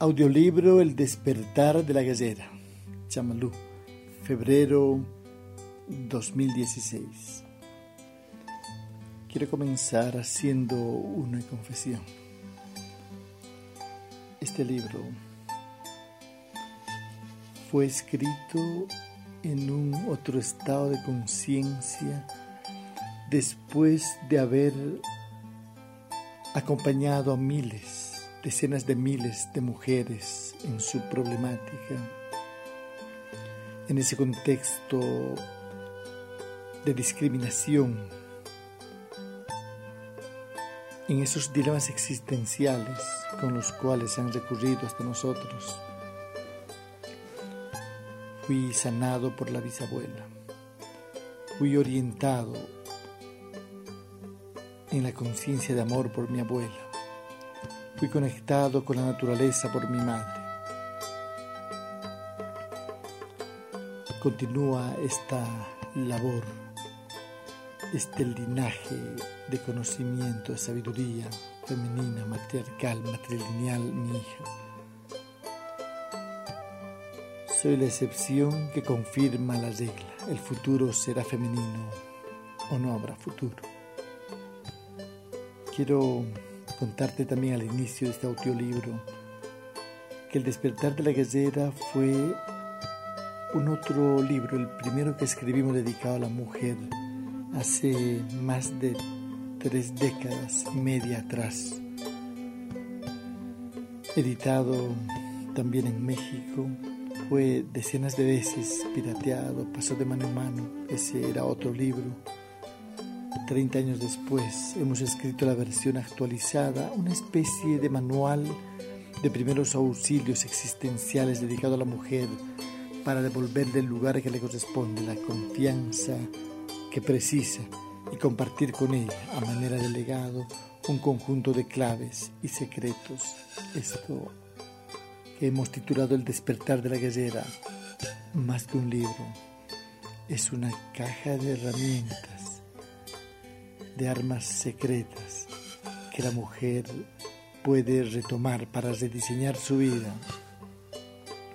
Audiolibro El despertar de la guerrera, Chamalú, febrero 2016. Quiero comenzar haciendo una confesión. Este libro fue escrito en un otro estado de conciencia después de haber acompañado a miles decenas de miles de mujeres en su problemática. En ese contexto de discriminación, en esos dilemas existenciales con los cuales han recurrido hasta nosotros, fui sanado por la bisabuela, fui orientado en la conciencia de amor por mi abuela Fui conectado con la naturaleza por mi madre. Continúa esta labor, este linaje de conocimiento, de sabiduría femenina, matriarcal, matrilineal, mi hija. Soy la excepción que confirma la regla. El futuro será femenino o no habrá futuro. Quiero contarte también al inicio de este audiolibro que El despertar de la guerrera fue un otro libro, el primero que escribimos dedicado a la mujer hace más de tres décadas y media atrás. Editado también en México, fue decenas de veces pirateado, pasó de mano en mano, ese era otro libro 30 años después hemos escrito la versión actualizada, una especie de manual de primeros auxilios existenciales dedicado a la mujer para devolverle el lugar que le corresponde, la confianza que precisa y compartir con ella a manera de legado un conjunto de claves y secretos. Esto que hemos titulado El despertar de la guerrera, más que un libro, es una caja de herramientas de armas secretas que la mujer puede retomar para rediseñar su vida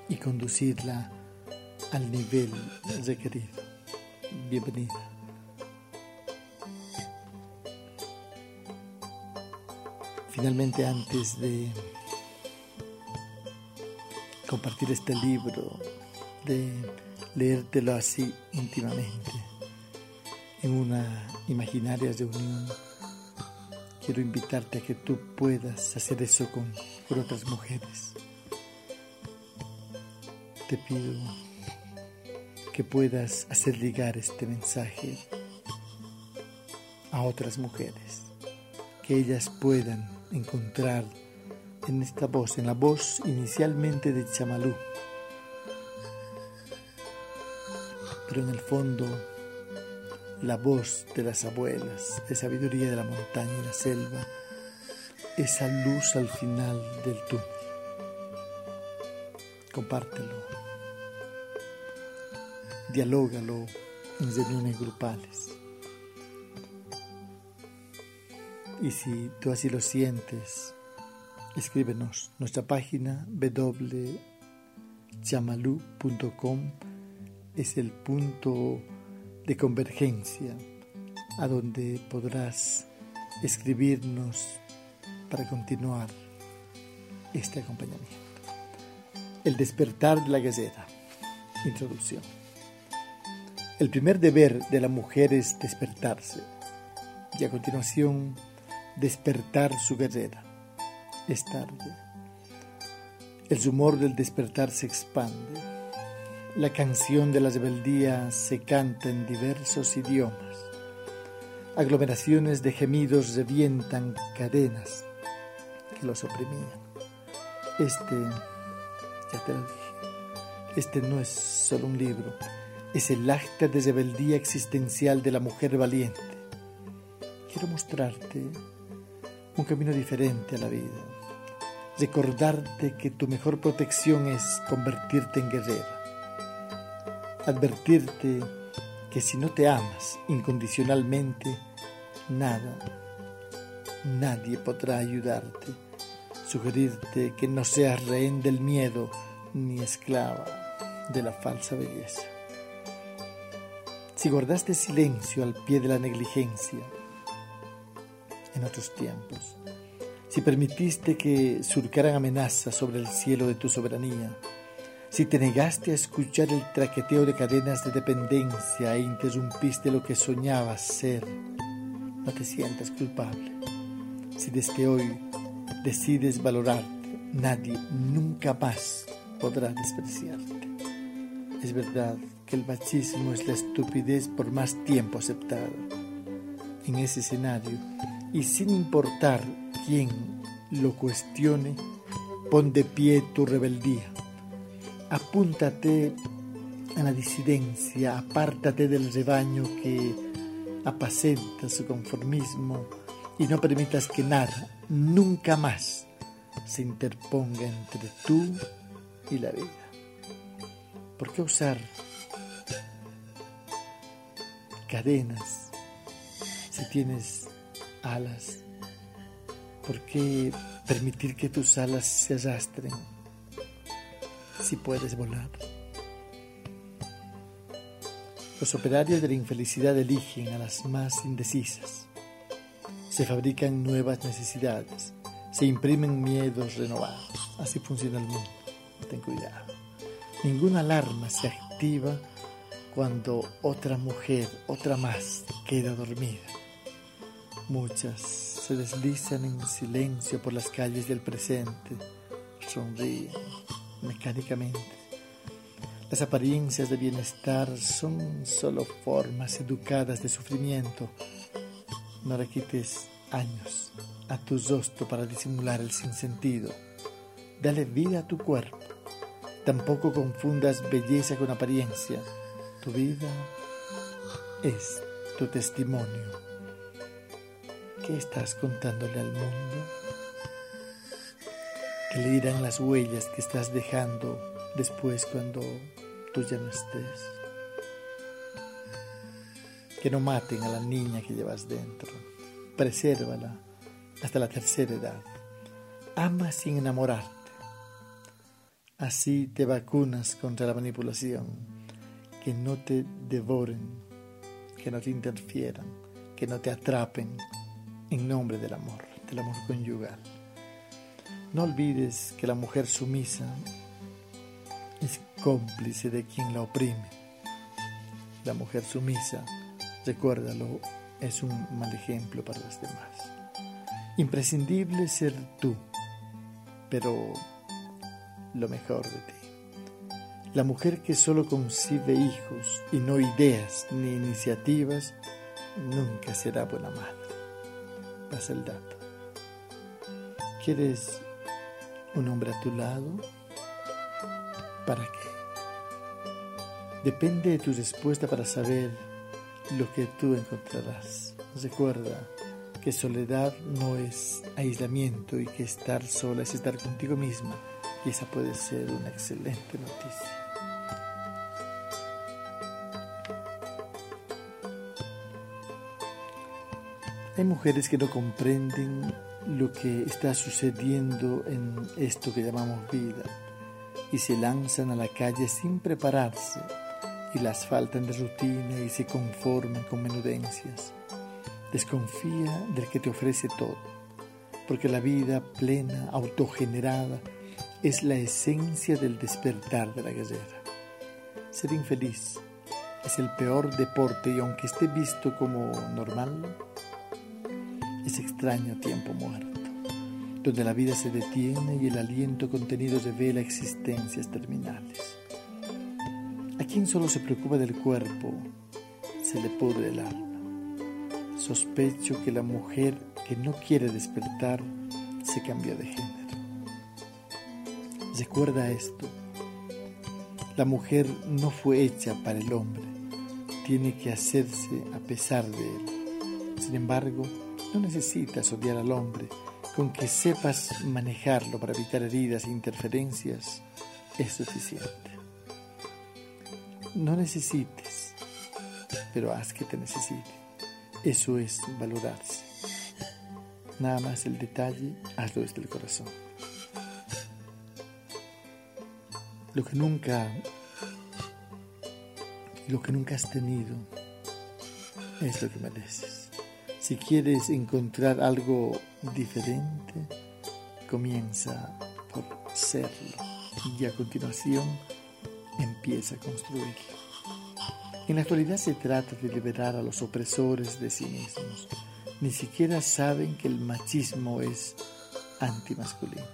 y conducirla al nivel requerido. Bienvenida. Finalmente, antes de compartir este libro, de leértelo así íntimamente, en una imaginaria reunión, quiero invitarte a que tú puedas hacer eso con, otras mujeres. Te pido que puedas hacer llegar este mensaje a otras mujeres, que ellas puedan encontrar en esta voz, en la voz inicialmente de Chamalú, pero en el fondo la voz de las abuelas, de sabiduría de la montaña y la selva, esa luz al final del túnel. Compártelo, dialógalo en reuniones grupales. Y si tú así lo sientes, escríbenos. Nuestra página www.chamalu.com es el punto de convergencia a donde podrás escribirnos para continuar este acompañamiento. El despertar de la gallera. Introducción. El primer deber de la mujer es despertarse y a continuación despertar su gallera. Es tarde. El rumor del despertar se expande la canción de la rebeldía se canta en diversos idiomas. Aglomeraciones de gemidos revientan cadenas que los oprimían. Este, ya te lo dije, este no es solo un libro, es el acta de rebeldía existencial de la mujer valiente. Quiero mostrarte un camino diferente a la vida. Recordarte que tu mejor protección es convertirte en guerrera advertirte que si no te amas incondicionalmente, nada, nadie podrá ayudarte. sugerirte que no seas rehén del miedo ni esclava de la falsa belleza. Si guardaste silencio al pie de la negligencia en otros tiempos, si permitiste que surcaran amenazas sobre el cielo de tu soberanía, si te negaste a escuchar el traqueteo de cadenas de dependencia e interrumpiste lo que soñabas ser, no te sientas culpable. Si desde hoy decides valorarte, nadie nunca más podrá despreciarte. Es verdad que el machismo es la estupidez por más tiempo aceptada. En ese escenario, y sin importar quién lo cuestione, pon de pie tu rebeldía apúntate a la disidencia, apártate del rebaño que apacenta su conformismo y no permitas que nada, nunca más, se interponga entre tú y la vida. ¿Por qué usar cadenas si tienes alas? ¿Por qué permitir que tus alas se arrastren? Si puedes volar. Los operarios de la infelicidad eligen a las más indecisas. Se fabrican nuevas necesidades, se imprimen miedos renovados. Así funciona el mundo. Ten cuidado. Ninguna alarma se activa cuando otra mujer, otra más, queda dormida. Muchas se deslizan en silencio por las calles del presente, sonríen, mecánicamente. Las apariencias de bienestar son solo formas educadas de sufrimiento. No le quites años a tu rostro para disimular el sinsentido. Dale vida a tu cuerpo. Tampoco confundas belleza con apariencia. Tu vida es tu testimonio. ¿Qué estás contándole al mundo? Que le dirán las huellas que estás dejando después cuando tú ya no estés. Que no maten a la niña que llevas dentro. Presérvala hasta la tercera edad. Ama sin enamorarte. Así te vacunas contra la manipulación. Que no te devoren, que no te interfieran, que no te atrapen en nombre del amor, del amor conyugal. No olvides que la mujer sumisa es cómplice de quien la oprime. La mujer sumisa, recuérdalo, es un mal ejemplo para los demás. Imprescindible ser tú, pero lo mejor de ti. La mujer que solo concibe hijos y no ideas ni iniciativas, nunca será buena madre. Pasa el dato. ¿Quieres un hombre a tu lado? ¿Para qué? Depende de tu respuesta para saber lo que tú encontrarás. Recuerda que soledad no es aislamiento y que estar sola es estar contigo misma y esa puede ser una excelente noticia. Hay mujeres que no comprenden lo que está sucediendo en esto que llamamos vida y se lanzan a la calle sin prepararse y las faltan de rutina y se conforman con menudencias. Desconfía del que te ofrece todo, porque la vida plena, autogenerada, es la esencia del despertar de la guerrera. Ser infeliz es el peor deporte y aunque esté visto como normal, ese extraño tiempo muerto, donde la vida se detiene y el aliento contenido revela existencias terminales. A quien solo se preocupa del cuerpo, se le pudre el alma. Sospecho que la mujer que no quiere despertar se cambió de género. Recuerda esto. La mujer no fue hecha para el hombre, tiene que hacerse a pesar de él. Sin embargo, no necesitas odiar al hombre, con que sepas manejarlo para evitar heridas e interferencias es suficiente. No necesites, pero haz que te necesite. Eso es valorarse. Nada más el detalle, hazlo desde el corazón. Lo que nunca lo que nunca has tenido es lo que mereces. Si quieres encontrar algo diferente, comienza por serlo y a continuación empieza a construirlo. En la actualidad se trata de liberar a los opresores de sí mismos. Ni siquiera saben que el machismo es antimasculino.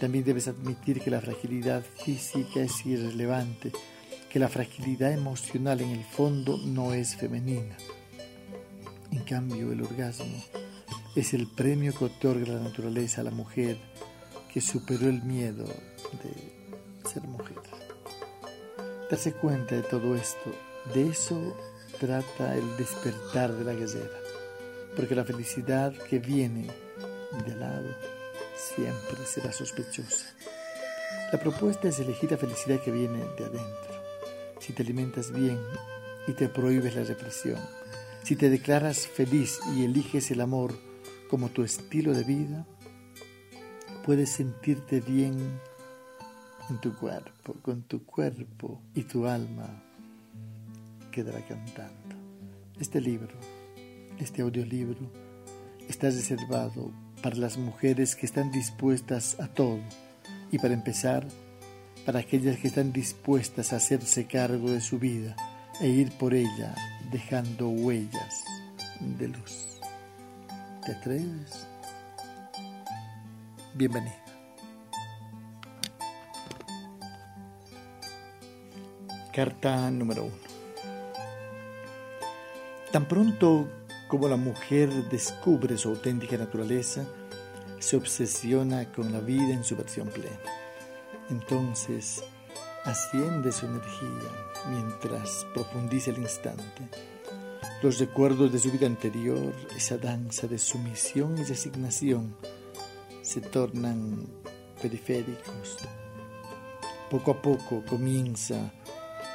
También debes admitir que la fragilidad física es irrelevante, que la fragilidad emocional en el fondo no es femenina. En cambio, el orgasmo es el premio que otorga la naturaleza a la mujer que superó el miedo de ser mujer. Darse cuenta de todo esto, de eso trata el despertar de la guerrera, porque la felicidad que viene de lado siempre será sospechosa. La propuesta es elegir la felicidad que viene de adentro. Si te alimentas bien y te prohíbes la represión, si te declaras feliz y eliges el amor como tu estilo de vida, puedes sentirte bien en tu cuerpo, con tu cuerpo y tu alma quedará cantando. Este libro, este audiolibro, está reservado para las mujeres que están dispuestas a todo y para empezar, para aquellas que están dispuestas a hacerse cargo de su vida e ir por ella dejando huellas de luz. ¿Te atreves? Bienvenida. Carta número uno. Tan pronto como la mujer descubre su auténtica naturaleza, se obsesiona con la vida en su versión plena. Entonces, asciende su energía mientras profundiza el instante. Los recuerdos de su vida anterior, esa danza de sumisión y resignación, se tornan periféricos. Poco a poco comienza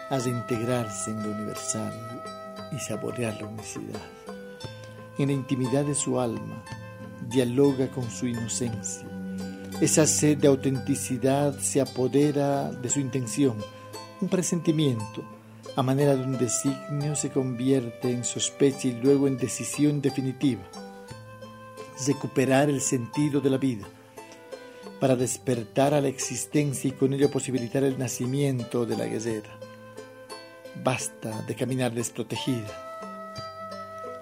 a reintegrarse en lo universal y saborear la unicidad en la intimidad de su alma, dialoga con su inocencia. Esa sed de autenticidad se apodera de su intención, un presentimiento, a manera de un designio se convierte en sospecha y luego en decisión definitiva. Recuperar el sentido de la vida, para despertar a la existencia y con ello posibilitar el nacimiento de la guerrera. Basta de caminar desprotegida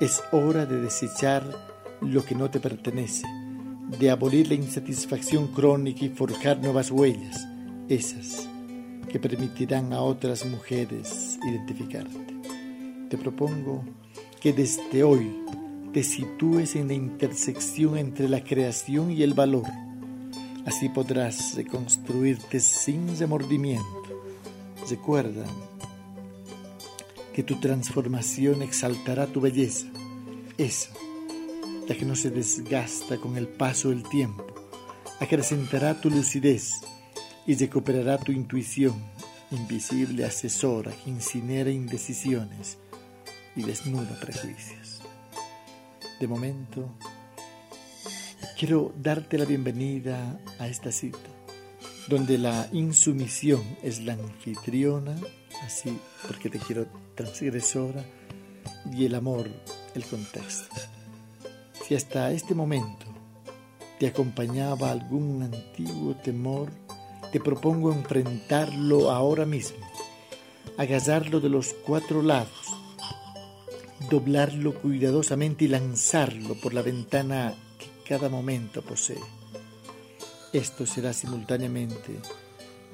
es hora de desechar lo que no te pertenece, de abolir la insatisfacción crónica y forjar nuevas huellas, esas que permitirán a otras mujeres identificarte. Te propongo que desde hoy te sitúes en la intersección entre la creación y el valor. Así podrás reconstruirte sin remordimiento. Recuerda que tu transformación exaltará tu belleza, esa, la que no se desgasta con el paso del tiempo, acrecentará tu lucidez y recuperará tu intuición, invisible asesora que incinera indecisiones y desnuda prejuicios. De momento, quiero darte la bienvenida a esta cita, donde la insumisión es la anfitriona, así porque te quiero transgresora y el amor el contexto. Si hasta este momento te acompañaba algún antiguo temor, te propongo enfrentarlo ahora mismo, agarrarlo de los cuatro lados, doblarlo cuidadosamente y lanzarlo por la ventana que cada momento posee. Esto será simultáneamente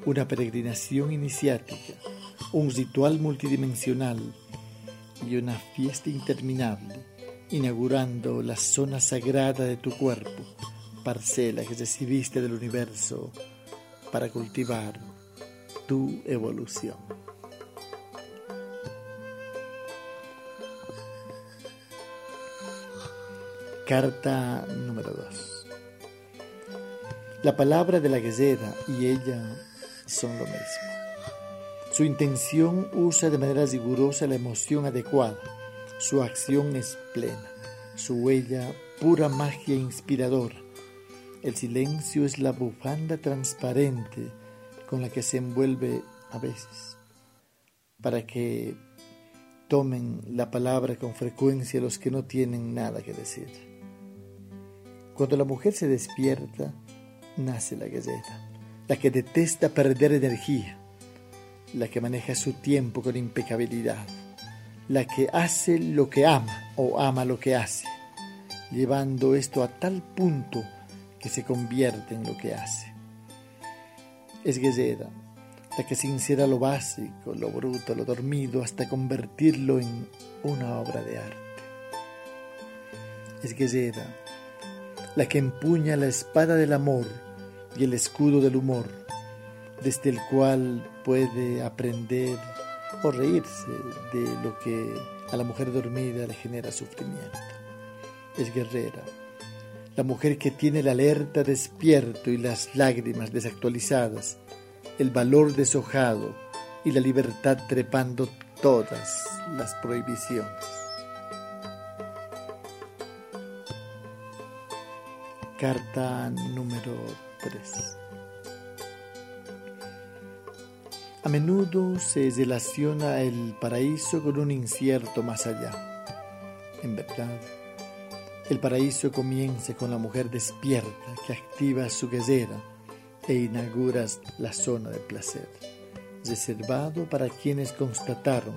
una peregrinación iniciática un ritual multidimensional y una fiesta interminable, inaugurando la zona sagrada de tu cuerpo, parcela que recibiste del universo para cultivar tu evolución. Carta número 2. La palabra de la guerrera y ella son lo mismo. Su intención usa de manera rigurosa la emoción adecuada. Su acción es plena. Su huella, pura magia inspiradora. El silencio es la bufanda transparente con la que se envuelve a veces, para que tomen la palabra con frecuencia los que no tienen nada que decir. Cuando la mujer se despierta, nace la galleta, la que detesta perder energía, la que maneja su tiempo con impecabilidad, la que hace lo que ama o ama lo que hace, llevando esto a tal punto que se convierte en lo que hace. Es guerrera, la que sincera lo básico, lo bruto, lo dormido, hasta convertirlo en una obra de arte. Es guerrera, la que empuña la espada del amor y el escudo del humor, desde el cual puede aprender o reírse de lo que a la mujer dormida le genera sufrimiento. Es guerrera, la mujer que tiene la alerta despierto y las lágrimas desactualizadas, el valor deshojado y la libertad trepando todas las prohibiciones. Carta número 3. A menudo se relaciona el paraíso con un incierto más allá. En verdad, el paraíso comienza con la mujer despierta que activa su guerrera e inaugura la zona de placer, reservado para quienes constataron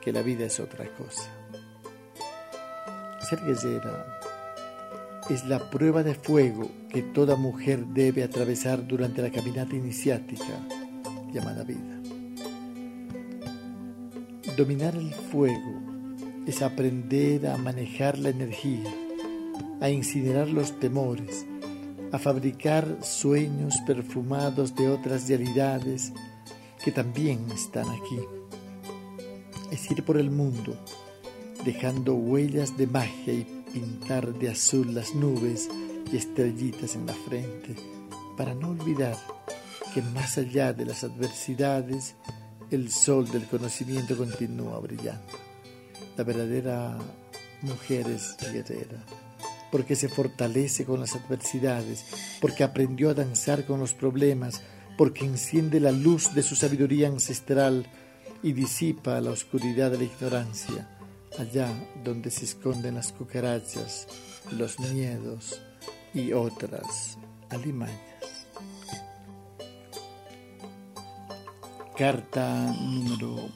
que la vida es otra cosa. Ser guerrera es la prueba de fuego que toda mujer debe atravesar durante la caminata iniciática llamada vida. Dominar el fuego es aprender a manejar la energía a incinerar los temores, a fabricar sueños perfumados de otras realidades que también están aquí. Es ir por el mundo, dejando huellas de magia y pintar de azul las nubes y estrellitas en la frente, para no olvidar que más allá de las adversidades, el sol del conocimiento continúa brillando. La verdadera mujer es guerrera porque se fortalece con las adversidades, porque aprendió a danzar con los problemas, porque enciende la luz de su sabiduría ancestral y disipa la oscuridad de la ignorancia, allá donde se esconden las cucarachas, los miedos y otras alimañas. Carta número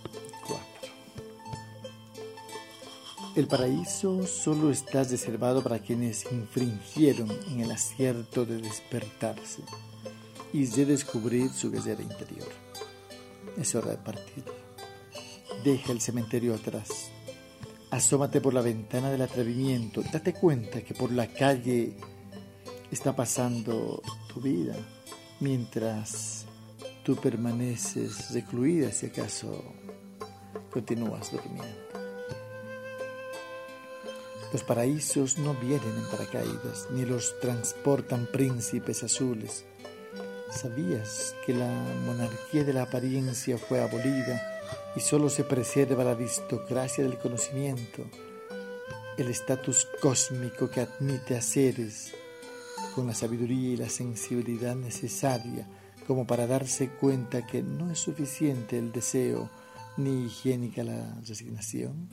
El paraíso solo está reservado para quienes infringieron en el acierto de despertarse y de descubrir su guerrera interior. Es hora de partir. Deja el cementerio atrás. Asómate por la ventana del atrevimiento. Date cuenta que por la calle está pasando tu vida mientras tú permaneces recluida si acaso continúas durmiendo. Los paraísos no vienen en paracaídas, ni los transportan príncipes azules. ¿Sabías que la monarquía de la apariencia fue abolida y solo se preserva la aristocracia del conocimiento, el estatus cósmico que admite a seres con la sabiduría y la sensibilidad necesaria como para darse cuenta que no es suficiente el deseo ni higiénica la resignación?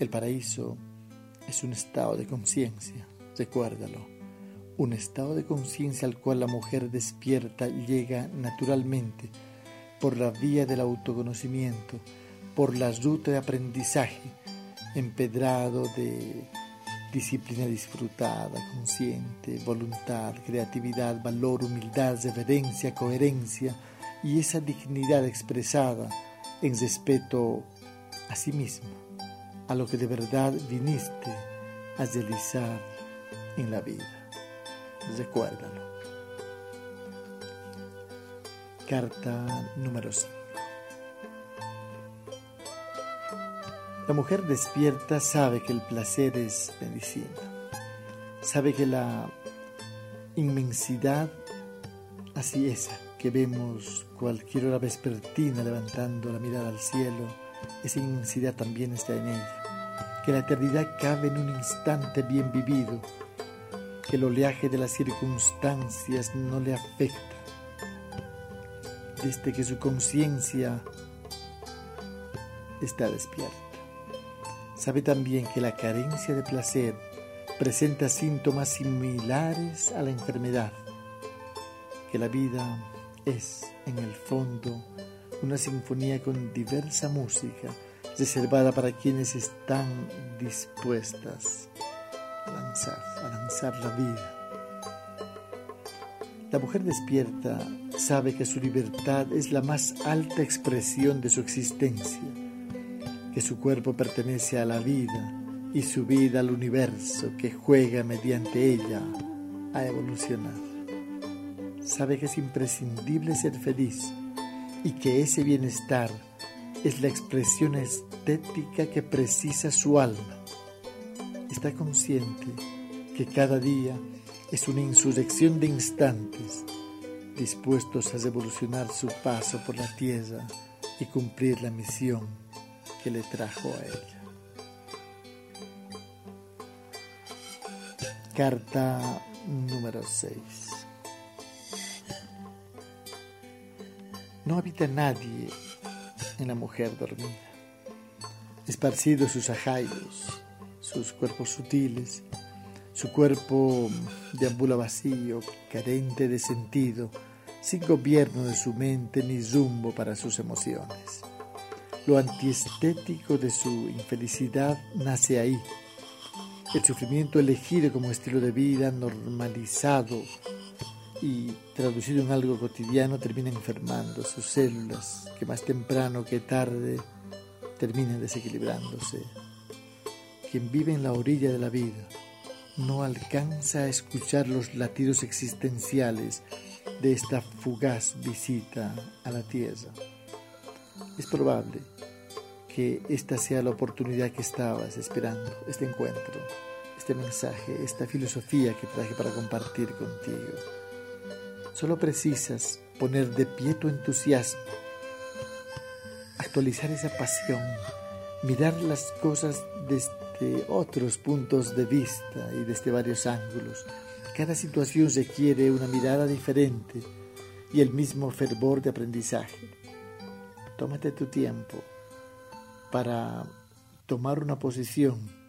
El paraíso es un estado de conciencia, recuérdalo, un estado de conciencia al cual la mujer despierta llega naturalmente por la vía del autoconocimiento, por la ruta de aprendizaje, empedrado de disciplina disfrutada, consciente, voluntad, creatividad, valor, humildad, reverencia, coherencia y esa dignidad expresada en respeto a sí mismo a lo que de verdad viniste a realizar en la vida. Recuérdalo. Carta número 5. La mujer despierta sabe que el placer es medicina. Sabe que la inmensidad, así esa que vemos cualquier hora vespertina levantando la mirada al cielo, esa inmensidad también está en ella, que la eternidad cabe en un instante bien vivido, que el oleaje de las circunstancias no le afecta, desde que su conciencia está despierta. Sabe también que la carencia de placer presenta síntomas similares a la enfermedad, que la vida es, en el fondo, una sinfonía con diversa música reservada para quienes están dispuestas a lanzar, a lanzar la vida. La mujer despierta sabe que su libertad es la más alta expresión de su existencia, que su cuerpo pertenece a la vida y su vida al universo que juega mediante ella a evolucionar. Sabe que es imprescindible ser feliz y que ese bienestar es la expresión estética que precisa su alma. Está consciente que cada día es una insurrección de instantes dispuestos a revolucionar su paso por la tierra y cumplir la misión que le trajo a ella. Carta número 6. No habita nadie en la mujer dormida. Esparcidos sus ajayos, sus cuerpos sutiles, su cuerpo deambula vacío, carente de sentido, sin gobierno de su mente ni rumbo para sus emociones. Lo antiestético de su infelicidad nace ahí. El sufrimiento elegido como estilo de vida normalizado y traducido en algo cotidiano termina enfermando sus células que más temprano que tarde terminan desequilibrándose. Quien vive en la orilla de la vida no alcanza a escuchar los latidos existenciales de esta fugaz visita a la tierra. Es probable que esta sea la oportunidad que estabas esperando, este encuentro, este mensaje, esta filosofía que traje para compartir contigo. Solo precisas poner de pie tu entusiasmo, actualizar esa pasión, mirar las cosas desde otros puntos de vista y desde varios ángulos. Cada situación requiere una mirada diferente y el mismo fervor de aprendizaje. Tómate tu tiempo para tomar una posición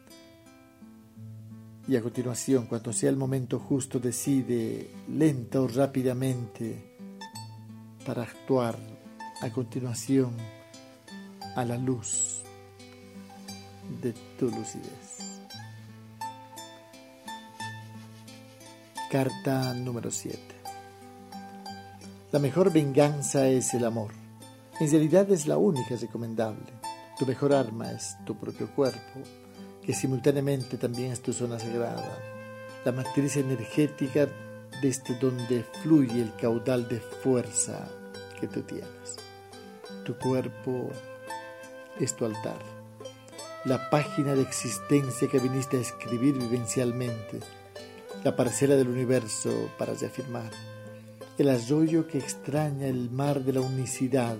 y a continuación, cuando sea el momento justo, decide lenta o rápidamente para actuar a continuación a la luz de tu lucidez. Carta número 7. La mejor venganza es el amor. En realidad es la única recomendable. Tu mejor arma es tu propio cuerpo, que simultáneamente también es tu zona sagrada, la matriz energética desde donde fluye el caudal de fuerza que tú tienes. Tu cuerpo es tu altar. La página de existencia que viniste a escribir vivencialmente, la parcela del universo para reafirmar, el arroyo que extraña el mar de la unicidad,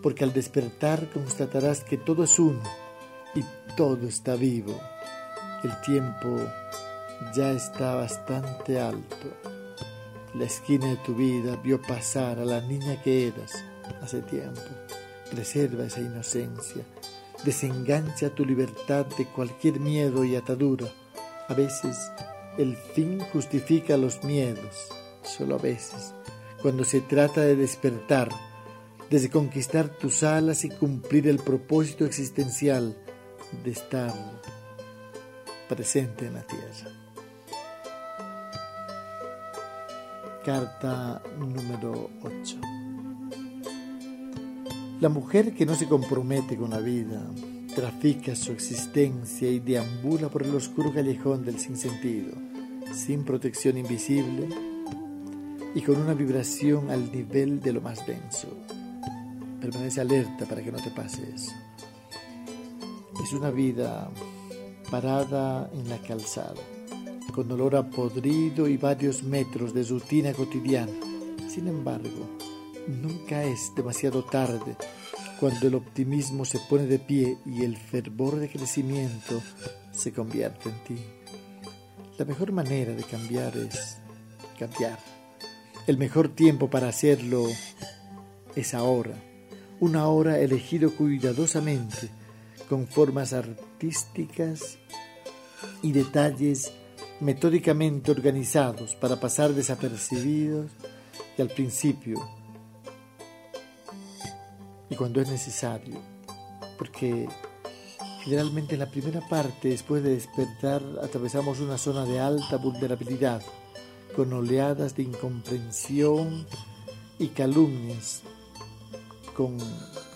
porque al despertar constatarás que todo es uno y todo está vivo. El tiempo ya está bastante alto. La esquina de tu vida vio pasar a la niña que eras hace tiempo. Preserva esa inocencia desengancha tu libertad de cualquier miedo y atadura. A veces el fin justifica los miedos, solo a veces, cuando se trata de despertar, de conquistar tus alas y cumplir el propósito existencial de estar presente en la tierra. Carta número 8. La mujer que no se compromete con la vida, trafica su existencia y deambula por el oscuro callejón del sinsentido, sin protección invisible y con una vibración al nivel de lo más denso. Permanece alerta para que no te pase eso. Es una vida parada en la calzada, con olor a podrido y varios metros de rutina cotidiana. Sin embargo, Nunca es demasiado tarde cuando el optimismo se pone de pie y el fervor de crecimiento se convierte en ti. La mejor manera de cambiar es cambiar. El mejor tiempo para hacerlo es ahora, una hora elegido cuidadosamente, con formas artísticas y detalles metódicamente organizados para pasar desapercibidos y al principio y cuando es necesario, porque generalmente en la primera parte, después de despertar, atravesamos una zona de alta vulnerabilidad, con oleadas de incomprensión y calumnias con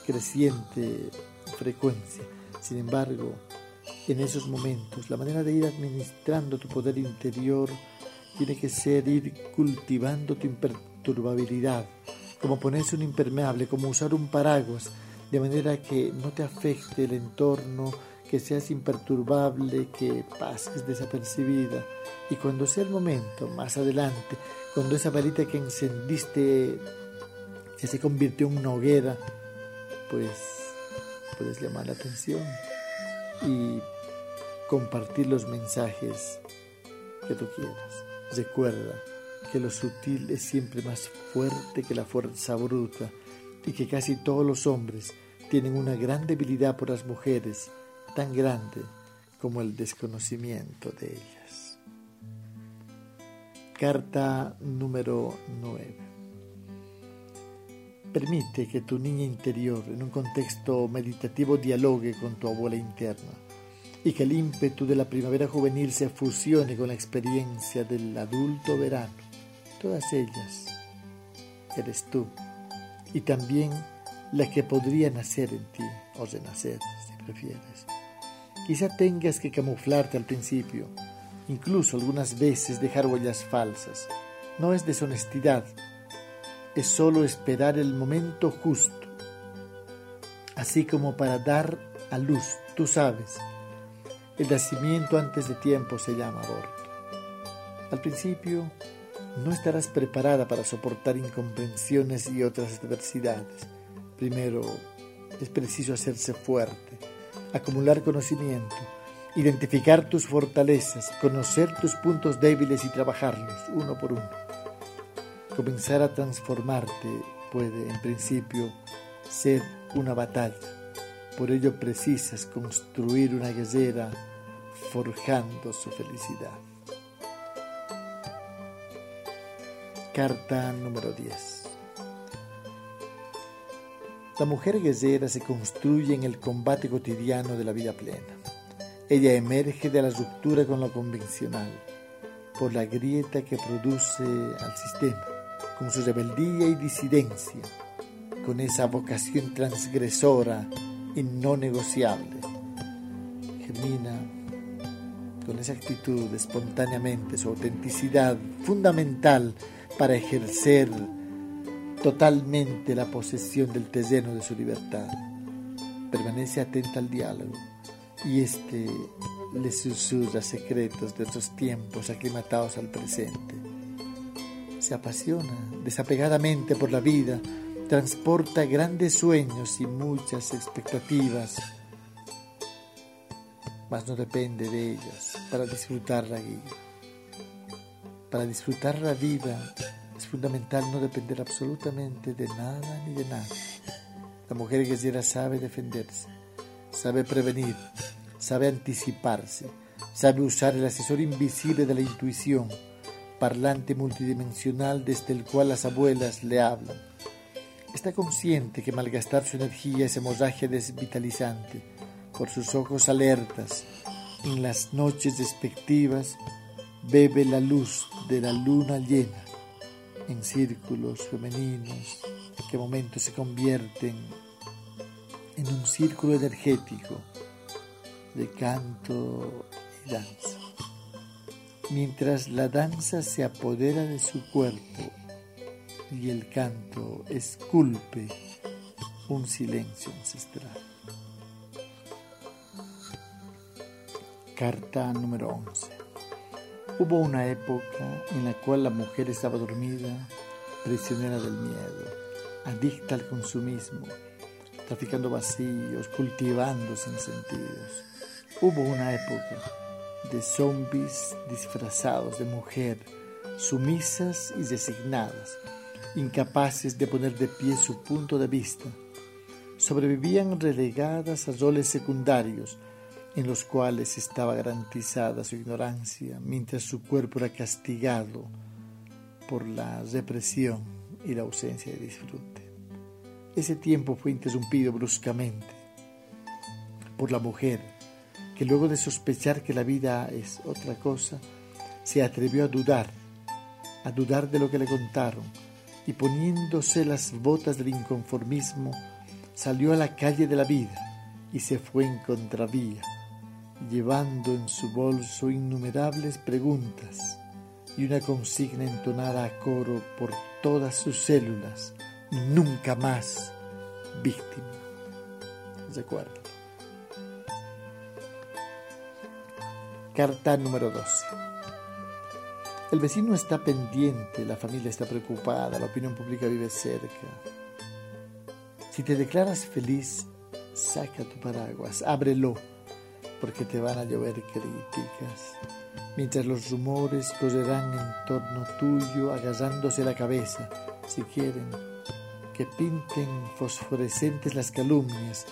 creciente frecuencia. Sin embargo, en esos momentos, la manera de ir administrando tu poder interior tiene que ser ir cultivando tu imperturbabilidad, como ponerse un impermeable, como usar un paraguas, de manera que no te afecte el entorno, que seas imperturbable, que pases desapercibida. Y cuando sea el momento, más adelante, cuando esa varita que encendiste se convirtió en una hoguera, pues puedes llamar la atención y compartir los mensajes que tú quieras. Recuerda que lo sutil es siempre más fuerte que la fuerza bruta y que casi todos los hombres tienen una gran debilidad por las mujeres, tan grande como el desconocimiento de ellas. Carta número 9. Permite que tu niña interior, en un contexto meditativo, dialogue con tu abuela interna y que el ímpetu de la primavera juvenil se fusione con la experiencia del adulto verano. Todas ellas eres tú y también la que podría nacer en ti o renacer si prefieres. Quizá tengas que camuflarte al principio, incluso algunas veces dejar huellas falsas. No es deshonestidad, es solo esperar el momento justo, así como para dar a luz, tú sabes, el nacimiento antes de tiempo se llama aborto. Al principio no estarás preparada para soportar incomprensiones y otras adversidades. Primero es preciso hacerse fuerte, acumular conocimiento, identificar tus fortalezas, conocer tus puntos débiles y trabajarlos uno por uno. Comenzar a transformarte puede, en principio, ser una batalla. Por ello precisas construir una guerrera forjando su felicidad. Carta número 10. La mujer guerrera se construye en el combate cotidiano de la vida plena. Ella emerge de la ruptura con lo convencional, por la grieta que produce al sistema, con su rebeldía y disidencia, con esa vocación transgresora y no negociable. Germina con esa actitud espontáneamente, su autenticidad fundamental para ejercer totalmente la posesión del terreno de su libertad. Permanece atenta al diálogo y éste le susurra secretos de otros tiempos aclimatados al presente. Se apasiona desapegadamente por la vida, transporta grandes sueños y muchas expectativas mas no depende de ellas para disfrutar la vida. Para disfrutar la vida es fundamental no depender absolutamente de nada ni de nada. La mujer guerrera sabe defenderse, sabe prevenir, sabe anticiparse, sabe usar el asesor invisible de la intuición, parlante multidimensional desde el cual las abuelas le hablan. Está consciente que malgastar su energía es hemorragia desvitalizante por sus ojos alertas, en las noches despectivas, bebe la luz de la luna llena en círculos femeninos que momentos se convierten en un círculo energético de canto y danza. Mientras la danza se apodera de su cuerpo y el canto esculpe un silencio ancestral. Carta número 11. Hubo una época en la cual la mujer estaba dormida, prisionera del miedo, adicta al consumismo, traficando vacíos, cultivando sin sentidos. Hubo una época de zombies disfrazados de mujer, sumisas y designadas, incapaces de poner de pie su punto de vista. Sobrevivían relegadas a roles secundarios en los cuales estaba garantizada su ignorancia, mientras su cuerpo era castigado por la represión y la ausencia de disfrute. Ese tiempo fue interrumpido bruscamente por la mujer, que luego de sospechar que la vida es otra cosa, se atrevió a dudar, a dudar de lo que le contaron, y poniéndose las botas del inconformismo, salió a la calle de la vida y se fue en contravía, llevando en su bolso innumerables preguntas y una consigna entonada a coro por todas sus células, nunca más víctima. Recuerda. Carta número 12. El vecino está pendiente, la familia está preocupada, la opinión pública vive cerca. Si te declaras feliz, saca tu paraguas, ábrelo, porque te van a llover críticas, mientras los rumores correrán en torno tuyo agarrándose la cabeza, si quieren, que pinten fosforescentes las calumnias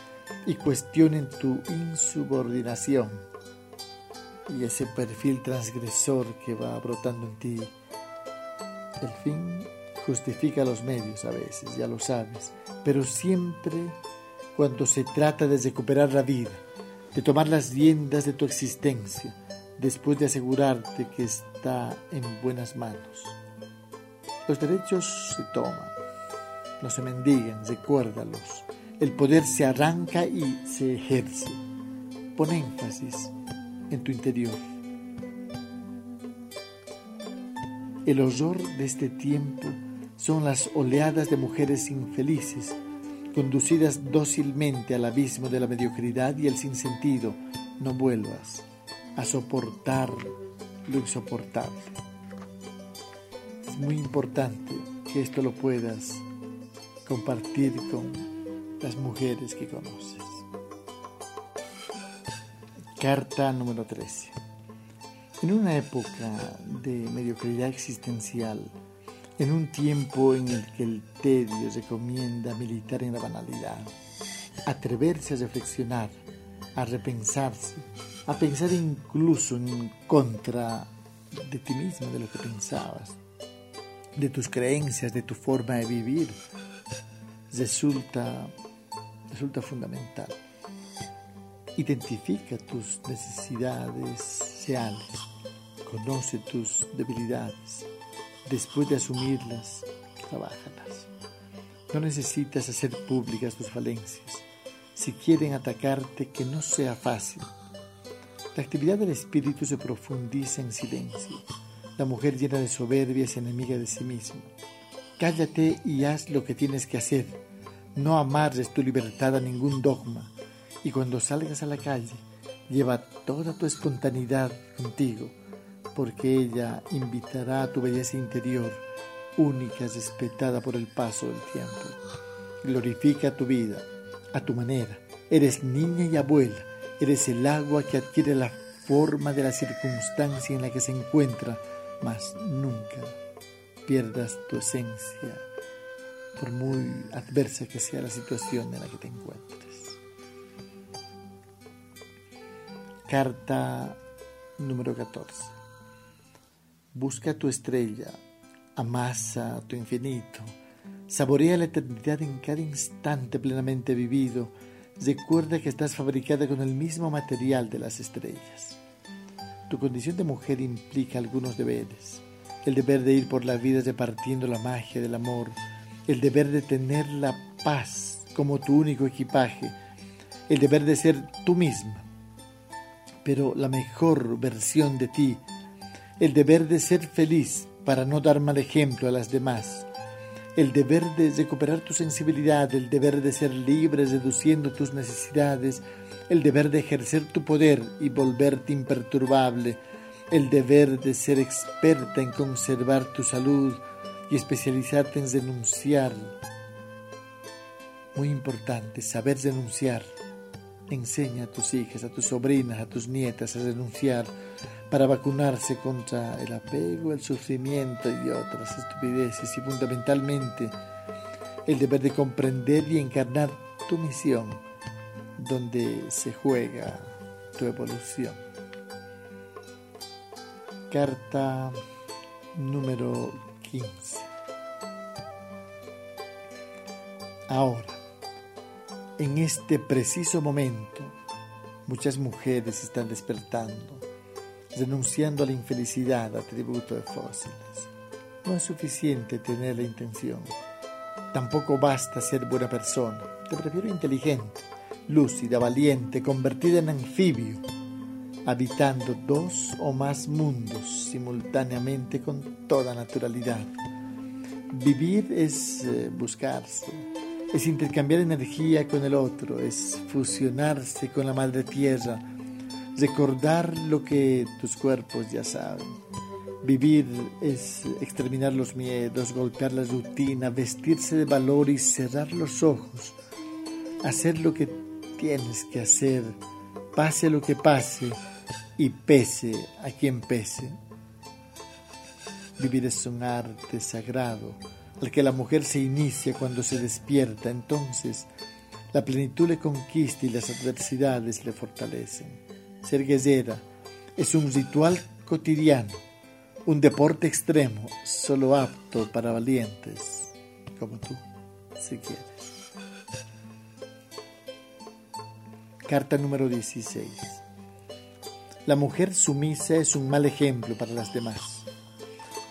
y cuestionen tu insubordinación y ese perfil transgresor que va brotando en ti. El fin justifica los medios a veces, ya lo sabes, pero siempre cuando se trata de recuperar la vida, de tomar las riendas de tu existencia, después de asegurarte que está en buenas manos. Los derechos se toman, no se mendigan, recuérdalos. El poder se arranca y se ejerce. Pon énfasis en tu interior. El horror de este tiempo son las oleadas de mujeres infelices, conducidas dócilmente al abismo de la mediocridad y el sinsentido. No vuelvas a soportar lo insoportable. Es muy importante que esto lo puedas compartir con las mujeres que conoces. Carta número 13. En una época de mediocridad existencial, en un tiempo en el que el tedio recomienda militar en la banalidad, atreverse a reflexionar, a repensarse, a pensar incluso en contra de ti mismo, de lo que pensabas, de tus creencias, de tu forma de vivir, resulta, resulta fundamental. Identifica tus necesidades reales, conoce tus debilidades. Después de asumirlas, trabájalas. No necesitas hacer públicas tus falencias. Si quieren atacarte, que no sea fácil. La actividad del espíritu se profundiza en silencio. La mujer llena de soberbia es enemiga de sí misma. Cállate y haz lo que tienes que hacer. No amarres tu libertad a ningún dogma y cuando salgas a la calle, lleva toda tu espontaneidad contigo, porque ella invitará a tu belleza interior, única, respetada por el paso del tiempo. Glorifica tu vida a tu manera. Eres niña y abuela, eres el agua que adquiere la forma de la circunstancia en la que se encuentra, mas nunca pierdas tu esencia, por muy adversa que sea la situación en la que te encuentres. Carta número 14. Busca tu estrella, amasa tu infinito, saborea la eternidad en cada instante plenamente vivido, recuerda que estás fabricada con el mismo material de las estrellas. Tu condición de mujer implica algunos deberes, el deber de ir por la vida repartiendo la magia del amor, el deber de tener la paz como tu único equipaje, el deber de ser tú misma pero la mejor versión de ti, el deber de ser feliz para no dar mal ejemplo a las demás, el deber de recuperar tu sensibilidad, el deber de ser libre reduciendo tus necesidades, el deber de ejercer tu poder y volverte imperturbable, el deber de ser experta en conservar tu salud y especializarte en denunciar. Muy importante, saber denunciar Enseña a tus hijas, a tus sobrinas, a tus nietas a renunciar para vacunarse contra el apego, el sufrimiento y otras estupideces y fundamentalmente el deber de comprender y encarnar tu misión donde se juega tu evolución. Carta número 15. Ahora, en este preciso momento, muchas mujeres están despertando, renunciando a la infelicidad atributo de fósiles. No es suficiente tener la intención. Tampoco basta ser buena persona. Te prefiero inteligente, lúcida, valiente, convertida en anfibio habitando dos o más mundos simultáneamente con toda naturalidad. Vivir es eh, buscarse, es intercambiar energía con el otro, es fusionarse con la madre tierra, recordar lo que tus cuerpos ya saben. Vivir es exterminar los miedos, golpear la rutina, vestirse de valor y cerrar los ojos, hacer lo que tienes que hacer, pase lo que pase y pese a quien pese. Vivir es un arte sagrado al que la mujer se inicia cuando se despierta, entonces la plenitud le conquista y las adversidades le fortalecen. Ser guerrera es un ritual cotidiano, un deporte extremo, solo apto para valientes, como tú, si quieres. Carta número 16. La mujer sumisa es un mal ejemplo para las demás.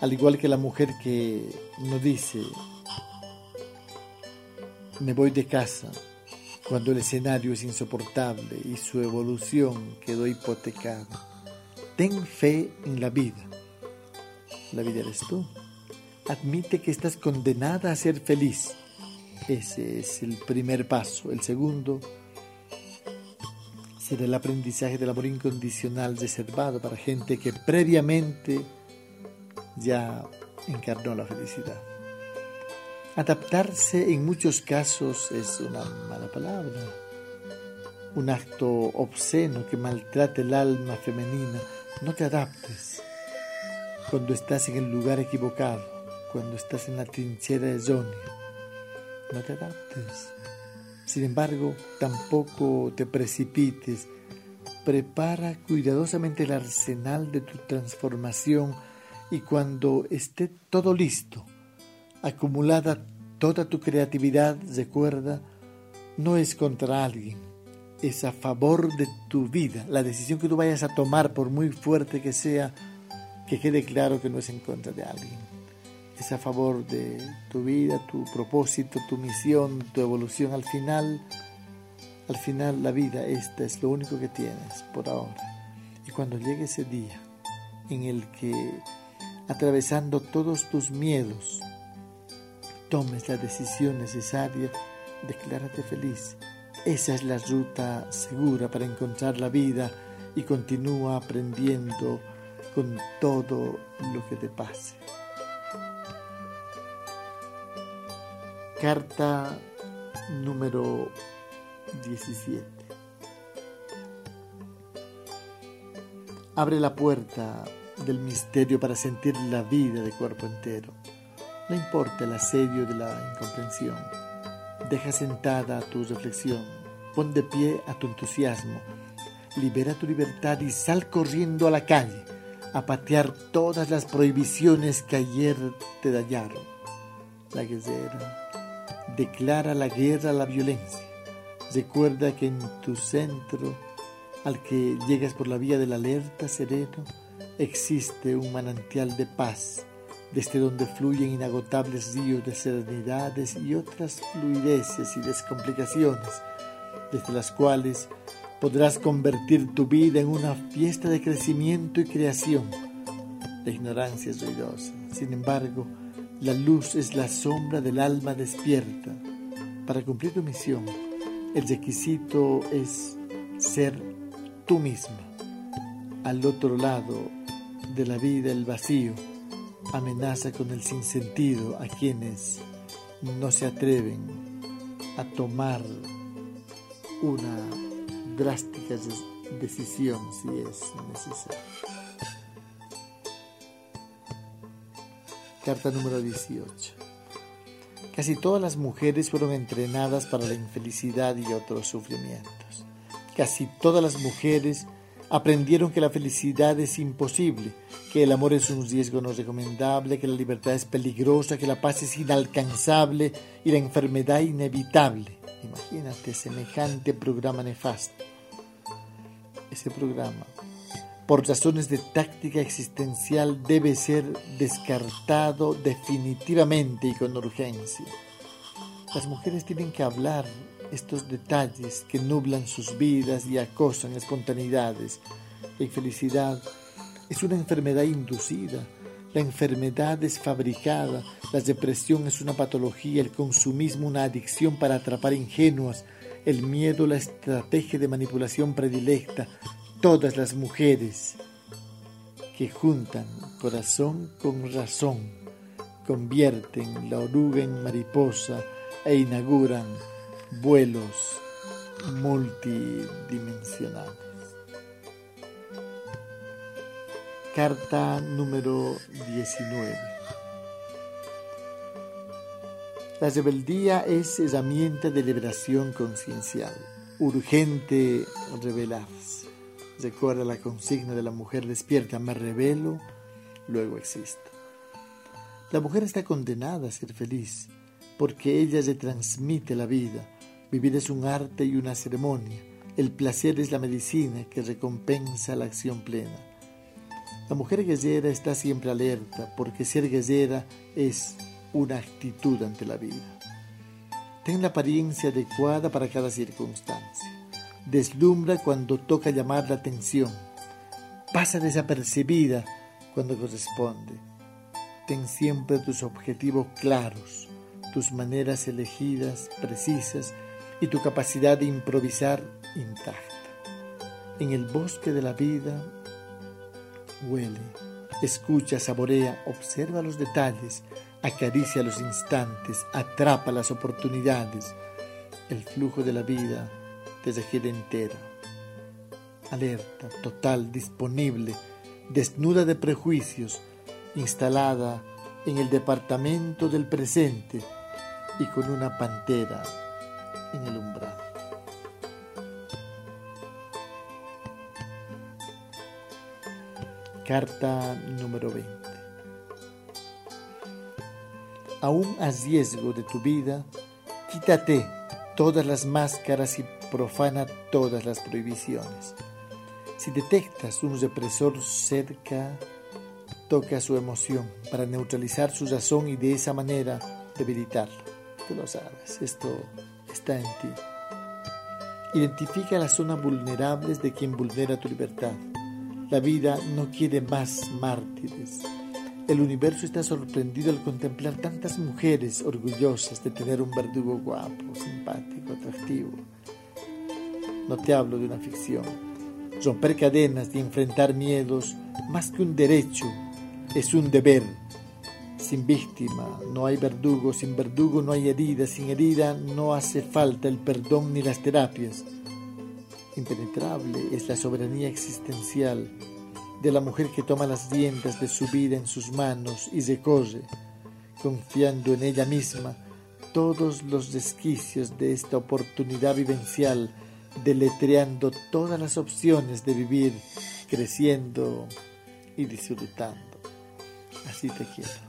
Al igual que la mujer que no dice, me voy de casa cuando el escenario es insoportable y su evolución quedó hipotecada. Ten fe en la vida. La vida eres tú. Admite que estás condenada a ser feliz. Ese es el primer paso. El segundo será el aprendizaje del amor incondicional reservado para gente que previamente ya encarnó la felicidad. Adaptarse en muchos casos es una mala palabra, un acto obsceno que maltrata el alma femenina. No te adaptes cuando estás en el lugar equivocado, cuando estás en la trinchera errónea. No te adaptes. Sin embargo, tampoco te precipites. Prepara cuidadosamente el arsenal de tu transformación y cuando esté todo listo, acumulada toda tu creatividad, recuerda, no es contra alguien, es a favor de tu vida. La decisión que tú vayas a tomar, por muy fuerte que sea, que quede claro que no es en contra de alguien es a favor de tu vida, tu propósito, tu misión, tu evolución. Al final, al final la vida esta es lo único que tienes por ahora. Y cuando llegue ese día en el que, atravesando todos tus miedos, tomes la decisión necesaria, declárate feliz. Esa es la ruta segura para encontrar la vida y continúa aprendiendo con todo lo que te pase. Carta número 17. Abre la puerta del misterio para sentir la vida de cuerpo entero. No importa el asedio de la incomprensión. Deja sentada tu reflexión. Pon de pie a tu entusiasmo. Libera tu libertad y sal corriendo a la calle a patear todas las prohibiciones que ayer te dañaron. La guerrera declara la guerra a la violencia. Recuerda que en tu centro, al que llegas por la vía del alerta sereno, existe un manantial de paz, desde donde fluyen inagotables ríos de serenidades y otras fluideces y descomplicaciones, desde las cuales podrás convertir tu vida en una fiesta de crecimiento y creación. La ignorancia es ruidosa, sin embargo, la luz es la sombra del alma despierta. Para cumplir tu misión, el requisito es ser tú misma. Al otro lado de la vida, el vacío amenaza con el sinsentido a quienes no se atreven a tomar una drástica decisión si es necesario. Carta número 18. Casi todas las mujeres fueron entrenadas para la infelicidad y otros sufrimientos. Casi todas las mujeres aprendieron que la felicidad es imposible, que el amor es un riesgo no recomendable, que la libertad es peligrosa, que la paz es inalcanzable y la enfermedad inevitable. Imagínate semejante programa nefasto. Ese programa, por razones de táctica existencial, debe ser descartado definitivamente y con urgencia. Las mujeres tienen que hablar estos detalles que nublan sus vidas y acosan espontaneidades. La infelicidad es una enfermedad inducida, la enfermedad es fabricada, la depresión es una patología, el consumismo una adicción para atrapar ingenuas, el miedo la estrategia de manipulación predilecta. Todas las mujeres que juntan corazón con razón, convierten la oruga en mariposa e inauguran vuelos multidimensionales. Carta número 19. La rebeldía es herramienta de liberación conciencial. Urgente rebelarse. Recuerda la consigna de la mujer despierta, me revelo, luego existo. La mujer está condenada a ser feliz porque ella le transmite la vida Vivir es un arte y una ceremonia. El placer es la medicina que recompensa la acción plena. La mujer guerrera está siempre alerta porque ser guerrera es una actitud ante la vida. Ten la apariencia adecuada para cada circunstancia. Deslumbra cuando toca llamar la atención. Pasa desapercibida cuando corresponde. Ten siempre tus objetivos claros, tus maneras elegidas, precisas y tu capacidad de improvisar intacta. En el bosque de la vida huele, escucha, saborea, observa los detalles, acaricia los instantes, atrapa las oportunidades. El flujo de la vida te requiere entera, alerta, total, disponible, desnuda de prejuicios, instalada en el departamento del presente y con una pantera en el umbral. Carta número 20. Aún a riesgo de tu vida, quítate todas las máscaras y profana todas las prohibiciones. Si detectas un represor cerca, toca su emoción para neutralizar su razón y de esa manera debilitarlo. Tú lo sabes, esto está en ti. Identifica las zonas vulnerables de quien vulnera tu libertad. La vida no quiere más mártires. El universo está sorprendido al contemplar tantas mujeres orgullosas de tener un verdugo guapo, simpático, atractivo. No te hablo de una ficción. Romper cadenas y enfrentar miedos, más que un derecho, es un deber sin víctima no hay verdugo, sin verdugo no hay herida, sin herida no hace falta el perdón ni las terapias. Impenetrable es la soberanía existencial de la mujer que toma las riendas de su vida en sus manos y recorre, confiando en ella misma, todos los desquicios de esta oportunidad vivencial, deletreando todas las opciones de vivir, creciendo y disfrutando. Así te quiero.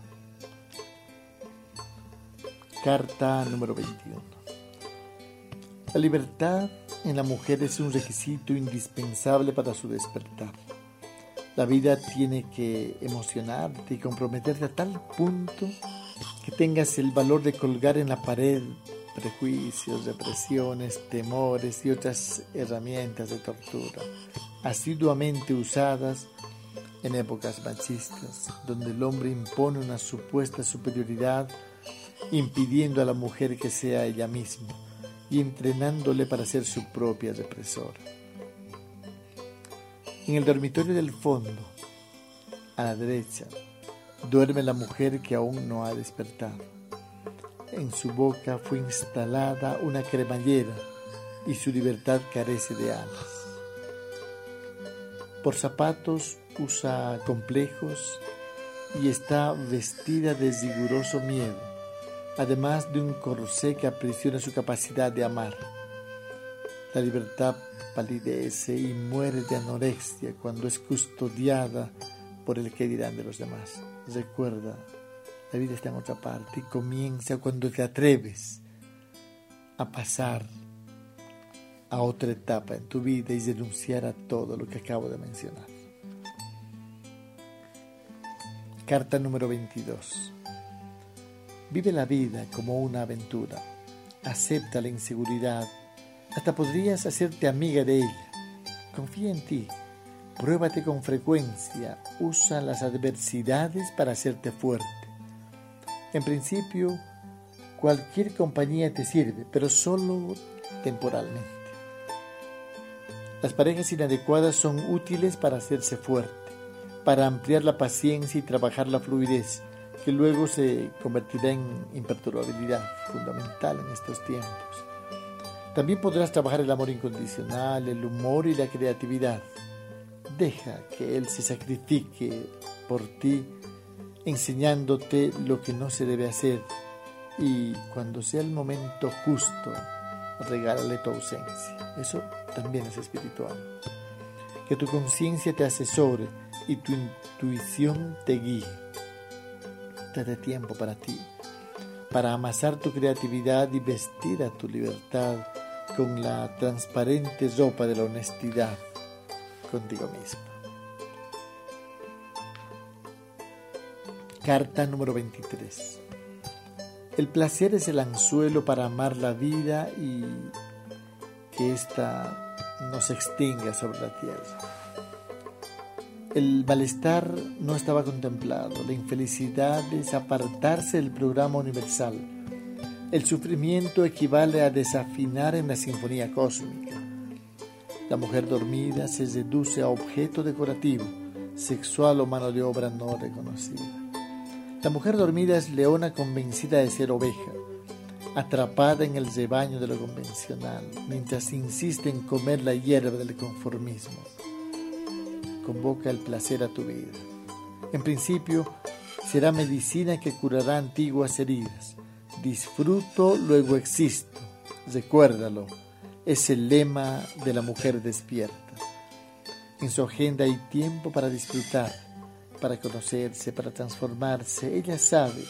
Carta número 21. La libertad en la mujer es un requisito indispensable para su despertar. La vida tiene que emocionarte y comprometerte a tal punto que tengas el valor de colgar en la pared prejuicios, depresiones, temores y otras herramientas de tortura, asiduamente usadas en épocas machistas, donde el hombre impone una supuesta superioridad impidiendo a la mujer que sea ella misma y entrenándole para ser su propia represora. En el dormitorio del fondo, a la derecha, duerme la mujer que aún no ha despertado. En su boca fue instalada una cremallera y su libertad carece de alas. Por zapatos usa complejos y está vestida de riguroso miedo, además de un corsé que aprisiona su capacidad de amar. La libertad palidece y muere de anorexia cuando es custodiada por el que dirán de los demás. Recuerda, la vida está en otra parte y comienza cuando te atreves a pasar a otra etapa en tu vida y renunciar a todo lo que acabo de mencionar. Carta número 22. Vive la vida como una aventura. Acepta la inseguridad. Hasta podrías hacerte amiga de ella. Confía en ti. Pruébate con frecuencia. Usa las adversidades para hacerte fuerte. En principio, cualquier compañía te sirve, pero solo temporalmente. Las parejas inadecuadas son útiles para hacerse fuerte para ampliar la paciencia y trabajar la fluidez, que luego se convertirá en imperturbabilidad fundamental en estos tiempos. También podrás trabajar el amor incondicional, el humor y la creatividad. Deja que Él se sacrifique por ti, enseñándote lo que no se debe hacer y cuando sea el momento justo, regálale tu ausencia. Eso también es espiritual. Que tu conciencia te asesore y tu intuición te guíe. Date tiempo para ti, para amasar tu creatividad y vestir a tu libertad con la transparente ropa de la honestidad contigo mismo. Carta número 23. El placer es el anzuelo para amar la vida y que ésta no se extinga sobre la tierra. El malestar no estaba contemplado, la infelicidad es apartarse del programa universal. El sufrimiento equivale a desafinar en la sinfonía cósmica. La mujer dormida se reduce a objeto decorativo, sexual o mano de obra no reconocida. La mujer dormida es leona convencida de ser oveja, atrapada en el rebaño de lo convencional, mientras insiste en comer la hierba del conformismo convoca el placer a tu vida. En principio, será medicina que curará antiguas heridas. Disfruto, luego existo. Recuérdalo, es el lema de la mujer despierta. En su agenda hay tiempo para disfrutar, para conocerse, para transformarse. Ella sabe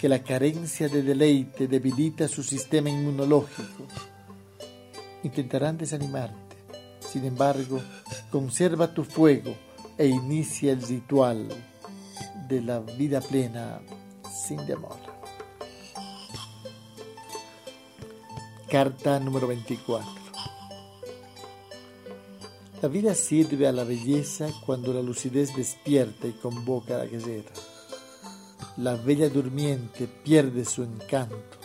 que la carencia de deleite debilita su sistema inmunológico. Intentarán desanimarte sin embargo, conserva tu fuego e inicia el ritual de la vida plena sin demora. Carta número 24. La vida sirve a la belleza cuando la lucidez despierta y convoca a la guerrera. La bella durmiente pierde su encanto.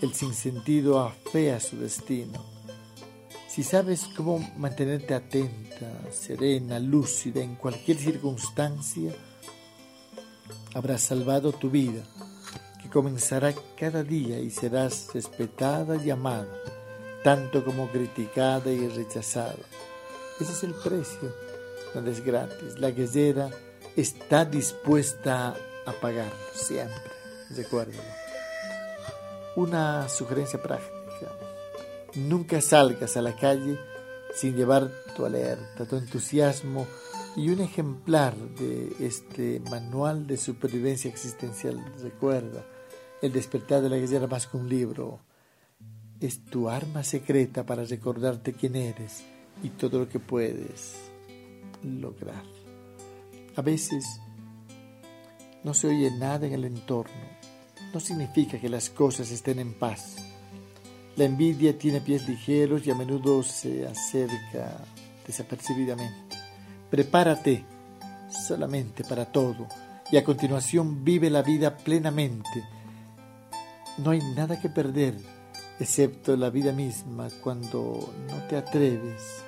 El sinsentido afea su destino si sabes cómo mantenerte atenta, serena, lúcida en cualquier circunstancia, habrás salvado tu vida, que comenzará cada día y serás respetada y amada, tanto como criticada y rechazada. Ese es el precio, no es gratis. La guerrera está dispuesta a pagarlo siempre, recuérdalo. Una sugerencia práctica Nunca salgas a la calle sin llevar tu alerta, tu entusiasmo y un ejemplar de este manual de supervivencia existencial. Recuerda, el despertar de la guerrera más que un libro es tu arma secreta para recordarte quién eres y todo lo que puedes lograr. A veces no se oye nada en el entorno. No significa que las cosas estén en paz la envidia tiene pies ligeros y a menudo se acerca desapercibidamente. Prepárate solamente para todo y a continuación vive la vida plenamente. No hay nada que perder excepto la vida misma cuando no te atreves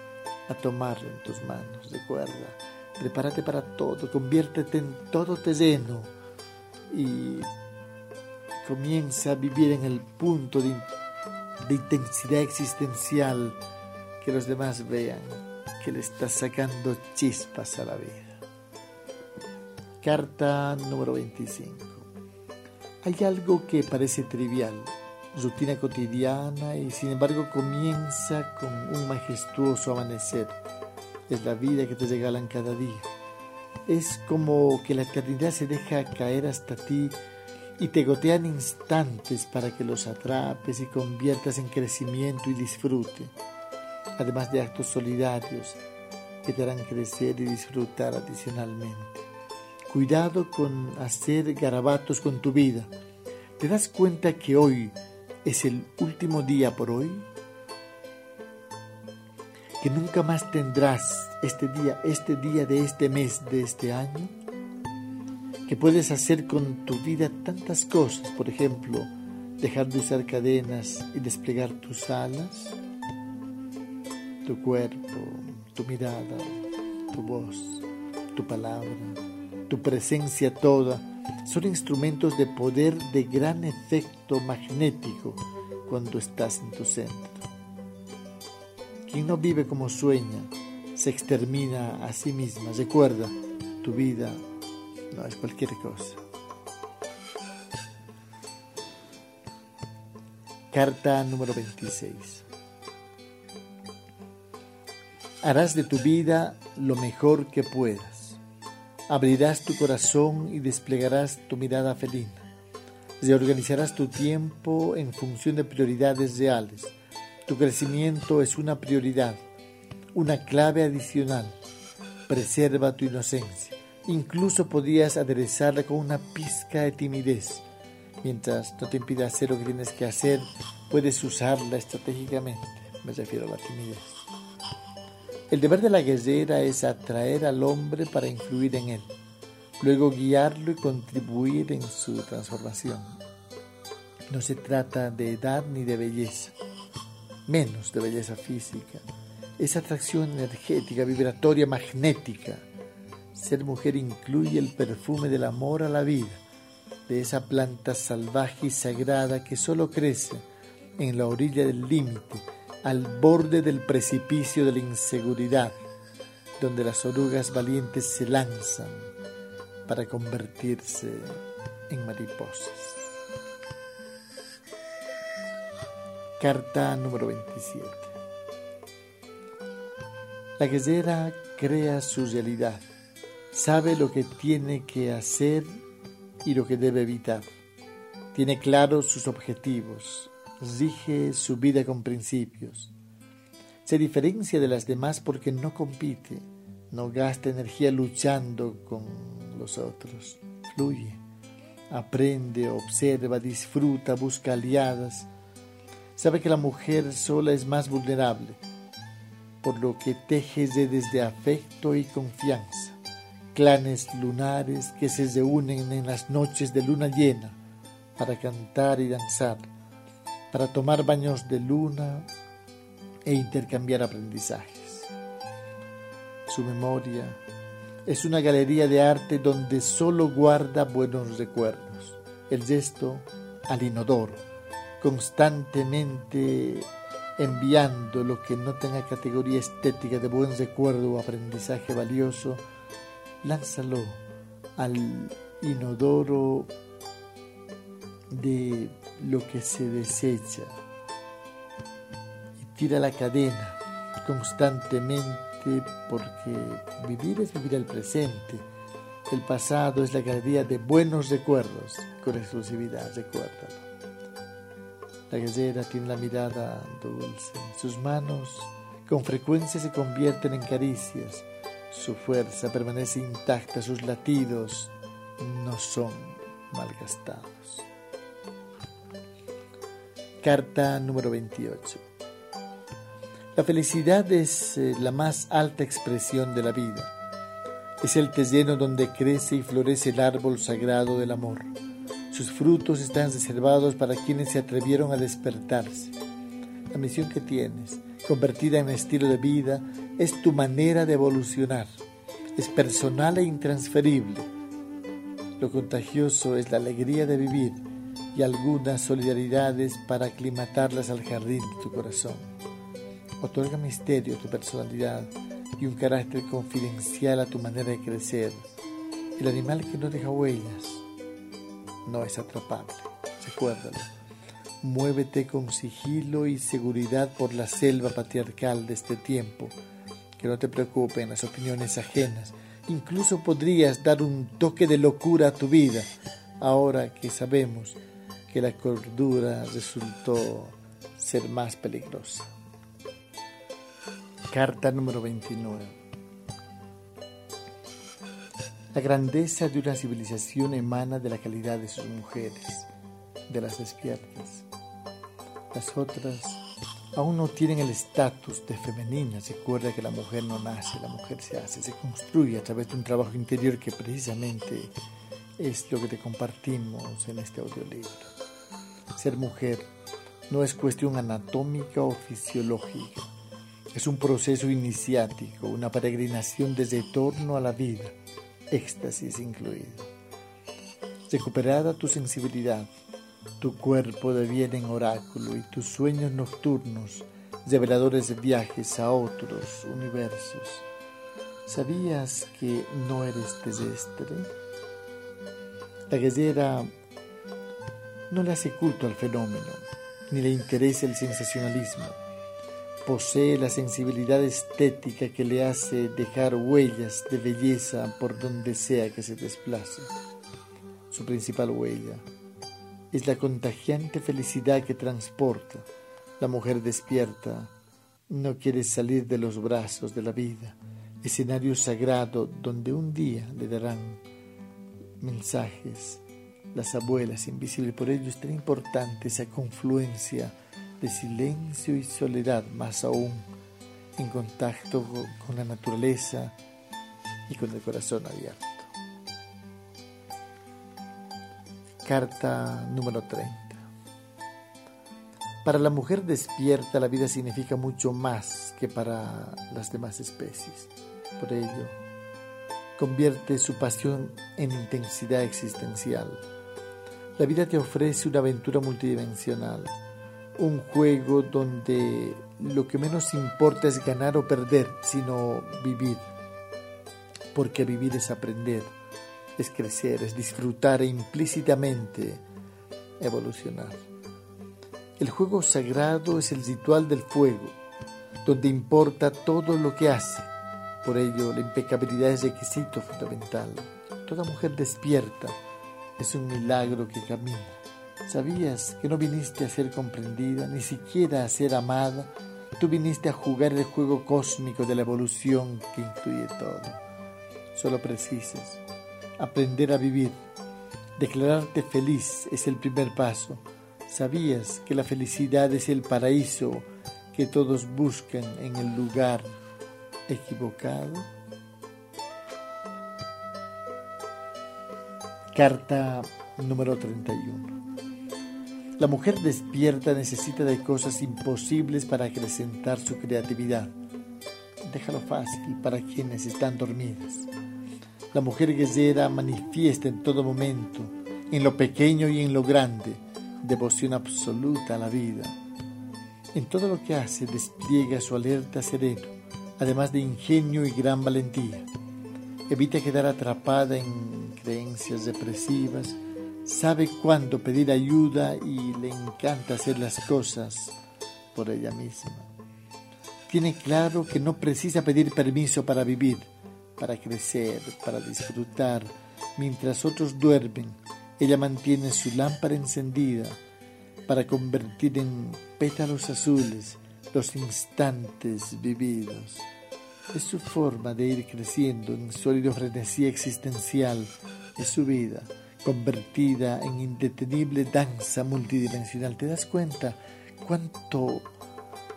a tomarla en tus manos. Recuerda, prepárate para todo, conviértete en todo terreno y comienza a vivir en el punto de de intensidad existencial que los demás vean que le estás sacando chispas a la vida. Carta número 25. Hay algo que parece trivial, rutina cotidiana y sin embargo comienza con un majestuoso amanecer. Es la vida que te regalan cada día. Es como que la eternidad se deja caer hasta ti y te gotean instantes para que los atrapes y conviertas en crecimiento y disfrute además de actos solidarios que te harán crecer y disfrutar adicionalmente. Cuidado con hacer garabatos con tu vida. ¿Te das cuenta que hoy es el último día por hoy? Que nunca más tendrás este día, este día de este mes, de este año. Que puedes hacer con tu vida tantas cosas, por ejemplo, dejar de usar cadenas y desplegar tus alas tu cuerpo, tu mirada, tu voz, tu palabra, tu presencia toda, son instrumentos de poder de gran efecto magnético cuando estás en tu centro. Quien no vive como sueña, se extermina a sí misma. Recuerda, tu vida no es cualquier cosa. Carta número 26 harás de tu vida lo mejor que puedas. Abrirás tu corazón y desplegarás tu mirada felina. Reorganizarás tu tiempo en función de prioridades reales. Tu crecimiento es una prioridad, una clave adicional. Preserva tu inocencia. Incluso podrías aderezarla con una pizca de timidez. Mientras no te impida hacer lo que tienes que hacer, puedes usarla estratégicamente. Me refiero a la timidez. El deber de la guerrera es atraer al hombre para influir en él, luego guiarlo y contribuir en su transformación. No se trata de edad ni de belleza, menos de belleza física. Es atracción energética, vibratoria, magnética. Ser mujer incluye el perfume del amor a la vida, de esa planta salvaje y sagrada que solo crece en la orilla del límite al borde del precipicio de la inseguridad, donde las orugas valientes se lanzan para convertirse en mariposas. Carta número 27. La guerrera crea su realidad, sabe lo que tiene que hacer y lo que debe evitar. Tiene claros sus objetivos, rige su vida con principios. Se diferencia de las demás porque no compite, no gasta energía luchando con los otros. Fluye, aprende, observa, disfruta, busca aliadas. Sabe que la mujer sola es más vulnerable, por lo que teje redes de afecto y confianza, clanes lunares que se reúnen en las noches de luna llena para cantar y danzar para tomar baños de luna e intercambiar aprendizajes. Su memoria es una galería de arte donde solo guarda buenos recuerdos. El gesto al inodoro, constantemente enviando lo que no tenga categoría estética de buen recuerdo o aprendizaje valioso, lánzalo al inodoro de lo que se desecha y tira la cadena constantemente porque vivir es vivir el presente. El pasado es la galería de buenos recuerdos con exclusividad, recuérdalo. La guerrera tiene la mirada dulce, sus manos con frecuencia se convierten en caricias, su fuerza permanece intacta, sus latidos no son malgastados. Carta número 28. La felicidad es eh, la más alta expresión de la vida. Es el terreno donde crece y florece el árbol sagrado del amor. Sus frutos están reservados para quienes se atrevieron a despertarse. La misión que tienes, convertida en estilo de vida, es tu manera de evolucionar. Es personal e intransferible. Lo contagioso es la alegría de vivir y algunas solidaridades para aclimatarlas al jardín de tu corazón. Otorga misterio a tu personalidad y un carácter confidencial a tu manera de crecer. El animal que no deja huellas no es atrapable, recuérdalo. Muévete con sigilo y seguridad por la selva patriarcal de este tiempo. Que no te preocupen las opiniones ajenas. Incluso podrías dar un toque de locura a tu vida, ahora que sabemos que la cordura resultó ser más peligrosa. Carta número 29. La grandeza de una civilización emana de la calidad de sus mujeres, de las despiertas. Las otras aún no tienen el estatus de femeninas. Recuerda que la mujer no nace, la mujer se hace, se construye a través de un trabajo interior que precisamente es lo que te compartimos en este audiolibro. Ser mujer no es cuestión anatómica o fisiológica, es un proceso iniciático, una peregrinación de retorno a la vida, éxtasis incluido. Recuperada tu sensibilidad, tu cuerpo deviene oráculo y tus sueños nocturnos, reveladores de viajes a otros universos. ¿Sabías que no eres terrestre? La guerrera no le hace culto al fenómeno, ni le interesa el sensacionalismo. Posee la sensibilidad estética que le hace dejar huellas de belleza por donde sea que se desplace. Su principal huella es la contagiante felicidad que transporta. La mujer despierta no quiere salir de los brazos de la vida, escenario sagrado donde un día le darán mensajes las abuelas invisibles. Por ello es tan importante esa confluencia de silencio y soledad, más aún en contacto con la naturaleza y con el corazón abierto. Carta número 30. Para la mujer despierta la vida significa mucho más que para las demás especies. Por ello, convierte su pasión en intensidad existencial la vida te ofrece una aventura multidimensional, un juego donde lo que menos importa es ganar o perder, sino vivir. Porque vivir es aprender, es crecer, es disfrutar e implícitamente evolucionar. El juego sagrado es el ritual del fuego, donde importa todo lo que hace. Por ello, la impecabilidad es requisito fundamental. Toda mujer despierta es un milagro que camina. ¿Sabías que no viniste a ser comprendida, ni siquiera a ser amada? Tú viniste a jugar el juego cósmico de la evolución que incluye todo. Solo precisas aprender a vivir. Declararte feliz es el primer paso. ¿Sabías que la felicidad es el paraíso que todos buscan en el lugar equivocado? Carta número 31. La mujer despierta necesita de cosas imposibles para acrecentar su creatividad. Déjalo fácil para quienes están dormidas. La mujer guerrera manifiesta en todo momento, en lo pequeño y en lo grande, devoción absoluta a la vida. En todo lo que hace despliega su alerta sereno, además de ingenio y gran valentía. Evita quedar atrapada en creencias depresivas, sabe cuándo pedir ayuda y le encanta hacer las cosas por ella misma. Tiene claro que no precisa pedir permiso para vivir, para crecer, para disfrutar. Mientras otros duermen, ella mantiene su lámpara encendida para convertir en pétalos azules los instantes vividos. Es su forma de ir creciendo en sólido frenesí existencial. Es su vida convertida en indetenible danza multidimensional. ¿Te das cuenta cuánto,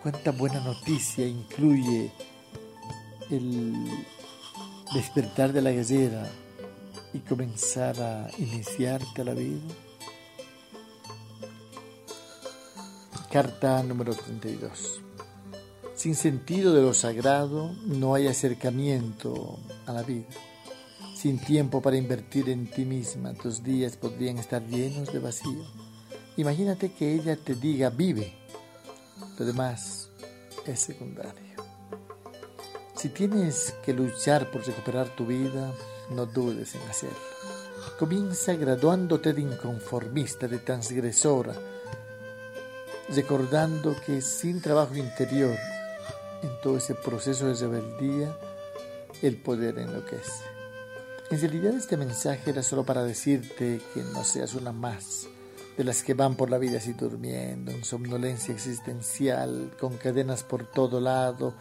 cuánta buena noticia incluye el despertar de la gallera y comenzar a iniciarte a la vida? Carta número 32. Sin sentido de lo sagrado no hay acercamiento a la vida. Sin tiempo para invertir en ti misma, tus días podrían estar llenos de vacío. Imagínate que ella te diga vive. Lo demás es secundario. Si tienes que luchar por recuperar tu vida, no dudes en hacerlo. Comienza graduándote de inconformista, de transgresora, recordando que sin trabajo interior, en todo ese proceso de rebeldía, el poder enloquece. En realidad este mensaje era solo para decirte que no seas una más de las que van por la vida así durmiendo, en somnolencia existencial, con cadenas por todo lado,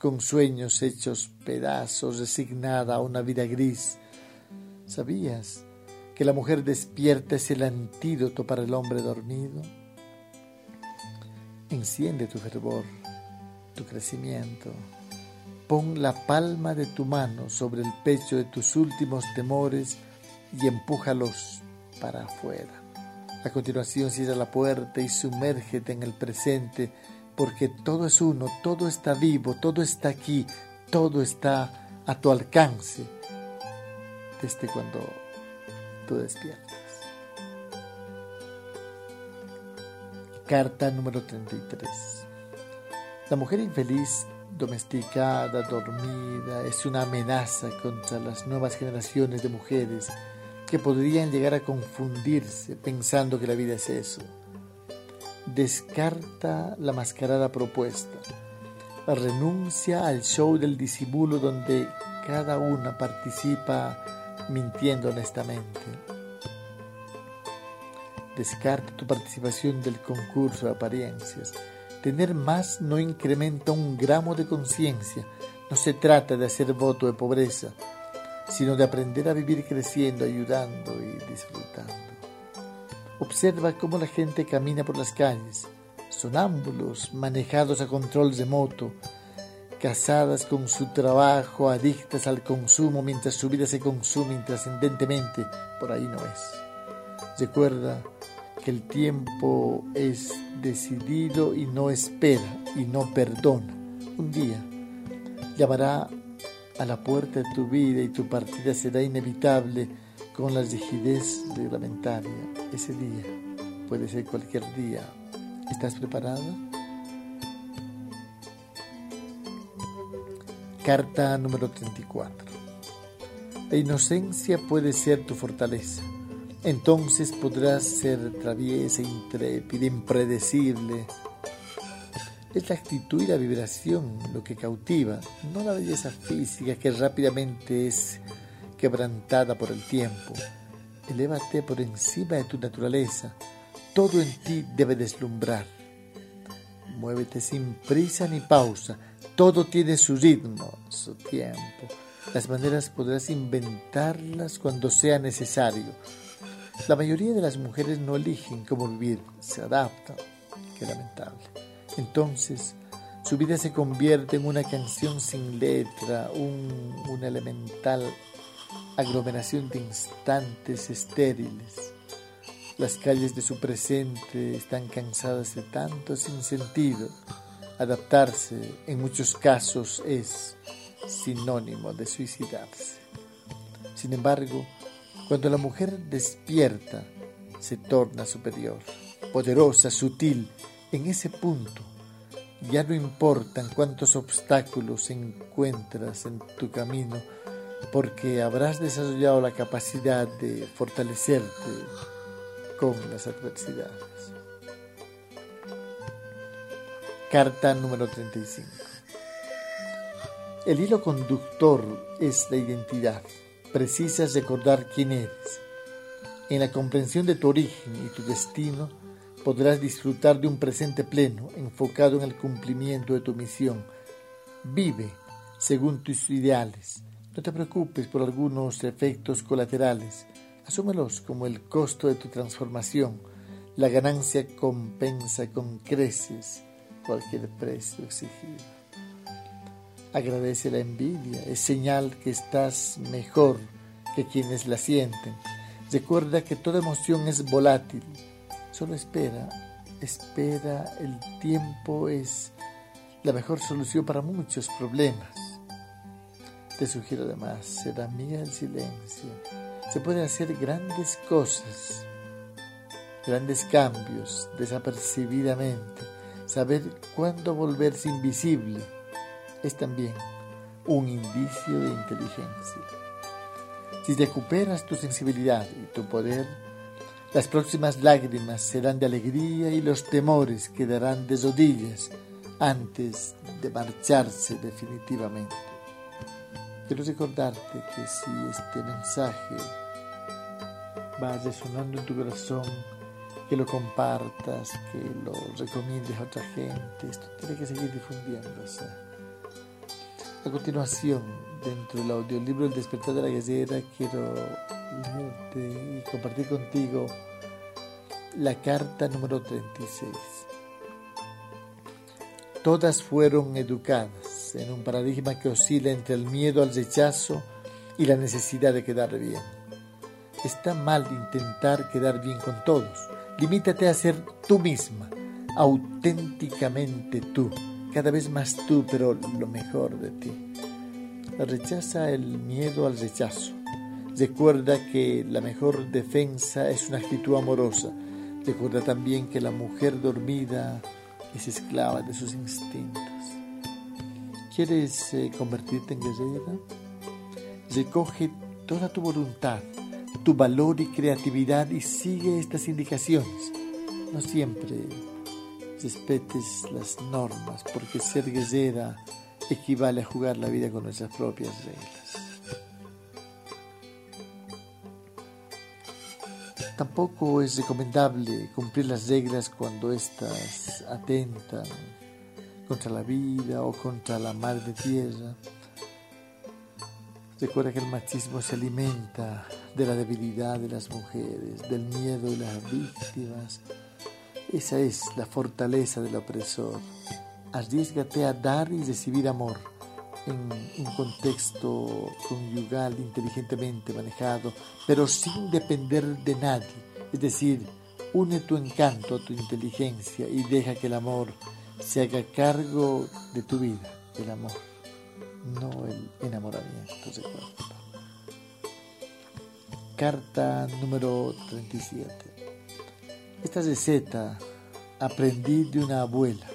con sueños hechos pedazos, resignada a una vida gris. ¿Sabías que la mujer despierta es el antídoto para el hombre dormido? Enciende tu fervor, tu crecimiento. Pon la palma de tu mano sobre el pecho de tus últimos temores y empújalos para afuera. A continuación cierra la puerta y sumérgete en el presente, porque todo es uno, todo está vivo, todo está aquí, todo está a tu alcance desde cuando tú despiertas. Carta número 33. La mujer infeliz domesticada, dormida, es una amenaza contra las nuevas generaciones de mujeres que podrían llegar a confundirse pensando que la vida es eso. Descarta la mascarada propuesta. Renuncia al show del disimulo donde cada una participa mintiendo honestamente. Descarta tu participación del concurso de apariencias Tener más no incrementa un gramo de conciencia. No se trata de hacer voto de pobreza, sino de aprender a vivir creciendo, ayudando y disfrutando. Observa cómo la gente camina por las calles, sonámbulos, manejados a control remoto, casadas con su trabajo, adictas al consumo mientras su vida se consume intrascendentemente, por ahí no es. Recuerda que el tiempo es decidido y no espera y no perdona. Un día llamará a la puerta de tu vida y tu partida será inevitable con la rigidez reglamentaria. Ese día puede ser cualquier día. ¿Estás preparada? Carta número 34. La inocencia puede ser tu fortaleza entonces podrás ser traviesa, intrépida, impredecible. Es la actitud y la vibración lo que cautiva, no la belleza física que rápidamente es quebrantada por el tiempo. Elévate por encima de tu naturaleza. Todo en ti debe deslumbrar. Muévete sin prisa ni pausa. Todo tiene su ritmo, su tiempo. Las maneras podrás inventarlas cuando sea necesario la mayoría de las mujeres no eligen cómo vivir, se adaptan. Qué lamentable. Entonces, su vida se convierte en una canción sin letra, un, una elemental aglomeración de instantes estériles. Las calles de su presente están cansadas de tanto sentido. Adaptarse en muchos casos es sinónimo de suicidarse. Sin embargo, cuando la mujer despierta, se torna superior, poderosa, sutil. En ese punto ya no importan cuántos obstáculos encuentras en tu camino, porque habrás desarrollado la capacidad de fortalecerte con las adversidades. Carta número 35. El hilo conductor es la identidad precisas recordar quién eres. En la comprensión de tu origen y tu destino, podrás disfrutar de un presente pleno, enfocado en el cumplimiento de tu misión. Vive según tus ideales. No te preocupes por algunos efectos colaterales. Asúmelos como el costo de tu transformación. La ganancia compensa con creces cualquier precio exigido. Agradece la envidia, es señal que estás mejor que quienes la sienten. Recuerda que toda emoción es volátil. Solo espera, espera, el tiempo es la mejor solución para muchos problemas. Te sugiero además ser amiga del silencio. Se pueden hacer grandes cosas grandes cambios desapercibidamente, saber cuándo volverse invisible, es también un indicio de inteligencia. Si recuperas tu sensibilidad y tu poder, las próximas lágrimas serán de alegría y los temores quedarán de rodillas antes de marcharse definitivamente. Quiero recordarte que si este mensaje va resonando en tu corazón, que lo compartas, que lo recomiendes a otra gente, esto tiene que seguir difundiéndose. A continuación, dentro del audiolibro El despertar de la gallera, quiero leerte y compartir contigo la carta número 36. Todas fueron educadas en un paradigma que oscila entre el miedo al rechazo y la necesidad de quedar bien. Está mal intentar quedar bien con todos. Limítate a ser tú misma, auténticamente tú, cada vez más tú, pero lo mejor de ti. Rechaza el miedo al rechazo. Recuerda que la mejor defensa es una actitud amorosa. Recuerda también que la mujer dormida es esclava de sus instintos. ¿Quieres eh, convertirte en guerrera? Recoge toda tu voluntad, tu valor y creatividad y sigue estas indicaciones. No siempre respetes las normas, porque ser guerrera equivale a jugar la vida con nuestras propias reglas. Tampoco es recomendable cumplir las reglas cuando éstas atentan contra la vida o contra la madre tierra. Recuerda que el machismo se alimenta de la debilidad de las mujeres, del miedo de las víctimas. Esa es la fortaleza del opresor. Arriesgate a dar y recibir amor en un contexto conyugal inteligentemente manejado, pero sin depender de nadie. Es decir, une tu encanto a tu inteligencia y deja que el amor se haga cargo de tu vida, el amor, no el enamoramiento. Carta número 37. Esta receta aprendí de una abuela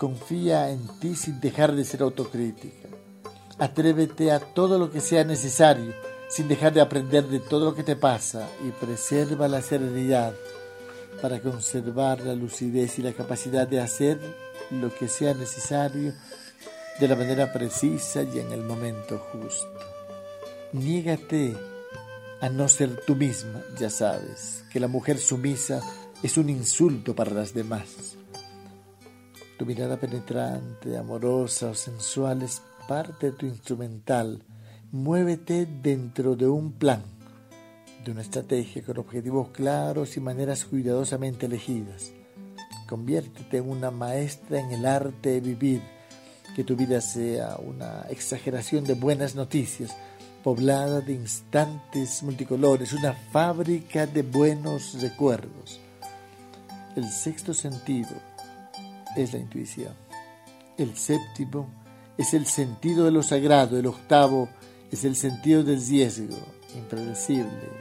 Confía en ti sin dejar de ser autocrítica. Atrévete a todo lo que sea necesario sin dejar de aprender de todo lo que te pasa y preserva la serenidad para conservar la lucidez y la capacidad de hacer lo que sea necesario de la manera precisa y en el momento justo. Niégate a no ser tú misma, ya sabes que la mujer sumisa es un insulto para las demás. Tu mirada penetrante, amorosa o sensual es parte de tu instrumental. Muévete dentro de un plan, de una estrategia con objetivos claros y maneras cuidadosamente elegidas. Conviértete en una maestra en el arte de vivir, que tu vida sea una exageración de buenas noticias, poblada de instantes multicolores, una fábrica de buenos recuerdos. El sexto sentido es la intuición. El séptimo es el sentido de lo sagrado. El octavo es el sentido del riesgo, impredecible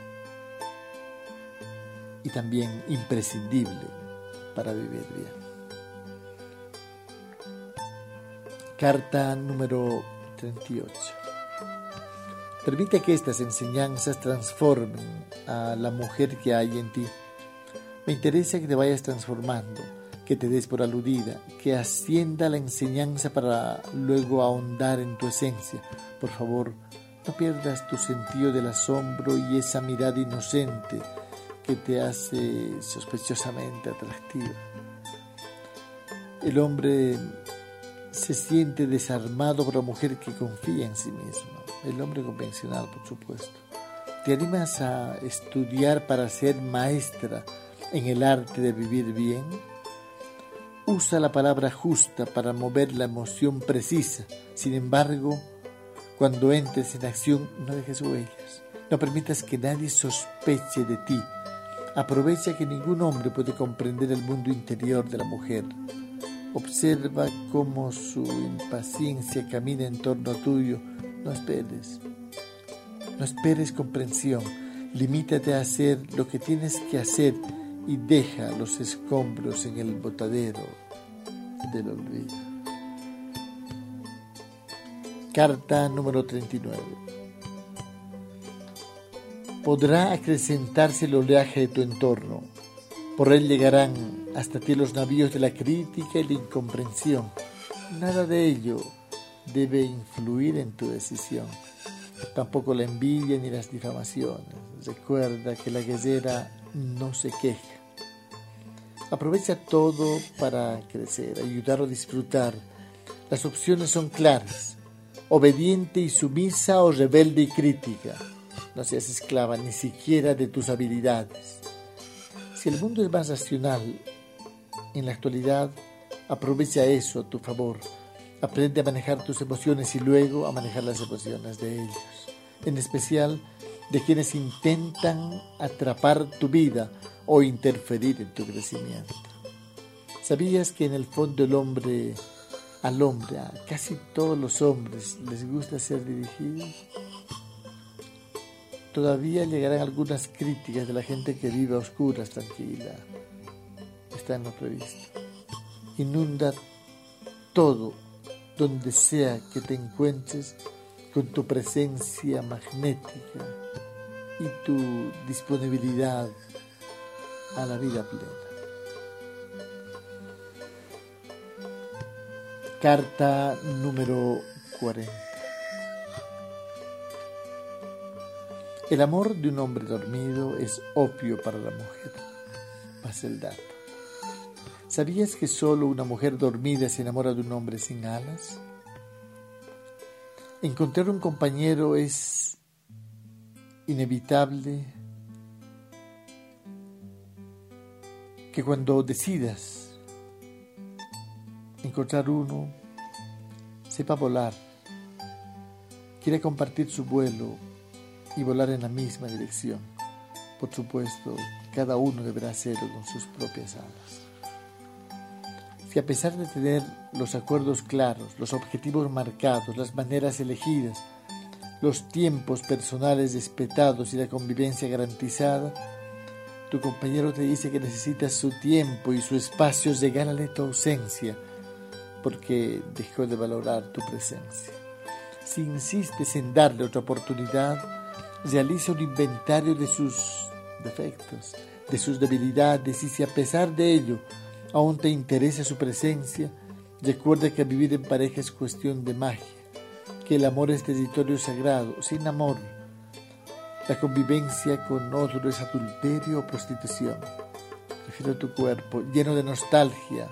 y también imprescindible para vivir bien. Carta número 38. Permite que estas enseñanzas transformen a la mujer que hay en ti. Me interesa que te vayas transformando que te des por aludida, que ascienda la enseñanza para luego ahondar en tu esencia. Por favor, no pierdas tu sentido del asombro y esa mirada inocente que te hace sospechosamente atractiva. El hombre se siente desarmado por la mujer que confía en sí misma, el hombre convencional, por supuesto. ¿Te animas a estudiar para ser maestra en el arte de vivir bien? Usa la palabra justa para mover la emoción precisa. Sin embargo, cuando entres en acción, no dejes huellas. No permitas que nadie sospeche de ti. Aprovecha que ningún hombre puede comprender el mundo interior de la mujer. Observa cómo su impaciencia camina en torno tuyo. No esperes. No esperes comprensión. Limítate a hacer lo que tienes que hacer y deja los escombros en el botadero del olvido. Carta número 39. Podrá acrecentarse el oleaje de tu entorno. Por él llegarán hasta ti los navíos de la crítica y la incomprensión. Nada de ello debe influir en tu decisión tampoco la envidia ni las difamaciones. Recuerda que la guerrera no se queja. Aprovecha todo para crecer, ayudar o disfrutar. Las opciones son claras. Obediente y sumisa o rebelde y crítica. No seas esclava ni siquiera de tus habilidades. Si el mundo es más racional en la actualidad, aprovecha eso a tu favor Aprende a manejar tus emociones y luego a manejar las emociones de ellos, en especial de quienes intentan atrapar tu vida o interferir en tu crecimiento. ¿Sabías que en el fondo el hombre, al hombre, a casi todos los hombres les gusta ser dirigidos? Todavía llegarán algunas críticas de la gente que vive a oscuras, tranquila. Está en lo previsto. Inunda todo donde sea que te encuentres con tu presencia magnética y tu disponibilidad a la vida plena. Carta número 40. El amor de un hombre dormido es opio para la mujer. Pasa el dato. ¿Sabías que solo una mujer dormida se enamora de un hombre sin alas? Encontrar un compañero es inevitable que cuando decidas encontrar uno, sepa volar, quiere compartir su vuelo y volar en la misma dirección. Por supuesto, cada uno deberá hacerlo con sus propias alas si a pesar de tener los acuerdos claros, los objetivos marcados, las maneras elegidas, los tiempos personales respetados y la convivencia garantizada, tu compañero te dice que necesitas su tiempo y su espacio, regálale tu ausencia, porque dejó de valorar tu presencia. Si insistes en darle otra oportunidad, realiza un inventario de sus defectos, de sus debilidades y si a pesar de ello aún te interesa su presencia, recuerda que vivir en pareja es cuestión de magia, que el amor es territorio sagrado, sin amor. La convivencia con otro es adulterio o prostitución. Prefiero tu cuerpo lleno de nostalgia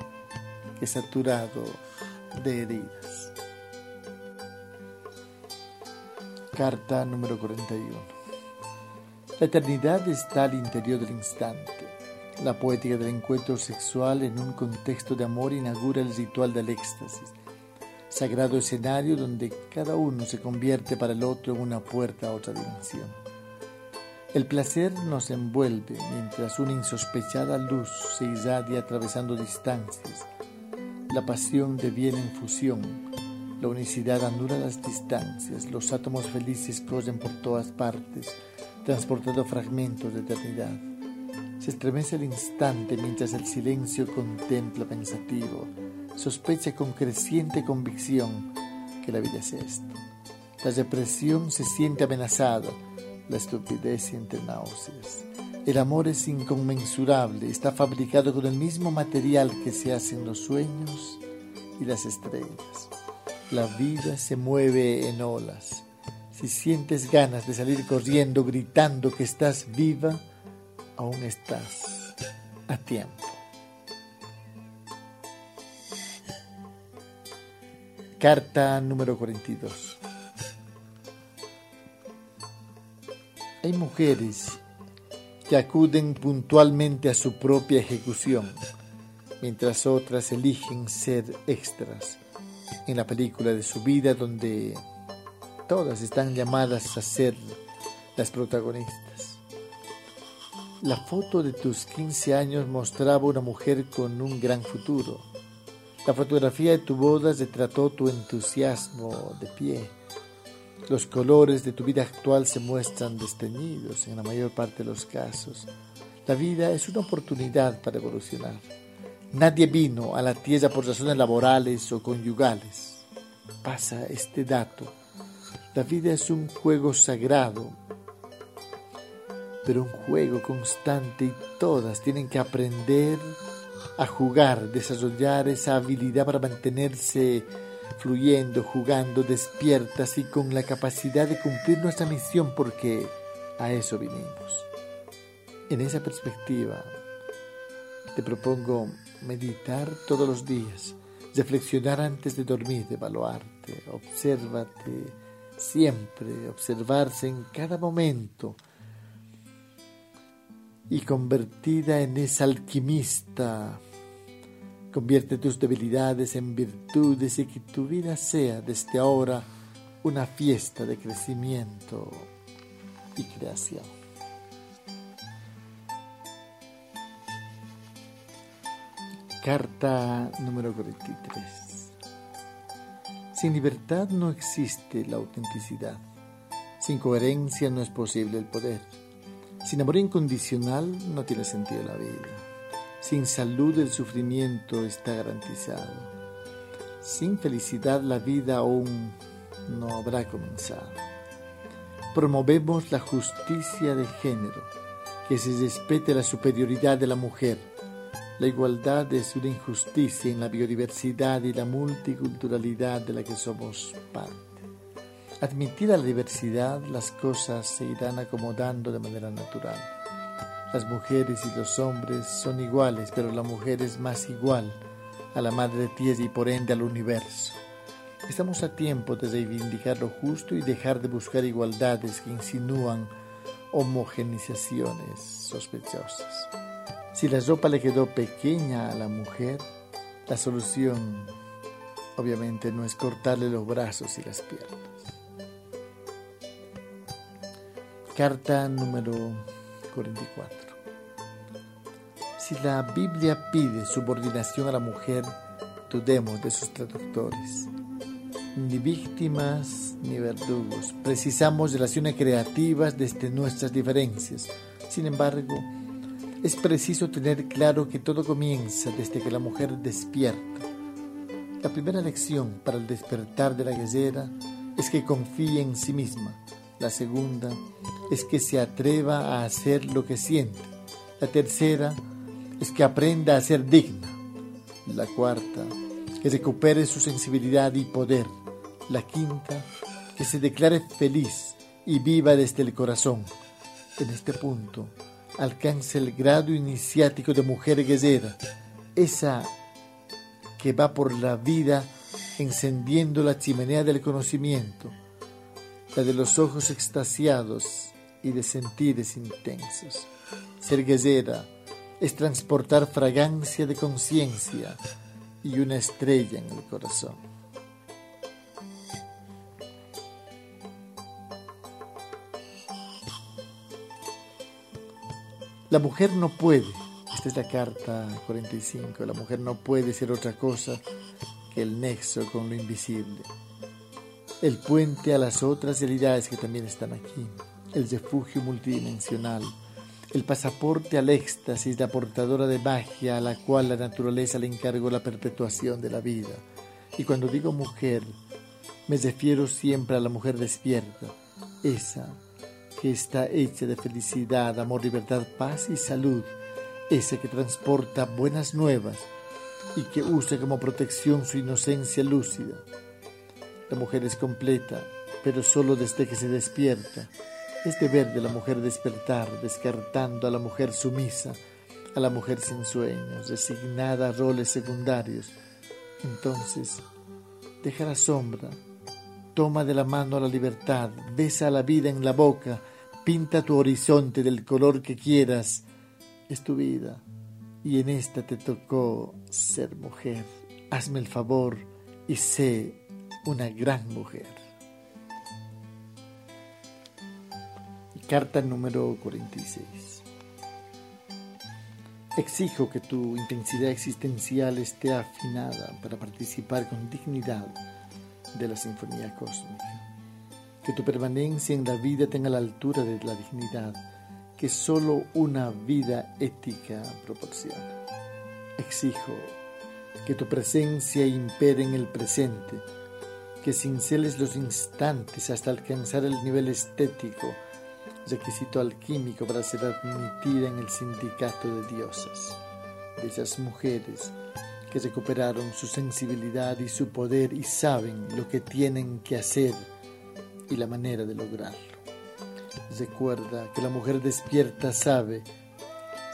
que saturado de heridas. Carta número 41. La eternidad está al interior del instante la poética del encuentro sexual en un contexto de amor inaugura el ritual del éxtasis, sagrado escenario donde cada uno se convierte para el otro en una puerta a otra dimensión. El placer nos envuelve mientras una insospechada luz se irradia atravesando distancias. La pasión deviene en fusión, la unicidad anula las distancias, los átomos felices corren por todas partes, transportando fragmentos de eternidad. Se estremece al instante mientras el silencio contempla pensativo. Sospecha con creciente convicción que la vida es esto. La represión se siente amenazada, la estupidez siente náuseas. El amor es inconmensurable, está fabricado con el mismo material que se hacen los sueños y las estrellas. La vida se mueve en olas. Si sientes ganas de salir corriendo gritando que estás viva, aún estás a tiempo. Carta número 42. Hay mujeres que acuden puntualmente a su propia ejecución, mientras otras eligen ser extras en la película de su vida donde todas están llamadas a ser las protagonistas. La foto de tus 15 años mostraba una mujer con un gran futuro. La fotografía de tu boda retrató tu entusiasmo de pie. Los colores de tu vida actual se muestran desteñidos en la mayor parte de los casos. La vida es una oportunidad para evolucionar. Nadie vino a la tierra por razones laborales o conyugales. Pasa este dato. La vida es un juego sagrado, pero un juego constante y todas tienen que aprender a jugar, desarrollar esa habilidad para mantenerse fluyendo, jugando, despiertas y con la capacidad de cumplir nuestra misión porque a eso vinimos. En esa perspectiva, te propongo meditar todos los días, reflexionar antes de dormir, evaluarte, obsérvate siempre, observarse en cada momento y convertida en esa alquimista Convierte tus debilidades en virtudes y que tu vida sea desde ahora una fiesta de crecimiento y creación. Carta número 43. Sin libertad no existe la autenticidad. Sin coherencia no es posible el poder. Sin amor incondicional no tiene sentido la vida. Sin salud el sufrimiento está garantizado. Sin felicidad la vida aún no habrá comenzado. Promovemos la justicia de género, que se respete la superioridad de la mujer. La igualdad es una injusticia en la biodiversidad y la multiculturalidad de la que somos parte. Admitida la diversidad, las cosas se irán acomodando de manera natural las mujeres y los hombres son iguales, pero la mujer es más igual a la Madre Tierra y por ende al universo. Estamos a tiempo de reivindicar lo justo y dejar de buscar igualdades que insinúan homogenizaciones sospechosas. Si la ropa le quedó pequeña a la mujer, la solución obviamente no es cortarle los brazos y las piernas. Carta número 44. Si la Biblia pide subordinación a la mujer, dudemos de sus traductores. Ni víctimas ni verdugos. Precisamos relaciones creativas desde nuestras diferencias. Sin embargo, es preciso tener claro que todo comienza desde que la mujer despierta. La primera lección para el despertar de la guerrera es que confíe en sí misma. La segunda es que se atreva a hacer lo que siente. La tercera es que aprenda a ser digna. La cuarta, que recupere su sensibilidad y poder. La quinta, que se declare feliz y viva desde el corazón. En este punto, alcance el grado iniciático de mujer guerrera, esa que va por la vida encendiendo la chimenea del conocimiento, la de los ojos extasiados y de sentires intensos. Ser guerrera es transportar fragancia de conciencia y una estrella en el corazón. La mujer no puede, esta es la carta 45, la mujer no puede ser otra cosa que el nexo con lo invisible, el puente a las otras realidades que también están aquí. El refugio multidimensional, el pasaporte al éxtasis, la portadora de magia a la cual la naturaleza le encargó la perpetuación de la vida. Y cuando digo mujer, me refiero siempre a la mujer despierta, esa que está hecha de felicidad, amor, libertad, paz y salud, esa que transporta buenas nuevas y que usa como protección su inocencia lúcida. La mujer es completa, pero solo desde que se despierta es deber de la mujer despertar, descartando a la mujer sumisa, a la mujer sin sueños, resignada a roles secundarios. Entonces, deja la sombra, toma de la mano la libertad, besa la vida en la boca, pinta tu horizonte del color que quieras. Es tu vida y en esta te tocó ser mujer. Hazme el favor y sé una gran mujer. Carta número 46. Exijo que tu intensidad existencial esté afinada para participar con dignidad de la sinfonía cósmica. que tu permanencia en la vida tenga la altura de la dignidad que solo una vida ética proporciona. Exijo que tu presencia impere en el presente, que cinceles los instantes hasta alcanzar el nivel estético, requisito alquímico para ser admitida en el sindicato de diosas, de esas mujeres que recuperaron su sensibilidad y su poder y saben lo que tienen que hacer y la manera de lograrlo. Recuerda que la mujer despierta sabe,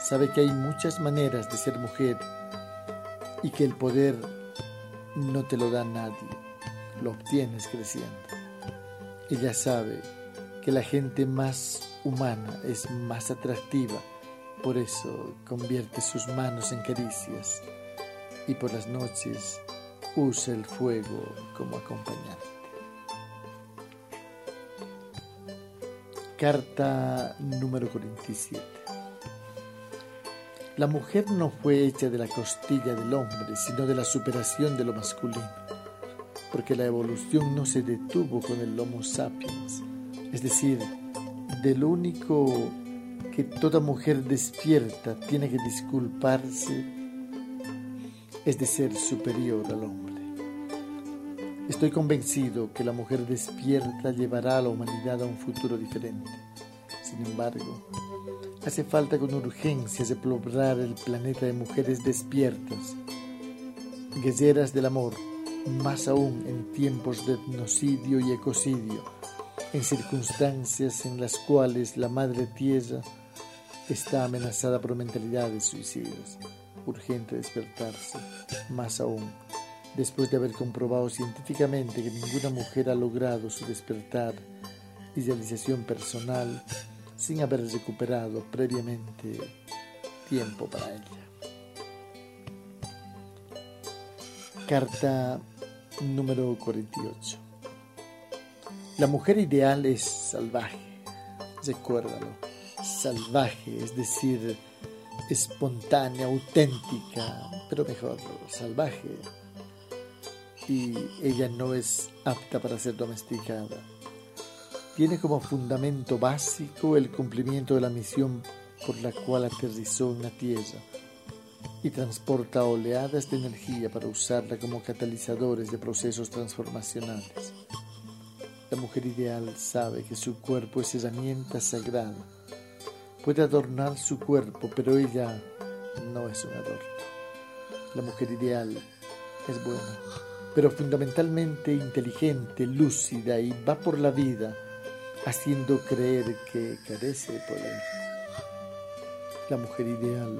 sabe que hay muchas maneras de ser mujer y que el poder no te lo da nadie, lo obtienes creciendo. Ella sabe que la gente más humana es más atractiva, por eso convierte sus manos en caricias y por las noches usa el fuego como acompañante. Carta número 47. La mujer no fue hecha de la costilla del hombre, sino de la superación de lo masculino, porque la evolución no se detuvo con el Homo sapiens, es decir, del único que toda mujer despierta tiene que disculparse es de ser superior al hombre. Estoy convencido que la mujer despierta llevará a la humanidad a un futuro diferente. Sin embargo, hace falta con urgencia repoblar el planeta de mujeres despiertas, guerreras del amor, más aún en tiempos de etnocidio y ecocidio, en circunstancias en las cuales la madre tierra está amenazada por mentalidades suicidas. Urgente despertarse, más aún después de haber comprobado científicamente que ninguna mujer ha logrado su despertar y realización personal sin haber recuperado previamente tiempo para ella. Carta número 48. La mujer ideal es salvaje, recuérdalo, salvaje, es decir, espontánea, auténtica, pero mejor, salvaje y ella no es apta para ser domesticada. Tiene como fundamento básico el cumplimiento de la misión por la cual aterrizó en la Tierra y transporta oleadas de energía para usarla como catalizadores de procesos transformacionales. La mujer ideal sabe que su cuerpo es herramienta sagrada. Puede adornar su cuerpo, pero ella no es un adorno. La mujer ideal es buena pero fundamentalmente inteligente, lúcida y va por la vida haciendo creer que carece de poder. La mujer ideal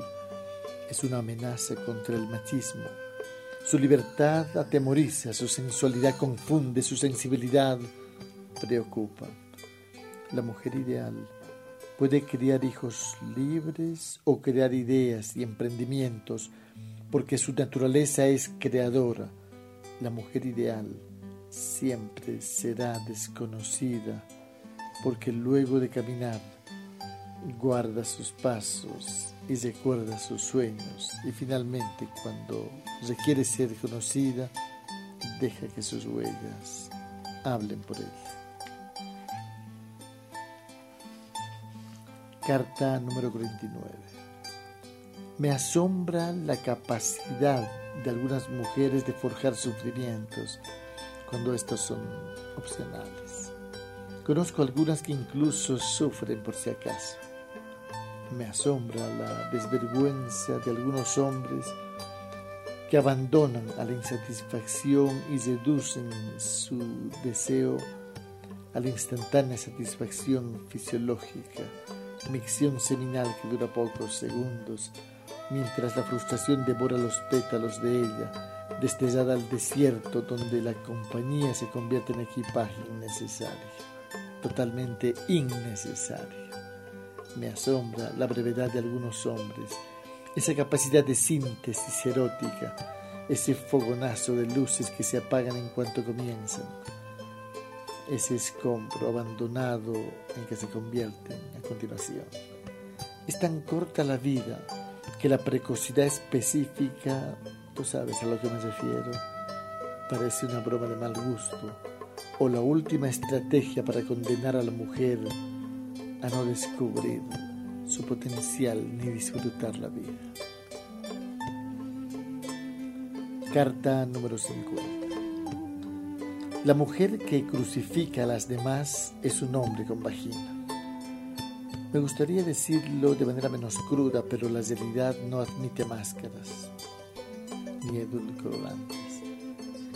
es una amenaza contra el machismo. Su libertad atemoriza, su sensualidad confunde, su sensibilidad preocupa. La mujer ideal puede crear hijos libres o crear ideas y emprendimientos porque su naturaleza es creadora la mujer ideal siempre será desconocida porque luego de caminar guarda sus pasos y recuerda sus sueños y finalmente cuando requiere ser conocida deja que sus huellas hablen por ella. Carta número 49. Me asombra la capacidad de algunas mujeres de forjar sufrimientos cuando estos son opcionales. Conozco algunas que incluso sufren por si acaso. Me asombra la desvergüenza de algunos hombres que abandonan a la insatisfacción y reducen su deseo a la instantánea satisfacción fisiológica, micción seminal que dura pocos segundos mientras la frustración devora los pétalos de ella, destellada al desierto donde la compañía se convierte en equipaje innecesario, totalmente innecesario. Me asombra la brevedad de algunos hombres, esa capacidad de síntesis erótica, ese fogonazo de luces que se apagan en cuanto comienzan, ese escombro abandonado en que se convierten a continuación. Es tan corta la vida que la precocidad específica, tú sabes a lo que me refiero, parece una broma de mal gusto, o la última estrategia para condenar a la mujer a no descubrir su potencial ni disfrutar la vida. Carta número 50. La mujer que crucifica a las demás es un hombre con vagina. Me gustaría decirlo de manera menos cruda, pero la realidad no admite máscaras ni edulcorantes.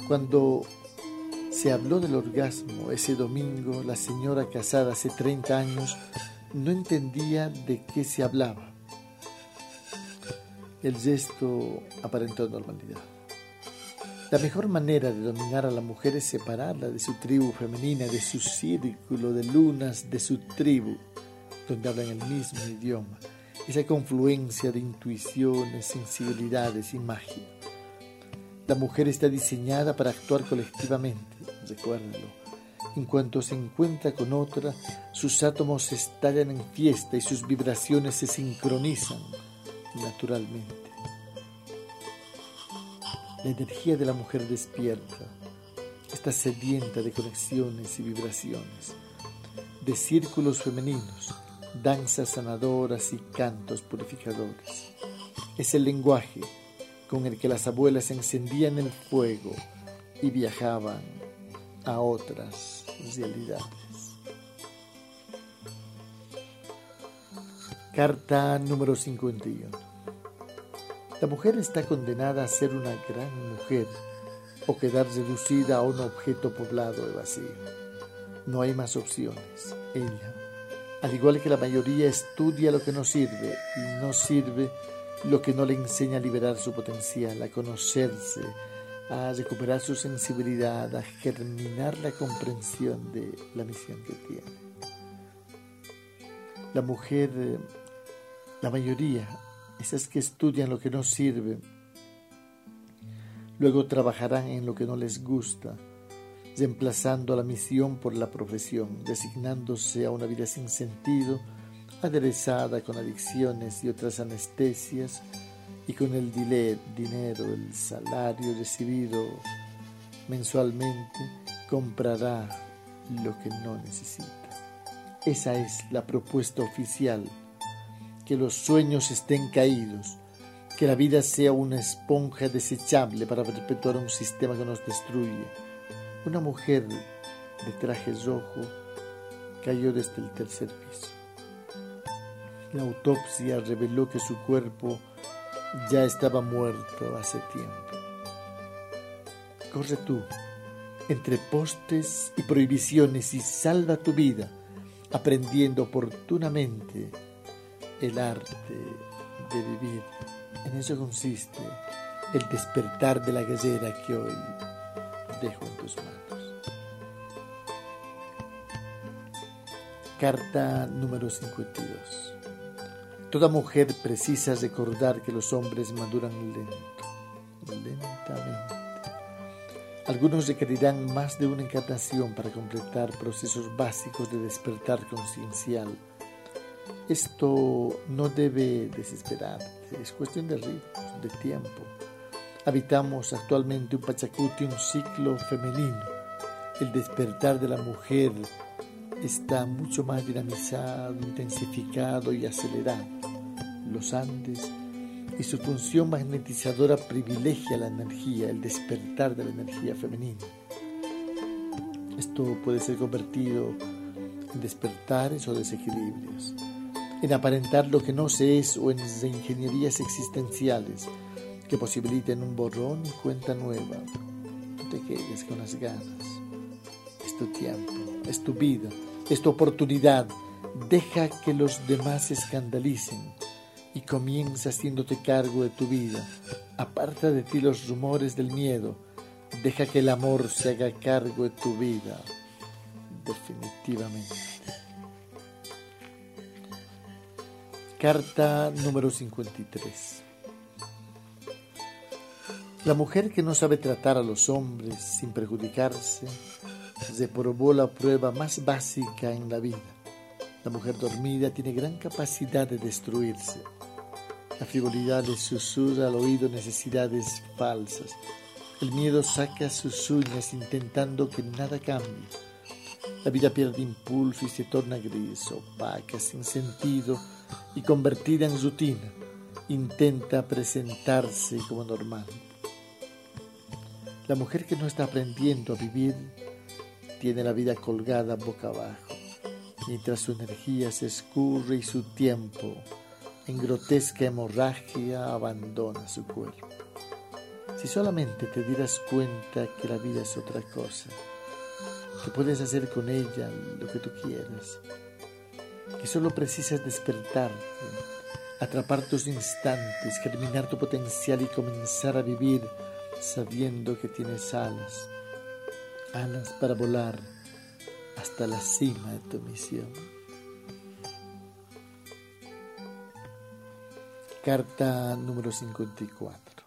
Cuando se habló del orgasmo ese domingo, la señora casada hace 30 años no entendía de qué se hablaba. El gesto aparentó normalidad. La mejor manera de dominar a la mujer es separarla de su tribu femenina, de su círculo de lunas, de su tribu, donde hablan el mismo idioma, esa confluencia de intuiciones, sensibilidades y magia. La mujer está diseñada para actuar colectivamente, recuérdalo. En cuanto se encuentra con otra, sus átomos estallan en fiesta y sus vibraciones se sincronizan naturalmente. La energía de la mujer despierta, está sedienta de conexiones y vibraciones, de círculos femeninos, danzas sanadoras y cantos purificadores. Es el lenguaje con el que las abuelas encendían el fuego y viajaban a otras realidades. Carta número 51. La mujer está condenada a ser una gran mujer o quedar reducida a un objeto poblado de vacío. No hay más opciones. Ella, al igual que la mayoría, estudia lo que no sirve y no sirve lo que no le enseña a liberar su potencial, a conocerse, a recuperar su sensibilidad, a germinar la comprensión de la misión que tiene. La mujer, la mayoría, esas que estudian lo que no sirve, luego trabajarán en lo que no les gusta, reemplazando la misión por la profesión, designándose a una vida sin sentido, aderezada con adicciones y otras anestesias, y con el dinero, el salario recibido mensualmente, comprará lo que no necesita. Esa es la propuesta oficial, que los sueños estén caídos, que la vida sea una esponja desechable para perpetuar un sistema que nos destruye. Una mujer de traje rojo cayó desde el tercer piso. La autopsia reveló que su cuerpo ya estaba muerto hace tiempo. Corre tú entre postes y prohibiciones y salva tu vida aprendiendo oportunamente el arte de vivir. En eso consiste el despertar de la gallera que hoy dejo en tus manos. Carta número 52. Toda mujer precisa recordar que los hombres maduran lento, lentamente. Algunos requerirán más de una encarnación para completar procesos básicos de despertar conciencial. Esto no debe desesperarte, es cuestión de ritmo, de tiempo. Habitamos actualmente un Pachacuti, un ciclo femenino. El despertar de la mujer está mucho más dinamizado, intensificado y acelerado. Los Andes y su función magnetizadora privilegia la energía, el despertar de la energía femenina. Esto puede ser convertido en despertares o desequilibrios, en aparentar lo que no se es o en ingenierías existenciales que posibiliten un borrón y cuenta nueva. No te quedes con las ganas. Es tu tiempo, es tu vida, es tu oportunidad. Deja que los demás se escandalicen y comienza haciéndote cargo de tu vida. Aparta de ti los rumores del miedo. Deja que el amor se haga cargo de tu vida. Definitivamente. Carta número 53. La mujer que no sabe tratar a los hombres sin perjudicarse reprobó la prueba más básica en la vida. La mujer dormida tiene gran capacidad de destruirse. La frivolidad le susurra al oído necesidades falsas. El miedo saca sus uñas intentando que nada cambie. La vida pierde impulso y se torna gris, opaca, sin sentido y convertida en rutina. Intenta presentarse como normal. La mujer que no está aprendiendo a vivir tiene la vida colgada boca abajo, mientras su energía se escurre y su tiempo, en grotesca hemorragia, abandona su cuerpo. Si solamente te dieras cuenta que la vida es otra cosa, que puedes hacer con ella lo que tú quieras, que solo precisas despertarte, atrapar tus instantes, germinar tu potencial y comenzar a vivir sabiendo que tienes alas alas para volar hasta la cima de tu misión. Carta número 54.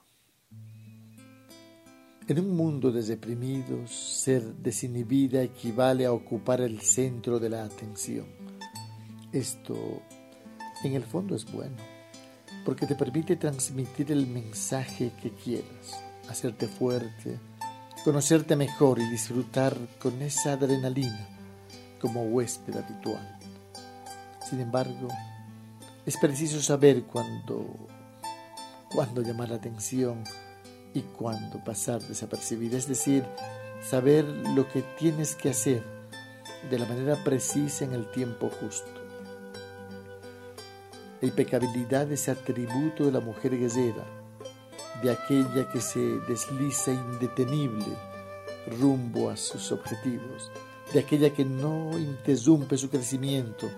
En un mundo de deprimidos, ser desinhibida equivale a ocupar el centro de la atención. Esto, en el fondo, es bueno, porque te permite transmitir el mensaje que quieras, hacerte fuerte, conocerte mejor y disfrutar con esa adrenalina como huésped habitual. Sin embargo, es preciso saber cuándo, cuándo llamar la atención y cuándo pasar desapercibida, es decir, saber lo que tienes que hacer de la manera precisa en el tiempo justo. La impecabilidad es atributo de la mujer guerrera de aquella que se desliza indetenible rumbo a sus objetivos, de aquella que no interrumpe su crecimiento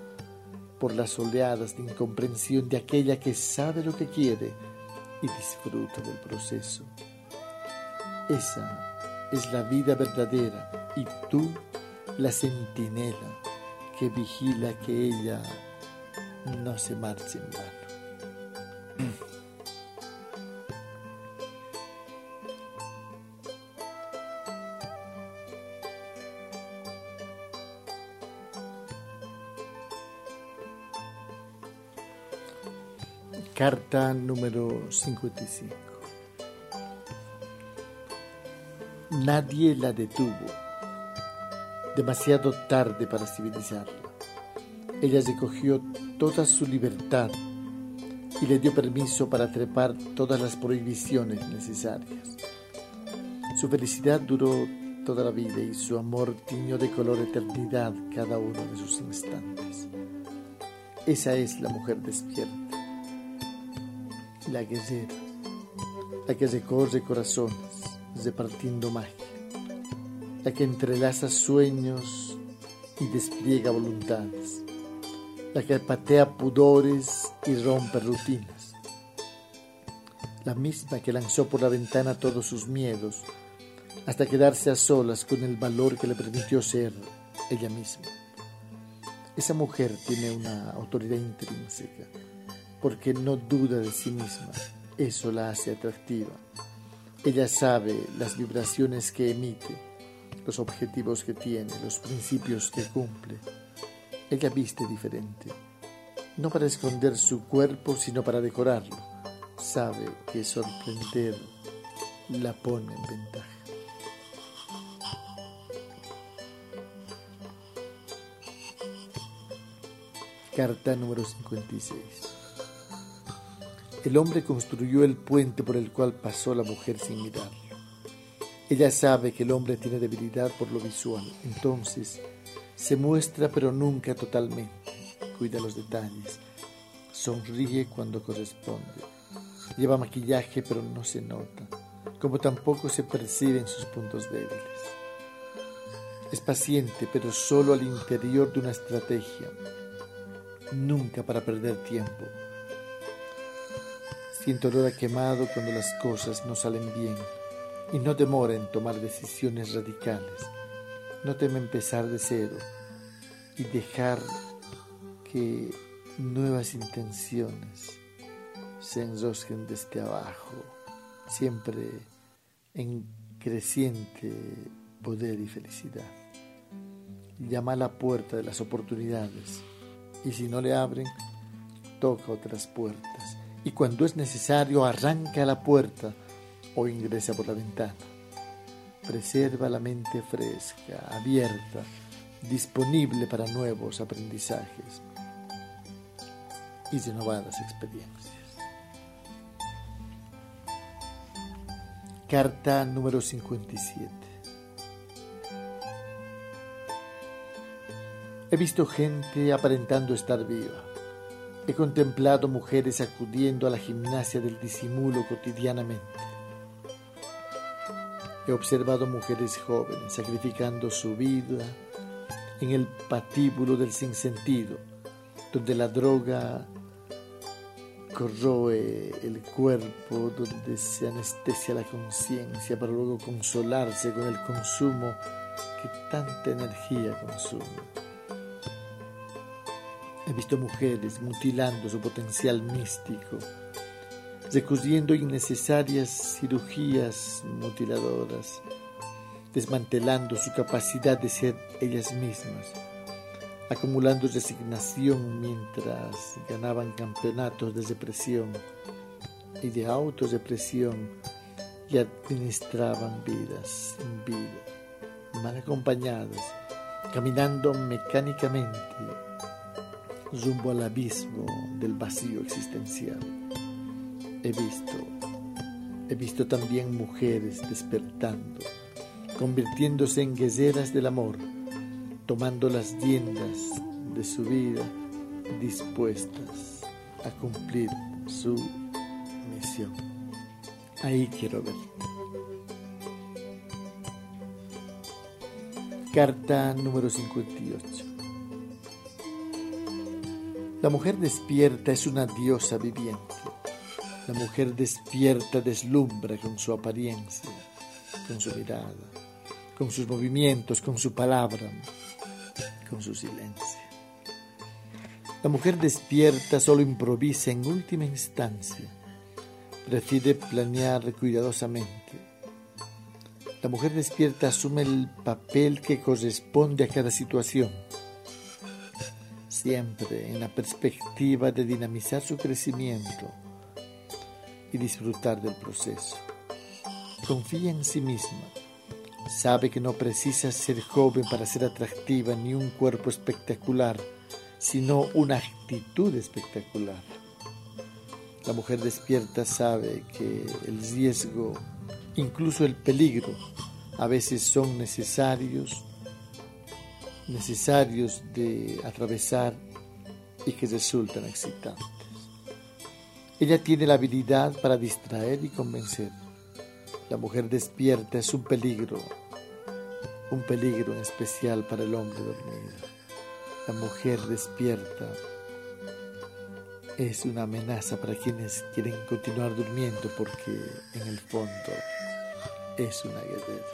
por las oleadas de incomprensión, de aquella que sabe lo que quiere y disfruta del proceso. Esa es la vida verdadera y tú la centinela que vigila que ella no se marche en vano. Carta número 55. Nadie la detuvo. Demasiado tarde para civilizarla. Ella recogió toda su libertad y le dio permiso para trepar todas las prohibiciones necesarias. Su felicidad duró toda la vida y su amor tiñó de color eternidad cada uno de sus instantes. Esa es la mujer despierta la guerrera, la que recorre corazones, repartiendo magia, la que entrelaza sueños y despliega voluntades, la que patea pudores y rompe rutinas, la misma que lanzó por la ventana todos sus miedos hasta quedarse a solas con el valor que le permitió ser ella misma. Esa mujer tiene una autoridad intrínseca porque no duda de sí misma. Eso la hace atractiva. Ella sabe las vibraciones que emite, los objetivos que tiene, los principios que cumple. Ella viste diferente, no para esconder su cuerpo, sino para decorarlo. Sabe que sorprender la pone en ventaja. Carta número 56. El hombre construyó el puente por el cual pasó la mujer sin mirarlo. Ella sabe que el hombre tiene debilidad por lo visual, entonces se muestra pero nunca totalmente. Cuida los detalles, sonríe cuando corresponde, lleva maquillaje pero no se nota, como tampoco se perciben sus puntos débiles. Es paciente pero solo al interior de una estrategia, nunca para perder tiempo Siento olor a quemado cuando las cosas no salen bien y no demora en tomar decisiones radicales. No teme empezar de cero y dejar que nuevas intenciones se enrosquen desde abajo, siempre en creciente poder y felicidad. Llama a la puerta de las oportunidades y si no le abren, toca otras puertas y cuando es necesario arranca la puerta o ingresa por la ventana. Preserva la mente fresca, abierta, disponible para nuevos aprendizajes y renovadas experiencias. Carta número 57. He visto gente aparentando estar viva. He contemplado mujeres acudiendo a la gimnasia del disimulo cotidianamente. He observado mujeres jóvenes sacrificando su vida en el patíbulo del sinsentido, donde la droga corroe el cuerpo, donde se anestesia la conciencia para luego consolarse con el consumo que tanta energía consume. He visto mujeres mutilando su potencial místico, recurriendo innecesarias cirugías mutiladoras, desmantelando su capacidad de ser ellas mismas, acumulando resignación mientras ganaban campeonatos de depresión y de autodepresión y administraban vidas sin vida, mal acompañadas, caminando mecánicamente rumbo al abismo del vacío existencial. He visto, he visto también mujeres despertando, convirtiéndose en guerreras del amor, tomando las riendas de su vida, dispuestas a cumplir su misión. Ahí quiero ver. Carta número 58. La mujer despierta es una diosa viviente. La mujer despierta deslumbra con su apariencia, con su mirada, con sus movimientos, con su palabra, con su silencio. La mujer despierta solo improvisa en última instancia, prefiere planear cuidadosamente. La mujer despierta asume el papel que corresponde a cada situación siempre en la perspectiva de dinamizar su crecimiento y disfrutar del proceso. Confía en sí misma. Sabe que no precisa ser joven para ser atractiva ni un cuerpo espectacular, sino una actitud espectacular. La mujer despierta sabe que el riesgo, incluso el peligro, a veces son necesarios necesarios de atravesar y que resultan excitantes. Ella tiene la habilidad para distraer y convencer. La mujer despierta es un peligro, un peligro en especial para el hombre dormido. La mujer despierta es una amenaza para quienes quieren continuar durmiendo porque en el fondo es una guerrera.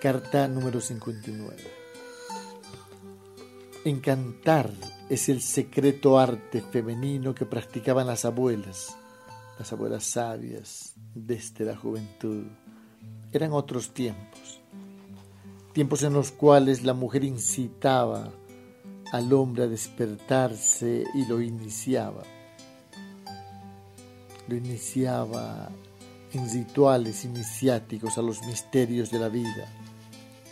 Carta número 59. Encantar es el secreto arte femenino que practicaban las abuelas, las abuelas sabias desde la juventud. Eran otros tiempos, tiempos en los cuales la mujer incitaba al hombre a despertarse y lo iniciaba. Lo iniciaba en rituales iniciáticos a los misterios de la vida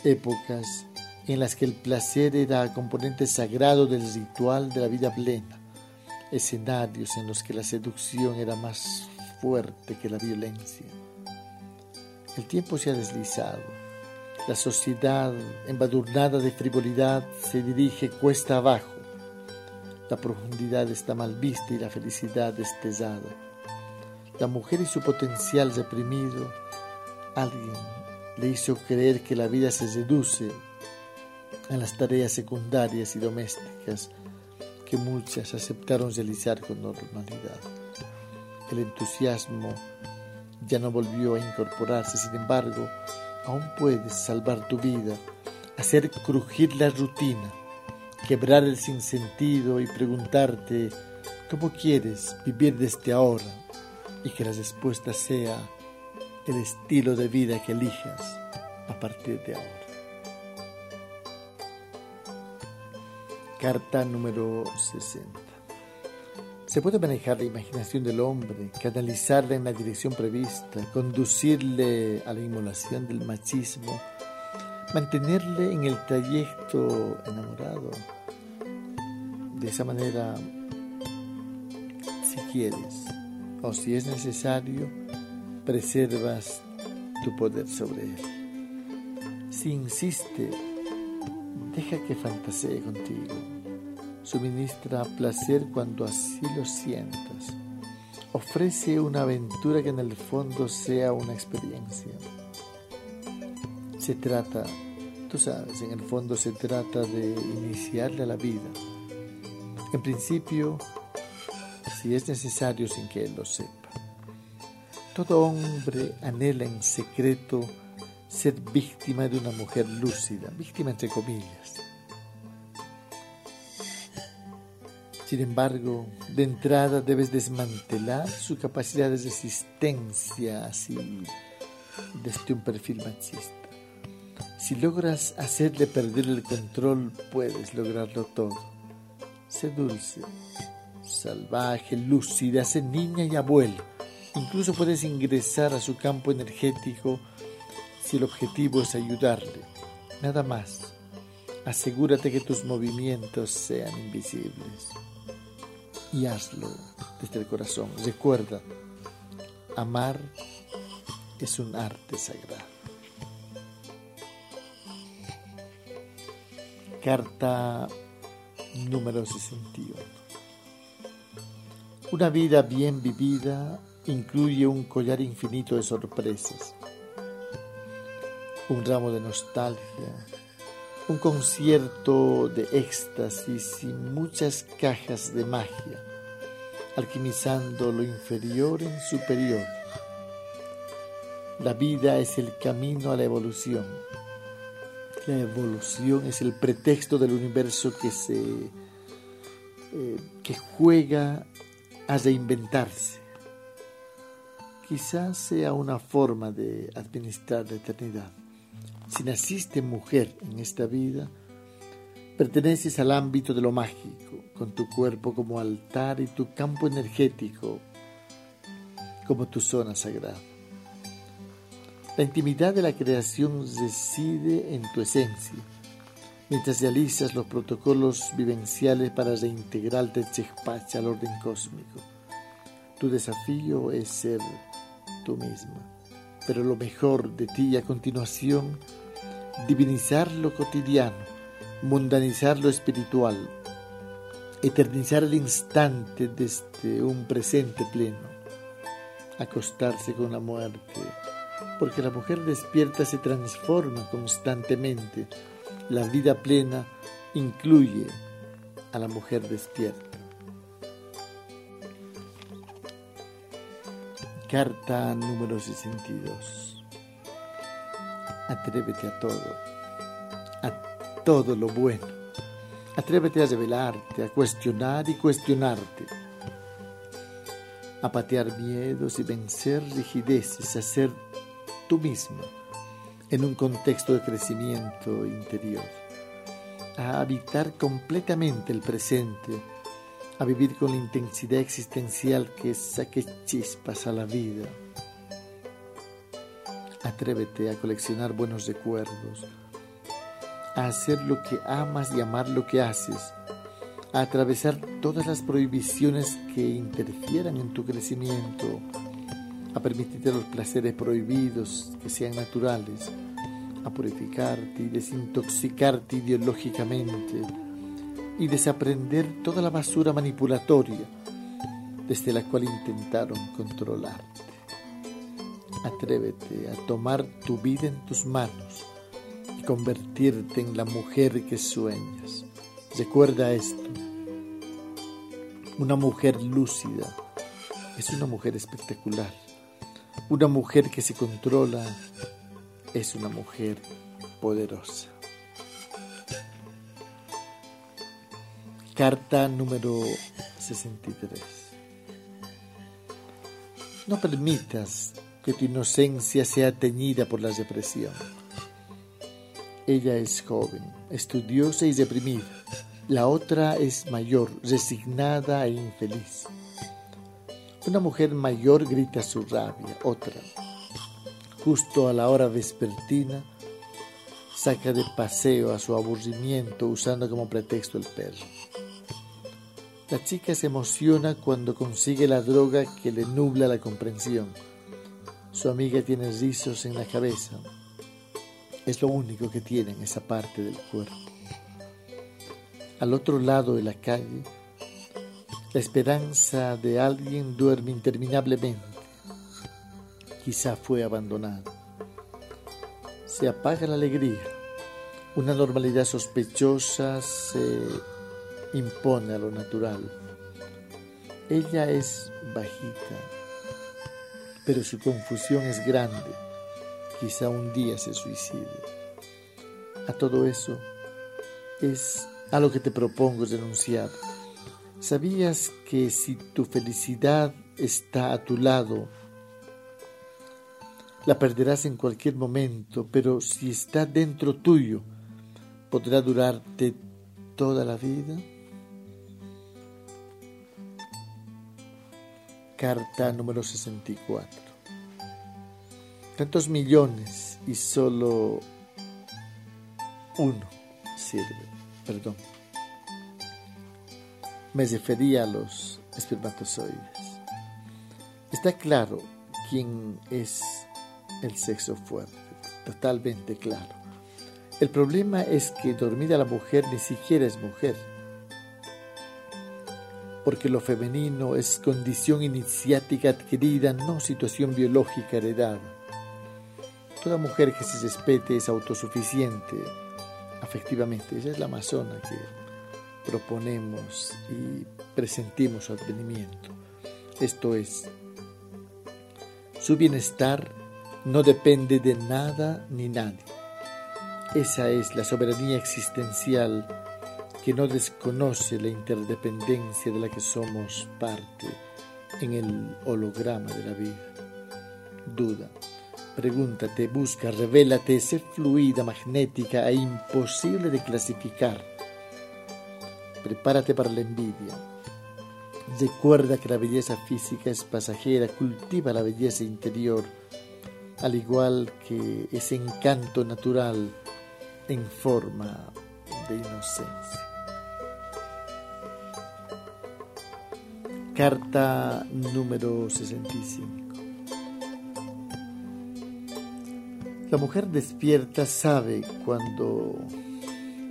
épocas en las que el placer era componente sagrado del ritual de la vida plena, escenarios en los que la seducción era más fuerte que la violencia. El tiempo se ha deslizado, la sociedad embadurnada de frivolidad se dirige cuesta abajo, la profundidad está mal vista y la felicidad destesada. La mujer y su potencial reprimido, alguien le hizo creer que la vida se reduce a las tareas secundarias y domésticas que muchas aceptaron realizar con normalidad. El entusiasmo ya no volvió a incorporarse, sin embargo, aún puedes salvar tu vida, hacer crujir la rutina, quebrar el sinsentido y preguntarte cómo quieres vivir desde ahora y que la respuesta sea el estilo de vida que elijas a partir de ahora. Carta número 60. Se puede manejar la imaginación del hombre, canalizarla en la dirección prevista, conducirle a la inmolación del machismo, mantenerle en el trayecto enamorado. De esa manera, si quieres o si es necesario, preservas tu poder sobre él. Si insiste, deja que fantasee contigo suministra placer cuando así lo sientas. Ofrece una aventura que en el fondo sea una experiencia. Se trata, tú sabes, en el fondo se trata de iniciarle a la vida. En principio, si es necesario sin que él lo sepa. Todo hombre anhela en secreto ser víctima de una mujer lúcida, víctima entre comillas Sin embargo, de entrada debes desmantelar su capacidad de resistencia así desde un perfil machista. Si logras hacerle perder el control, puedes lograrlo todo. Sé dulce, salvaje, lúcida, sé niña y abuela. Incluso puedes ingresar a su campo energético si el objetivo es ayudarle. Nada más. Asegúrate que tus movimientos sean invisibles y hazlo desde el corazón. Recuerda, amar es un arte sagrado. Carta número 61. Una vida bien vivida incluye un collar infinito de sorpresas, un ramo de nostalgia, un concierto de éxtasis y muchas cajas de magia, alquimizando lo inferior en superior. La vida es el camino a la evolución. La evolución es el pretexto del universo que se eh, que juega a reinventarse. Quizás sea una forma de administrar la eternidad. Si naciste mujer en esta vida, perteneces al ámbito de lo mágico, con tu cuerpo como altar y tu campo energético como tu zona sagrada. La intimidad de la creación reside en tu esencia, mientras realizas los protocolos vivenciales para reintegrarte Chechpacha al orden cósmico. Tu desafío es ser tú misma, pero lo mejor de ti a continuación divinizar lo cotidiano, mundanizar lo espiritual, eternizar el instante desde un presente pleno, acostarse con la muerte, porque la mujer despierta se transforma constantemente. La vida plena incluye a la mujer despierta. Carta número 62. Atrévete a todo, a todo lo bueno. Atrévete a revelarte, a cuestionar y cuestionarte, a patear miedos y vencer rigideces, a ser tú mismo en un contexto de crecimiento interior, a habitar completamente el presente, a vivir con la intensidad existencial que saque chispas a la vida Atrévete a coleccionar buenos recuerdos, a hacer lo que amas y amar lo que haces, a atravesar todas las prohibiciones que interfieran en tu crecimiento, a permitirte los placeres prohibidos que sean naturales, a purificarte y desintoxicarte ideológicamente y desaprender toda la basura manipulatoria desde la cual intentaron controlarte. Atrévete a tomar tu vida en tus manos y convertirte en la mujer que sueñas. Recuerda esto. Una mujer lúcida es una mujer espectacular. Una mujer que se controla es una mujer poderosa. Carta número 63. No permitas que tu inocencia sea teñida por la depresión. Ella es joven, estudiosa y deprimida. La otra es mayor, resignada e infeliz. Una mujer mayor grita su rabia, otra, justo a la hora vespertina, saca de paseo a su aburrimiento usando como pretexto el perro. La chica se emociona cuando consigue la droga que le nubla la comprensión. Su amiga tiene rizos en la cabeza. Es lo único que tiene en esa parte del cuerpo. Al otro lado de la calle, la esperanza de alguien duerme interminablemente. Quizá fue abandonado. Se apaga la alegría. Una normalidad sospechosa se impone a lo natural. Ella es bajita, pero su confusión es grande. Quizá un día se suicide. A todo eso es a lo que te propongo denunciar. ¿Sabías que si tu felicidad está a tu lado, la perderás en cualquier momento, pero si está dentro tuyo, podrá durarte toda la vida? Carta número 64. Tantos millones y solo uno sirve. Perdón. Me refería a los espermatozoides. Está claro quién es el sexo fuerte, totalmente claro. El problema es que dormida la mujer ni siquiera es mujer porque lo femenino es condición iniciática adquirida, no situación biológica heredada. Toda mujer que se respete es autosuficiente afectivamente. Esa es la amazona que proponemos y presentimos su advenimiento. Esto es, su bienestar no depende de nada ni nadie. Esa es la soberanía existencial que no desconoce la interdependencia de la que somos parte en el holograma de la vida. Duda, pregúntate, busca, revélate, sé fluida, magnética e imposible de clasificar. Prepárate para la envidia. Recuerda que la belleza física es pasajera, cultiva la belleza interior, al igual que ese encanto natural en forma de inocencia. Carta número 65. La mujer despierta sabe cuando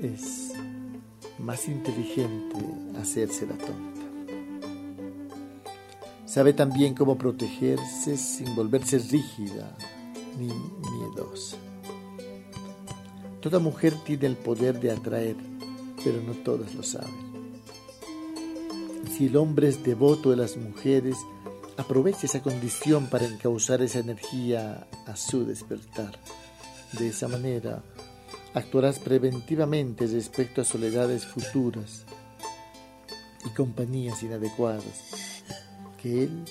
es más inteligente hacerse la tonta. Sabe también cómo protegerse sin volverse rígida ni miedosa. Toda mujer tiene el poder de atraer, pero no todas lo saben. Si el hombre es devoto de las mujeres, aprovecha esa condición para encauzar esa energía a su despertar. De esa manera, actuarás preventivamente respecto a soledades futuras y compañías inadecuadas. Que él,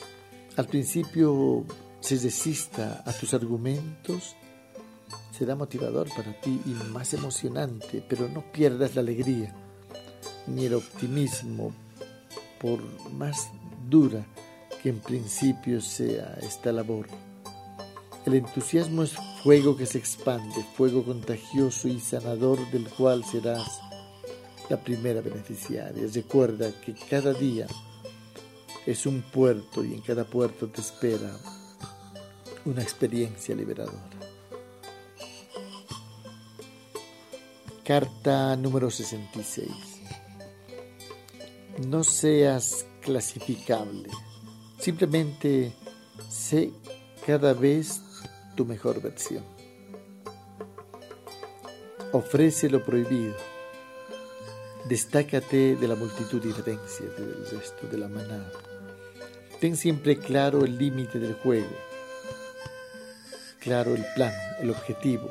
al principio, se desista a tus argumentos, será motivador para ti y más emocionante, pero no pierdas la alegría ni el optimismo por más dura que en principio sea esta labor. El entusiasmo es fuego que se expande, fuego contagioso y sanador del cual serás la primera beneficiaria. Recuerda que cada día es un puerto y en cada puerto te espera una experiencia liberadora. Carta número 66 no seas clasificable. Simplemente sé cada vez tu mejor versión. Ofrece lo prohibido. Destácate de la multitud diferencia del resto de la manada. Ten siempre claro el límite del juego, claro el plan, el objetivo.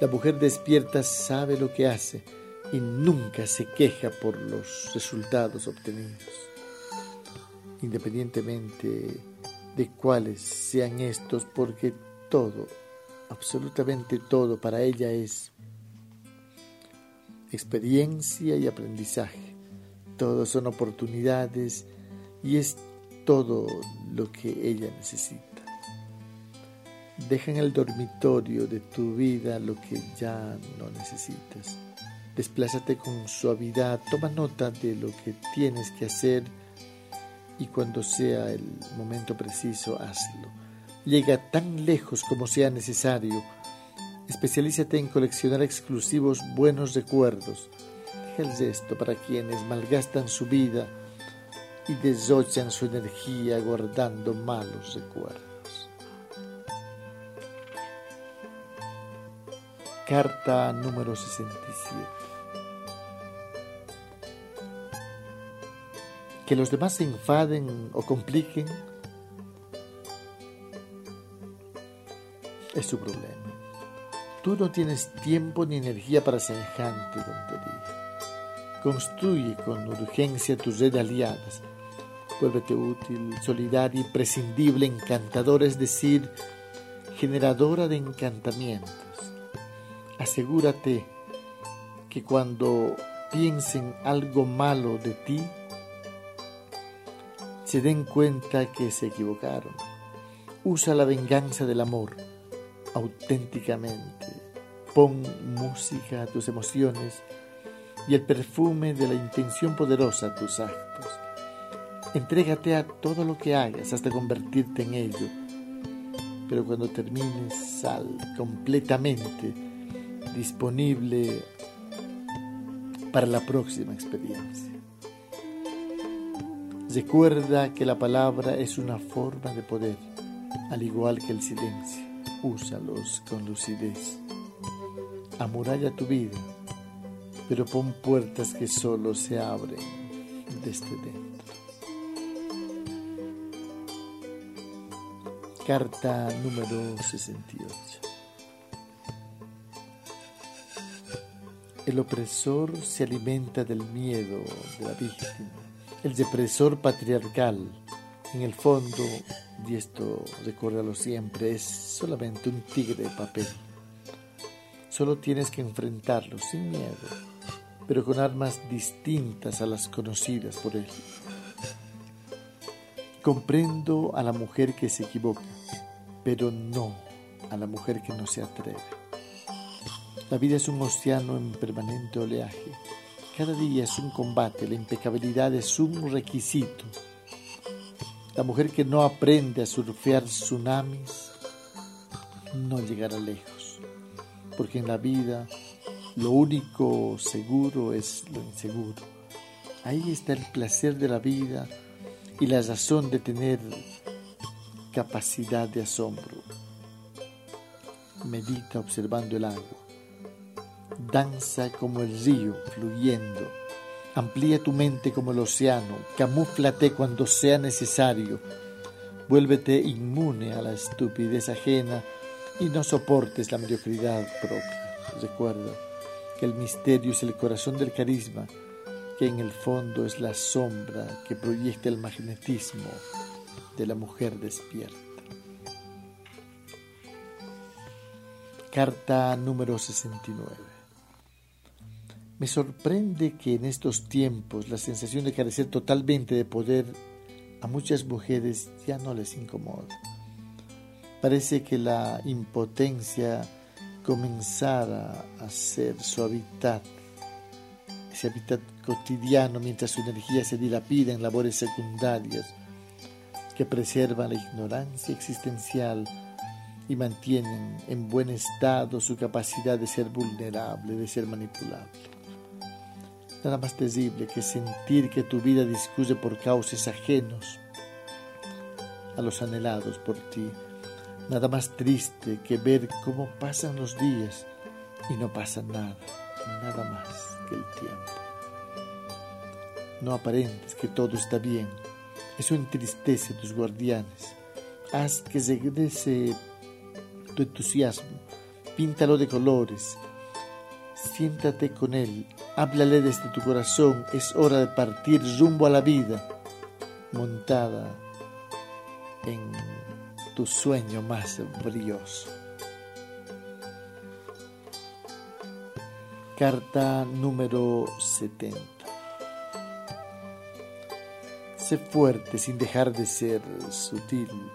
La mujer despierta sabe lo que hace y nunca se queja por los resultados obtenidos, independientemente de cuáles sean estos, porque todo, absolutamente todo para ella es experiencia y aprendizaje. Todos son oportunidades y es todo lo que ella necesita. Deja en el dormitorio de tu vida lo que ya no necesitas. Desplázate con suavidad, toma nota de lo que tienes que hacer y cuando sea el momento preciso, hazlo. Llega tan lejos como sea necesario. Especialízate en coleccionar exclusivos buenos recuerdos. Deja el gesto para quienes malgastan su vida y desochan su energía guardando malos recuerdos. Carta número 67. Que los demás se enfaden o compliquen es su problema. Tú no tienes tiempo ni energía para semejante tontería. Construye con urgencia tu red de aliadas. Vuélvete útil, solidaria, imprescindible, encantadora, es decir, generadora de encantamientos. Asegúrate que cuando piensen algo malo de ti, se den cuenta que se equivocaron. Usa la venganza del amor auténticamente. Pon música a tus emociones y el perfume de la intención poderosa a tus actos. Entrégate a todo lo que hagas hasta convertirte en ello. Pero cuando termines, sal completamente disponible para la próxima experiencia. Recuerda que la palabra es una forma de poder, al igual que el silencio. Úsalos con lucidez. Amuralla tu vida, pero pon puertas que solo se abren desde dentro. Carta número 68. El opresor se alimenta del miedo de la víctima el depresor patriarcal, en el fondo, y esto recuérdalo siempre, es solamente un tigre de papel. Solo tienes que enfrentarlo sin miedo, pero con armas distintas a las conocidas por él. Comprendo a la mujer que se equivoca, pero no a la mujer que no se atreve. La vida es un océano en permanente oleaje cada día es un combate, la impecabilidad es un requisito. La mujer que no aprende a surfear tsunamis no llegará lejos, porque en la vida lo único seguro es lo inseguro. Ahí está el placer de la vida y la razón de tener capacidad de asombro. Medita observando el agua danza como el río fluyendo. Amplía tu mente como el océano, camúflate cuando sea necesario. Vuélvete inmune a la estupidez ajena y no soportes la mediocridad propia. Recuerda que el misterio es el corazón del carisma, que en el fondo es la sombra que proyecta el magnetismo de la mujer despierta. Carta número 69. Me sorprende que en estos tiempos la sensación de carecer totalmente de poder a muchas mujeres ya no les incomoda. Parece que la impotencia comenzara a ser su hábitat, ese hábitat cotidiano mientras su energía se dilapida en labores secundarias que preservan la ignorancia existencial y mantienen en buen estado su capacidad de ser vulnerable, de ser manipulable. Nada más terrible que sentir que tu vida discute por causas ajenos a los anhelados por ti. Nada más triste que ver cómo pasan los días y no pasa nada, nada más que el tiempo. No aparentes que todo está bien. Eso entristece a tus guardianes. Haz que regrese tu entusiasmo. Píntalo de colores. Siéntate con él Háblale desde tu corazón, es hora de partir rumbo a la vida, montada en tu sueño más brilloso. Carta número 70. Sé fuerte sin dejar de ser sutil.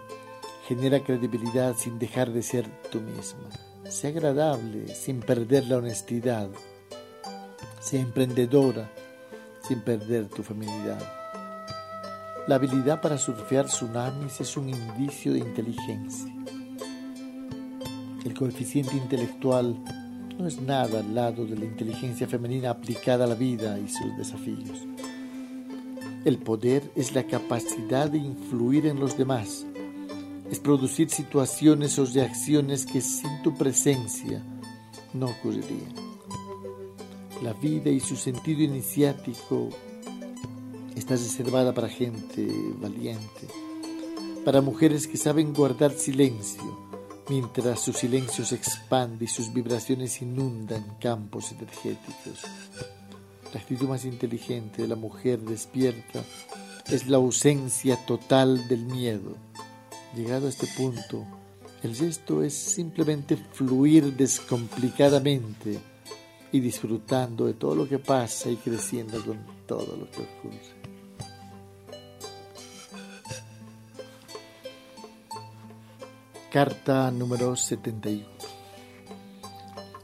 Genera credibilidad sin dejar de ser tú misma. Sé agradable sin perder la honestidad. Sé emprendedora sin perder tu feminidad. La habilidad para surfear tsunamis es un indicio de inteligencia. El coeficiente intelectual no es nada al lado de la inteligencia femenina aplicada a la vida y sus desafíos. El poder es la capacidad de influir en los demás, es producir situaciones o reacciones que sin tu presencia no ocurrirían. La vida y su sentido iniciático está reservada para gente valiente, para mujeres que saben guardar silencio, mientras su silencio se expande y sus vibraciones inundan campos energéticos. La actitud más inteligente de la mujer despierta es la ausencia total del miedo. Llegado a este punto, el gesto es simplemente fluir descomplicadamente y disfrutando de todo lo que pasa y creciendo con todo lo que ocurre. Carta número 71.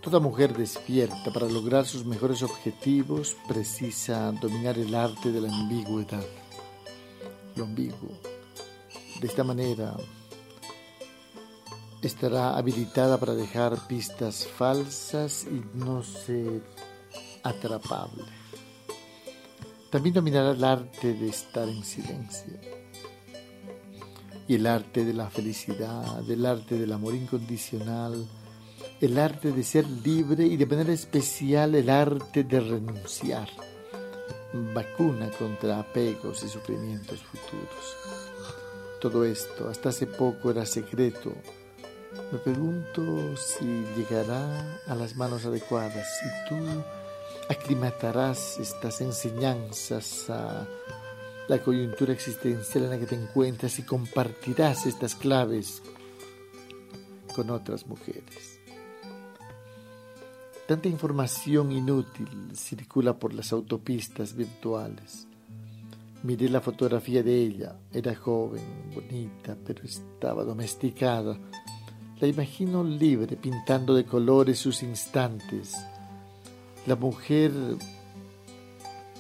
Toda mujer despierta para lograr sus mejores objetivos precisa dominar el arte de la ambigüedad. Lo ambiguo. De esta manera estará habilitada para dejar pistas falsas y no ser atrapable. También dominará el arte de estar en silencio y el arte de la felicidad, el arte del amor incondicional, el arte de ser libre y de manera especial el arte de renunciar. Vacuna contra apegos y sufrimientos futuros. Todo esto hasta hace poco era secreto. Me pregunto si llegará a las manos adecuadas, si tú aclimatarás estas enseñanzas a la coyuntura existencial en la que te encuentras y compartirás estas claves con otras mujeres. Tanta información inútil circula por las autopistas virtuales. Miré la fotografía de ella. Era joven, bonita, pero estaba domesticada. La imagino libre, pintando de colores sus instantes. La mujer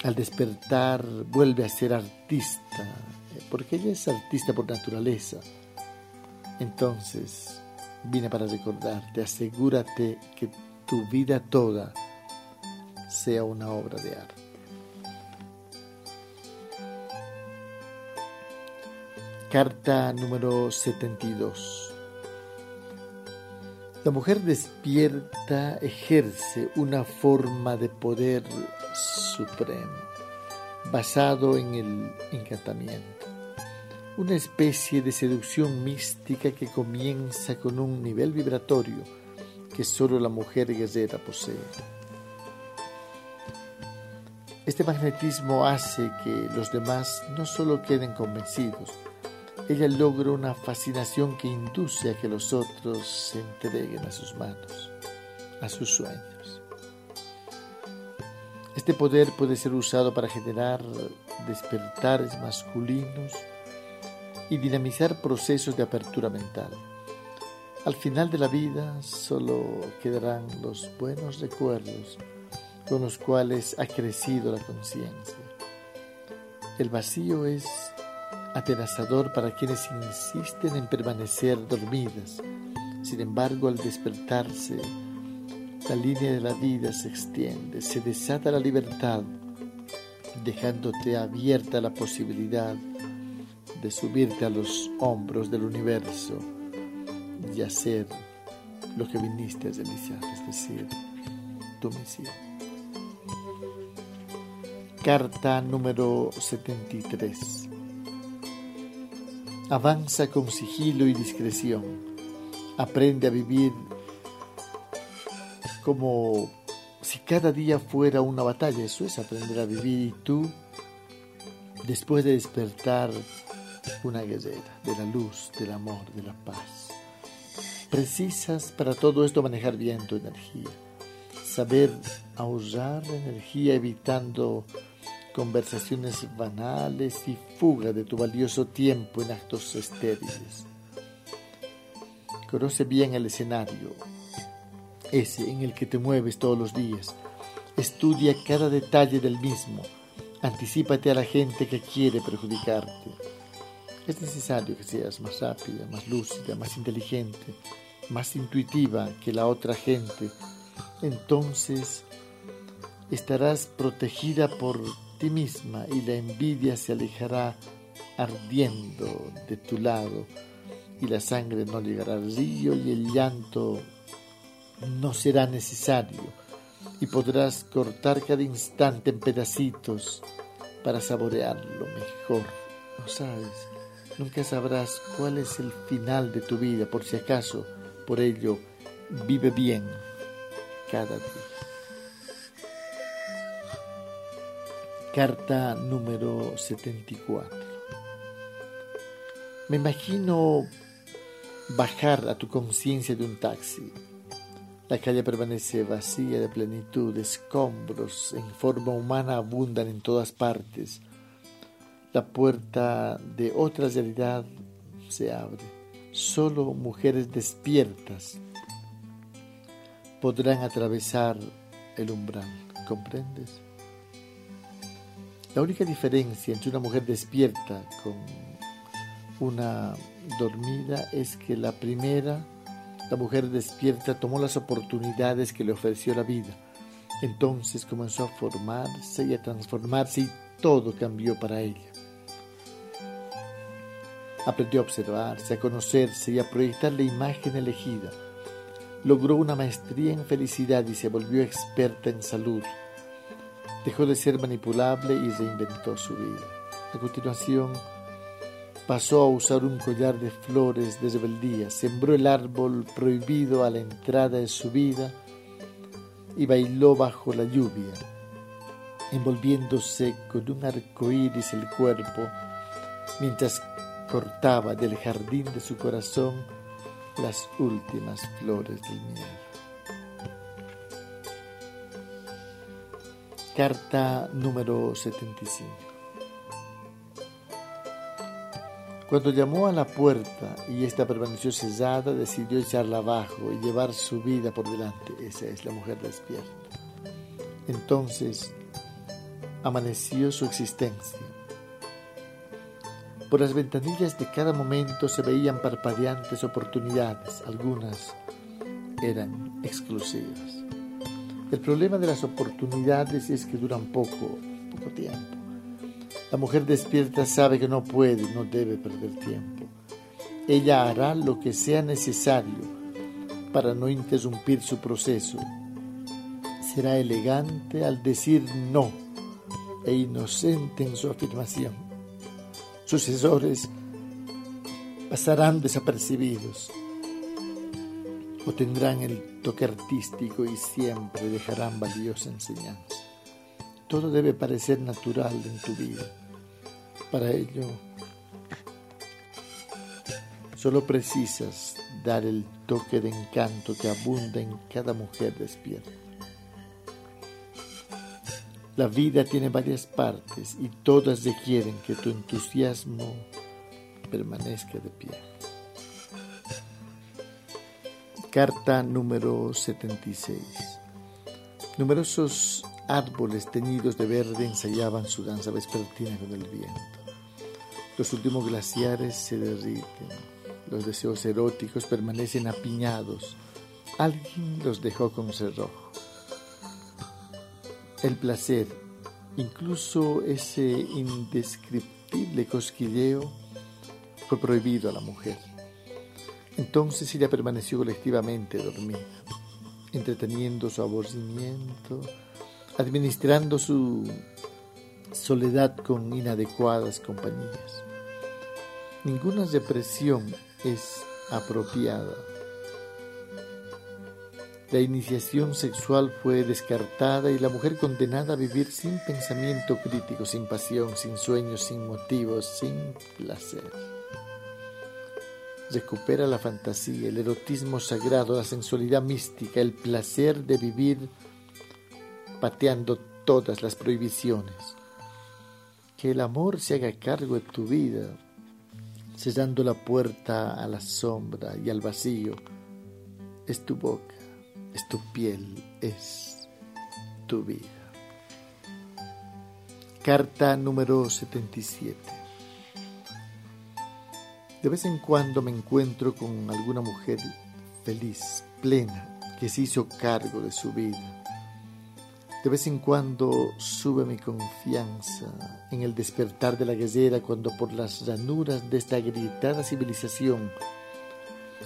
al despertar vuelve a ser artista, porque ella es artista por naturaleza. Entonces, vine para recordarte, asegúrate que tu vida toda sea una obra de arte. Carta número 72. La mujer despierta ejerce una forma de poder supremo, basado en el encantamiento, una especie de seducción mística que comienza con un nivel vibratorio que solo la mujer guerrera posee. Este magnetismo hace que los demás no solo queden convencidos, ella logra una fascinación que induce a que los otros se entreguen a sus manos, a sus sueños. Este poder puede ser usado para generar despertares masculinos y dinamizar procesos de apertura mental. Al final de la vida solo quedarán los buenos recuerdos con los cuales ha crecido la conciencia. El vacío es atenazador para quienes insisten en permanecer dormidas. Sin embargo, al despertarse, la línea de la vida se extiende, se desata la libertad, dejándote abierta la posibilidad de subirte a los hombros del universo y hacer lo que viniste a realizar, es decir, tu misión. Carta número 73. Avanza con sigilo y discreción. Aprende a vivir como si cada día fuera una batalla. Eso es aprender a vivir y tú, después de despertar, una guerrera de la luz, del amor, de la paz. Precisas para todo esto manejar bien tu energía, saber ahorrar energía evitando conversaciones banales y fuga de tu valioso tiempo en actos estériles. Conoce bien el escenario, ese en el que te mueves todos los días. Estudia cada detalle del mismo. Anticípate a la gente que quiere perjudicarte. Es necesario que seas más rápida, más lúcida, más inteligente, más intuitiva que la otra gente. Entonces estarás protegida por ti misma y la envidia se alejará ardiendo de tu lado y la sangre no llegará al río y el llanto no será necesario y podrás cortar cada instante en pedacitos para saborearlo mejor. No sabes, nunca sabrás cuál es el final de tu vida, por si acaso, por ello, vive bien cada día. Carta número 74. Me imagino bajar a tu conciencia de un taxi. La calle permanece vacía de plenitud, escombros en forma humana abundan en todas partes. La puerta de otra realidad se abre. Solo mujeres despiertas podrán atravesar el umbral. ¿Comprendes? La única diferencia entre una mujer despierta con una dormida es que la primera, la mujer despierta, tomó las oportunidades que le ofreció la vida. Entonces comenzó a formarse y a transformarse y todo cambió para ella. Aprendió a observarse, a conocerse y a proyectar la imagen elegida. Logró una maestría en felicidad y se volvió experta en salud dejó de ser manipulable y reinventó su vida. A continuación, pasó a usar un collar de flores de rebeldía, sembró el árbol prohibido a la entrada de su vida y bailó bajo la lluvia, envolviéndose con un arco iris el cuerpo, mientras cortaba del jardín de su corazón las últimas flores del miedo. Carta número 75. Cuando llamó a la puerta y ésta permaneció sellada, decidió echarla abajo y llevar su vida por delante. Esa es la mujer despierta. Entonces amaneció su existencia. Por las ventanillas de cada momento se veían parpadeantes oportunidades, algunas eran exclusivas. El problema de las oportunidades es que duran poco, poco tiempo. La mujer despierta sabe que no puede, no debe perder tiempo. Ella hará lo que sea necesario para no interrumpir su proceso. Será elegante al decir no e inocente en su afirmación. Sucesores pasarán desapercibidos o tendrán el toque artístico y siempre dejarán valiosa enseñanza. Todo debe parecer natural en tu vida. Para ello, solo precisas dar el toque de encanto que abunda en cada mujer despierta. La vida tiene varias partes y todas requieren que tu entusiasmo permanezca de pie. Carta número 76. Numerosos árboles teñidos de verde ensayaban su danza vespertina con el viento. Los últimos glaciares se derriten. Los deseos eróticos permanecen apiñados. Alguien los dejó con cerrojo. El placer, incluso ese indescriptible cosquilleo, fue prohibido a la mujer. Entonces ella permaneció colectivamente dormida, entreteniendo su aborrecimiento, administrando su soledad con inadecuadas compañías. Ninguna depresión es apropiada. La iniciación sexual fue descartada y la mujer condenada a vivir sin pensamiento crítico, sin pasión, sin sueños, sin motivos, sin placer recupera la fantasía, el erotismo sagrado, la sensualidad mística, el placer de vivir pateando todas las prohibiciones. que el amor se haga cargo de tu vida, cerrando la puerta a la sombra y al vacío. Es tu boca, es tu piel, es tu vida. Carta número 77. De vez en cuando me encuentro con alguna mujer feliz, plena, que se hizo cargo de su vida de vez en cuando sube mi confianza en el despertar de la guerrera cuando por las ranuras de esta agrietada civilización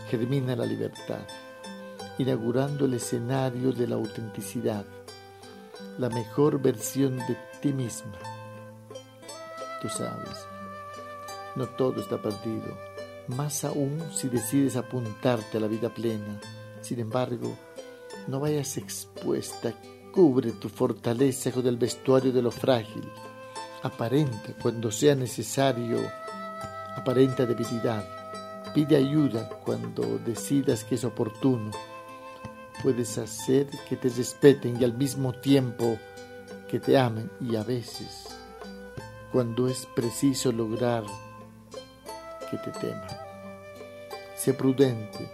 germina la libertad, inaugurando el escenario de la autenticidad, la mejor versión de ti misma. Tú sabes, no todo está perdido, más aún si decides apuntarte a la vida plena. Sin embargo, no vayas expuesta Cubre tu fortaleza con el vestuario de lo frágil. Aparenta cuando sea necesario, aparenta debilidad. Pide ayuda cuando decidas que es oportuno. Puedes hacer que te respeten y al mismo tiempo que te amen y a veces, cuando es preciso lograr que te teman. Sé prudente,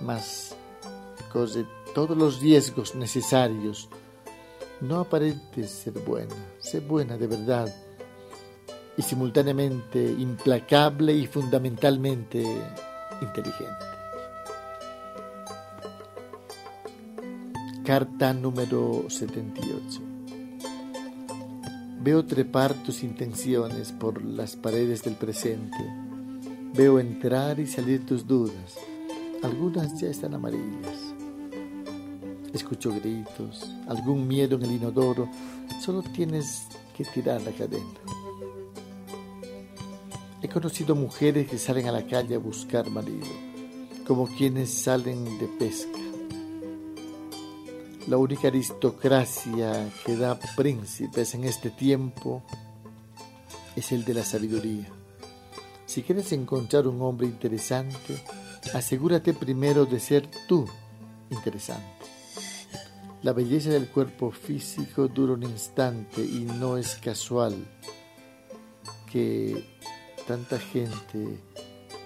mas corre todos los riesgos necesarios no aparentes ser buena, sé buena de verdad y simultáneamente implacable y fundamentalmente inteligente. Carta número 78. Veo trepar tus intenciones por las paredes del presente. Veo entrar y salir tus dudas. Algunas ya están amarillas escucho gritos, algún miedo en el inodoro, solo tienes que tirar la cadena. He conocido mujeres que salen a la calle a buscar marido, como quienes salen de pesca. La única aristocracia que da príncipes en este tiempo es el de la sabiduría. Si quieres encontrar un hombre interesante, asegúrate primero de ser tú interesante. La belleza del cuerpo físico dura un instante y no es casual que tanta gente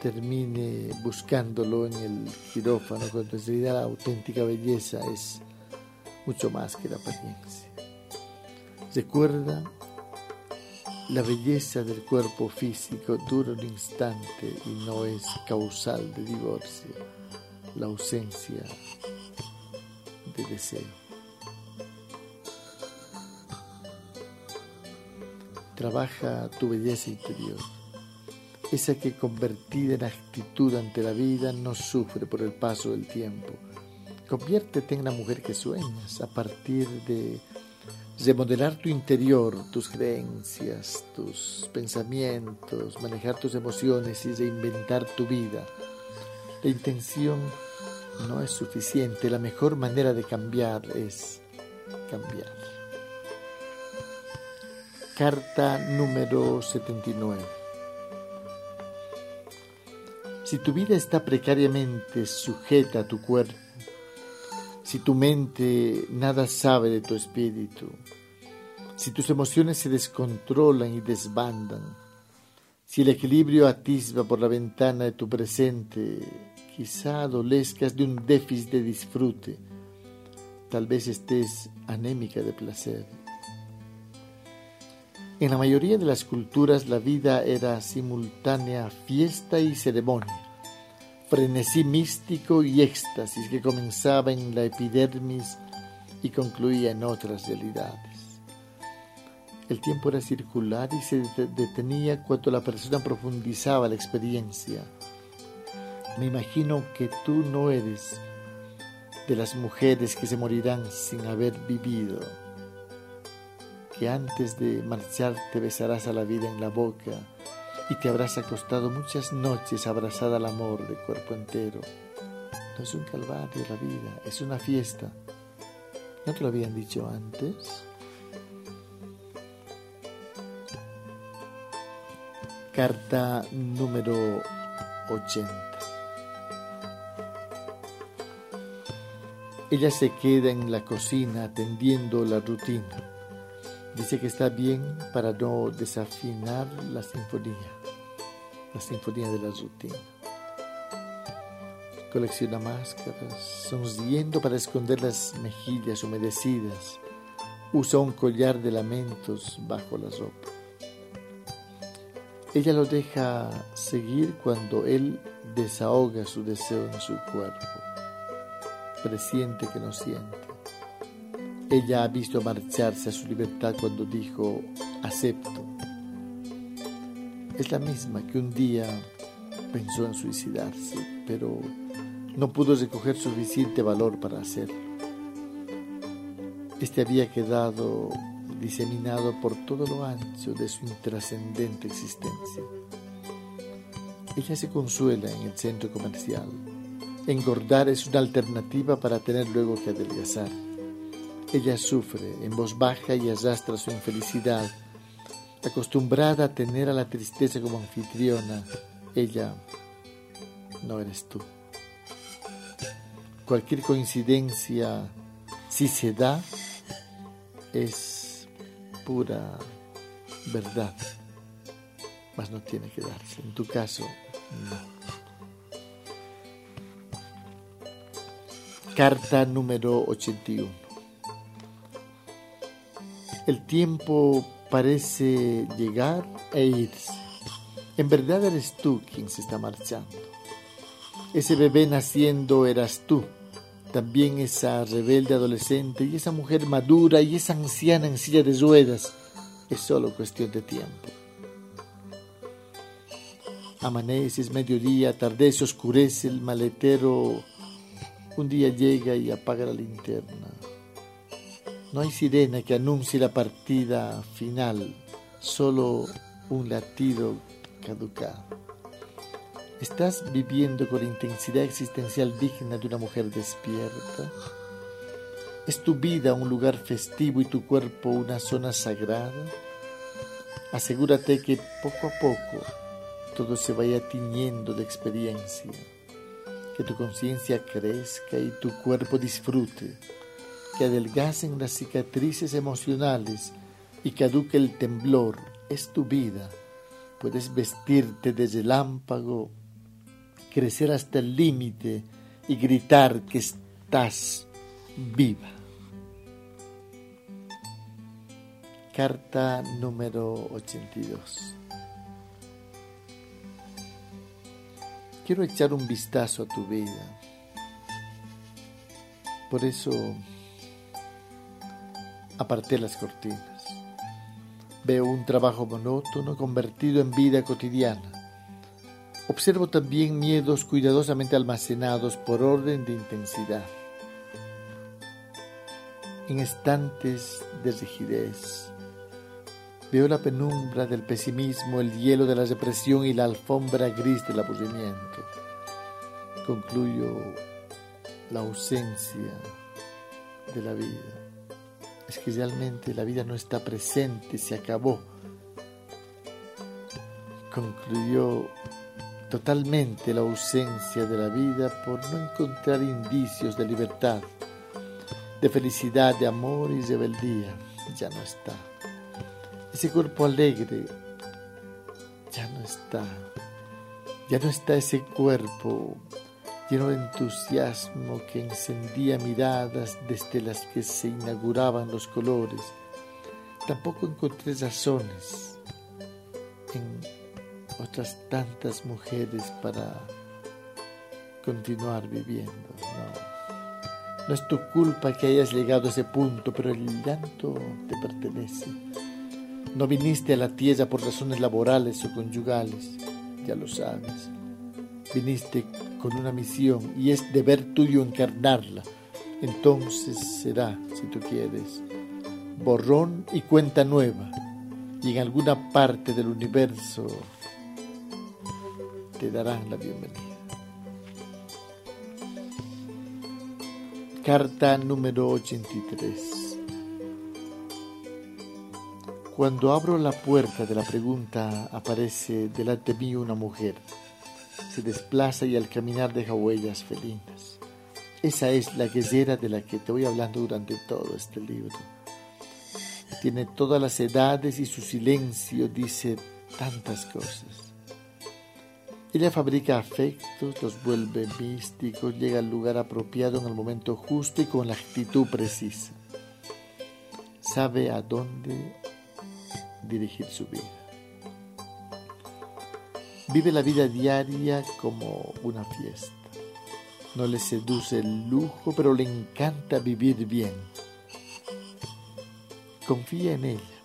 termine buscándolo en el quirófano cuando en realidad la auténtica belleza es mucho más que la apariencia. Recuerda, la belleza del cuerpo físico dura un instante y no es causal de divorcio, la ausencia de deseo. Trabaja tu belleza interior, esa que convertida en actitud ante la vida no sufre por el paso del tiempo. Conviértete en la mujer que sueñas a partir de remodelar tu interior, tus creencias, tus pensamientos, manejar tus emociones y reinventar tu vida. La intención no es suficiente, la mejor manera de cambiar es cambiar. Carta número 79. Si tu vida está precariamente sujeta a tu cuerpo, si tu mente nada sabe de tu espíritu, si tus emociones se descontrolan y desbandan, si el equilibrio atisba por la ventana de tu presente, quizá adolezcas de un déficit de disfrute, tal vez estés anémica de placer. En la mayoría de las culturas la vida era simultánea fiesta y ceremonia, frenesí místico y éxtasis que comenzaba en la epidermis y concluía en otras realidades. El tiempo era circular y se detenía cuando la persona profundizaba la experiencia. Me imagino que tú no eres de las mujeres que se morirán sin haber vivido que antes de marchar te besarás a la vida en la boca y te habrás acostado muchas noches abrazada al amor de cuerpo entero. No es un calvario la vida, es una fiesta. ¿No te lo habían dicho antes? Carta número 80. Ella se queda en la cocina atendiendo la rutina Dice que está bien para no desafinar la sinfonía, la sinfonía de la rutina. Colecciona máscaras, sonriendo para esconder las mejillas humedecidas. Usa un collar de lamentos bajo la ropa. Ella lo deja seguir cuando él desahoga su deseo en su cuerpo. Presiente que no siente. Ella ha visto marcharse a su libertad cuando dijo, acepto. Es la misma que un día pensó en suicidarse, pero no pudo recoger suficiente valor para hacerlo. Este había quedado diseminado por todo lo ancho de su intrascendente existencia. Ella se consuela en el centro comercial. Engordar es una alternativa para tener luego que adelgazar. Ella sufre en voz baja y arrastra su infelicidad. Acostumbrada a tener a la tristeza como anfitriona, ella no eres tú. Cualquier coincidencia, si se da, es pura verdad, mas no tiene que darse. En tu caso, no. Carta número 81. El tiempo parece llegar e irse. En verdad eres tú quien se está marchando. Ese bebé naciendo eras tú también esa rebelde adolescente y esa mujer madura y esa anciana en silla de ruedas. Es solo cuestión de tiempo. Amanece, es mediodía, se oscurece el maletero. Un día llega y apaga la linterna. No hay sirena que anuncie la partida final, solo un latido caducado. ¿Estás viviendo con intensidad existencial digna de una mujer despierta? ¿Es tu vida un lugar festivo y tu cuerpo una zona sagrada? Asegúrate que poco a poco todo se vaya tiñendo de experiencia, que tu conciencia crezca y tu cuerpo disfrute, que adelgacen las cicatrices emocionales y caduque el temblor. Es tu vida. Puedes vestirte de relámpago crecer hasta el límite y gritar que estás viva. Carta número 82. Quiero echar un vistazo a tu vida. Por eso aparté las cortinas. Veo un trabajo monótono convertido en vida cotidiana Observo también miedos cuidadosamente almacenados por orden de intensidad. En estantes de rigidez. Veo la penumbra del pesimismo, el hielo de la represión y la alfombra gris del aburrimiento. Concluyo la ausencia de la vida. Es que realmente la vida no está presente, se acabó. Concluyó totalmente la ausencia de la vida por no encontrar indicios de libertad, de felicidad, de amor y rebeldía. Ya no está. Ese cuerpo alegre ya no está. Ya no está ese cuerpo lleno de entusiasmo que encendía miradas desde las que se inauguraban los colores. Tampoco encontré razones en otras tantas mujeres para continuar viviendo. No. no es tu culpa que hayas llegado a ese punto, pero el llanto te pertenece. No viniste a la tierra por razones laborales o conyugales, ya lo sabes. Viniste con una misión y es deber tuyo encarnarla. Entonces será, si tú quieres, borrón y cuenta nueva. Y en alguna parte del universo te darán la bienvenida. Carta número 83. Cuando abro la puerta de la pregunta aparece delante mío una mujer. Se desplaza y al caminar deja huellas felinas. Esa es la guerrera de la que te voy hablando durante todo este libro. tiene todas las edades y su silencio dice tantas cosas. Ella fabrica afectos, los vuelve místicos, llega al lugar apropiado en el momento justo y con la actitud precisa. Sabe a dónde dirigir su vida. Vive la vida diaria como una fiesta. No le seduce el lujo, pero le encanta vivir bien. Confía en ella.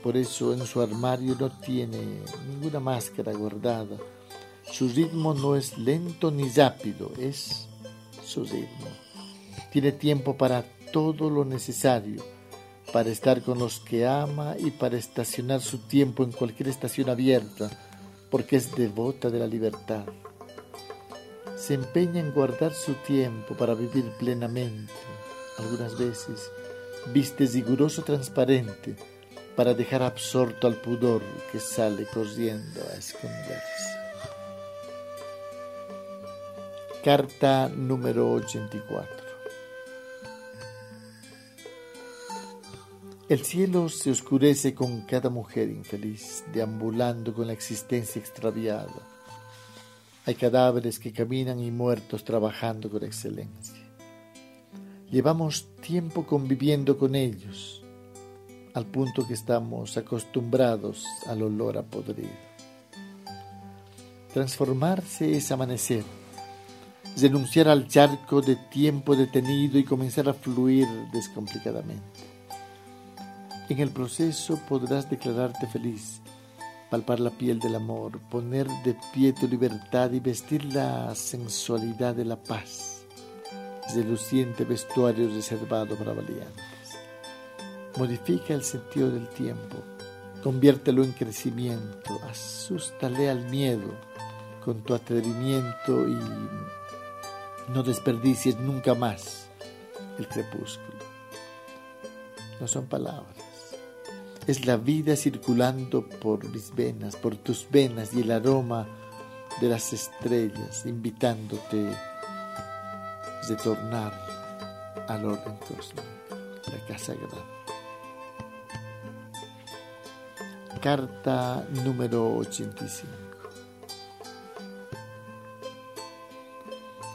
Por eso en su armario no tiene ninguna máscara guardada. Su ritmo no es lento ni rápido, es su ritmo. Tiene tiempo para todo lo necesario, para estar con los que ama y para estacionar su tiempo en cualquier estación abierta, porque es devota de la libertad. Se empeña en guardar su tiempo para vivir plenamente. Algunas veces viste riguroso transparente para dejar absorto al pudor que sale corriendo a esconderse. Carta número 84. El cielo se oscurece con cada mujer infeliz, deambulando con la existencia extraviada. Hay cadáveres que caminan y muertos trabajando con excelencia. Llevamos tiempo conviviendo con ellos, al punto que estamos acostumbrados al olor a podrido. Transformarse es amanecer, renunciar al charco de tiempo detenido y comenzar a fluir descomplicadamente. En el proceso podrás declararte feliz, palpar la piel del amor, poner de pie tu libertad y vestir la sensualidad de la paz reluciente vestuario reservado para valientes. Modifica el sentido del tiempo, conviértelo en crecimiento, asústale al miedo con tu atrevimiento y no desperdicies nunca más el crepúsculo. No son palabras, es la vida circulando por mis venas, por tus venas y el aroma de las estrellas invitándote de tornar al orden cósmico, la casa grande. Carta número 85.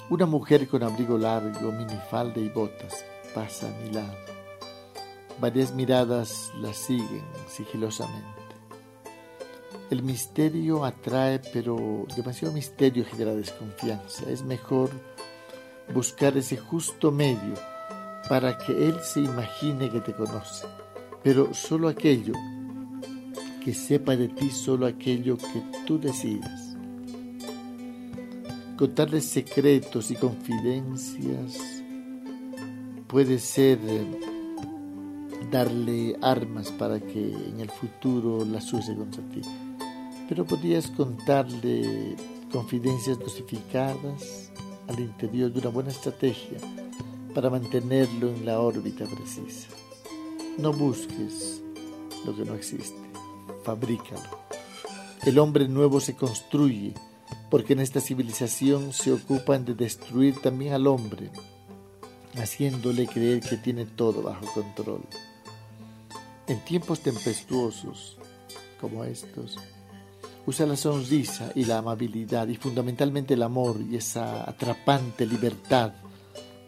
Una mujer con abrigo largo, minifalda y botas pasa a mi lado. Varias miradas la siguen sigilosamente. El misterio atrae, pero demasiado misterio genera desconfianza. Es mejor buscar ese justo medio para que Él se imagine que te conoce, pero solo aquello que sepa de ti, solo aquello que tú decidas. Contarle secretos y confidencias puede ser eh, darle armas para que en el futuro las use contra ti. Pero podrías contarle confidencias dosificadas, al interior de una buena estrategia para mantenerlo en la órbita precisa. No busques lo que no existe, fabrícalo. El hombre nuevo se construye porque en esta civilización se ocupan de destruir también al hombre, haciéndole creer que tiene todo bajo control. En tiempos tempestuosos como estos, Usa la sonrisa y la amabilidad y fundamentalmente el amor y esa atrapante libertad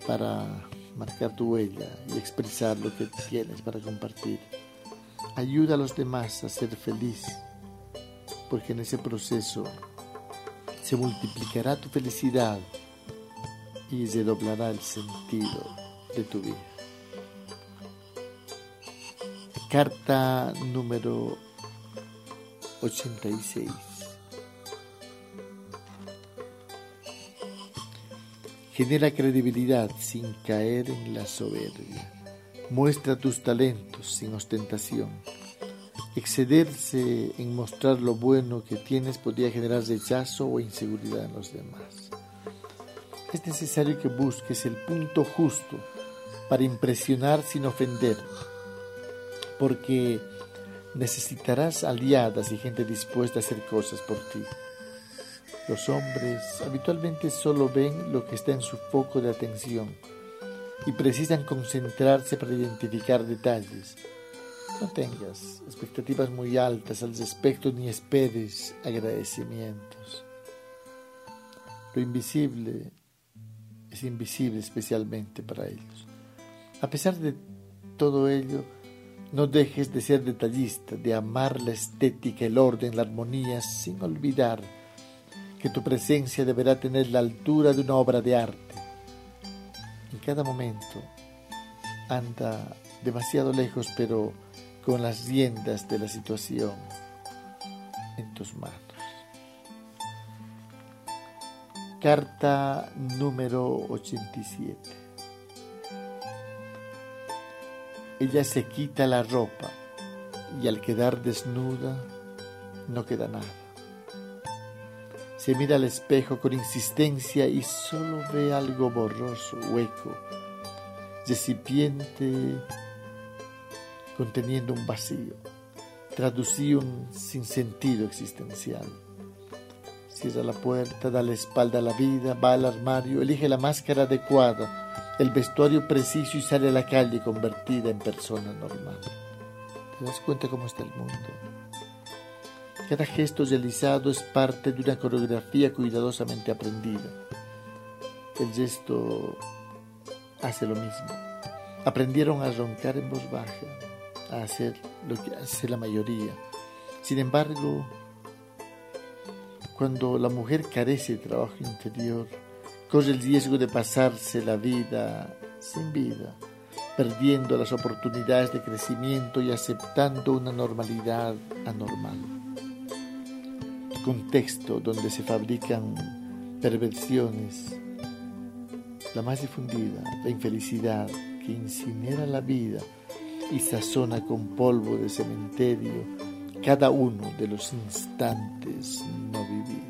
para marcar tu huella y expresar lo que tienes para compartir. Ayuda a los demás a ser feliz, porque en ese proceso se multiplicará tu felicidad y se doblará el sentido de tu vida. Carta número 86. Genera credibilidad sin caer en la soberbia. Muestra tus talentos sin ostentación. Excederse en mostrar lo bueno que tienes podría generar rechazo o inseguridad en los demás. Es necesario que busques el punto justo para impresionar sin ofender, porque necesitarás aliadas y gente dispuesta a hacer cosas por ti. Los hombres habitualmente solo ven lo que está en su foco de atención y precisan concentrarse para identificar detalles. No tengas expectativas muy altas al respecto ni esperes agradecimientos. Lo invisible es invisible especialmente para ellos. A pesar de todo ello, no dejes de ser detallista, de amar la estética, el orden, la armonía, sin olvidar que tu presencia deberá tener la altura de una obra de arte. En cada momento anda demasiado lejos, pero con las riendas de la situación en tus manos. Carta número 87. Ella se quita la ropa y al quedar desnuda no queda nada. Se mira al espejo con insistencia y solo ve algo borroso, hueco, recipiente conteniendo un vacío, traducí un sinsentido existencial. Cierra la puerta, da la espalda a la vida, va al armario, elige la máscara adecuada, el vestuario preciso y sale a la calle convertida en persona normal. ¿Te das cuenta cómo está el mundo? Cada gesto realizado es parte de una coreografía cuidadosamente aprendida. El gesto hace lo mismo. Aprendieron a roncar en voz baja, a hacer lo que hace la mayoría. Sin embargo, cuando la mujer carece de trabajo interior, corre el riesgo de pasarse la vida sin vida, perdiendo las oportunidades de crecimiento y aceptando una normalidad anormal. Contexto donde se fabrican perversiones, la más difundida, la infelicidad que incinera la vida y sazona con polvo de cementerio cada uno de los instantes no vividos.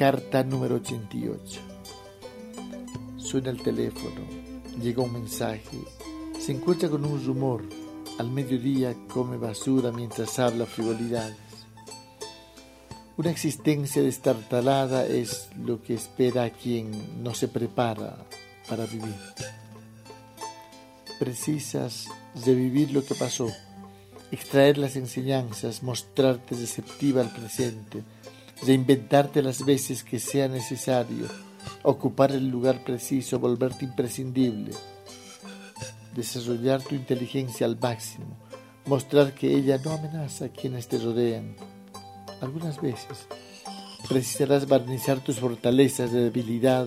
Carta número 88. Suena el teléfono, llega un mensaje, se encuentra con un rumor, al mediodía come basura mientras habla frivolidades. Una existencia destartalada es lo que espera a quien no se prepara para vivir precisas de vivir lo que pasó, extraer las enseñanzas, mostrarte receptiva al presente, reinventarte las veces que sea necesario, ocupar el lugar preciso, volverte imprescindible, desarrollar tu inteligencia al máximo, mostrar que ella no amenaza a quienes te rodean. Algunas veces precisarás barnizar tus fortalezas de debilidad,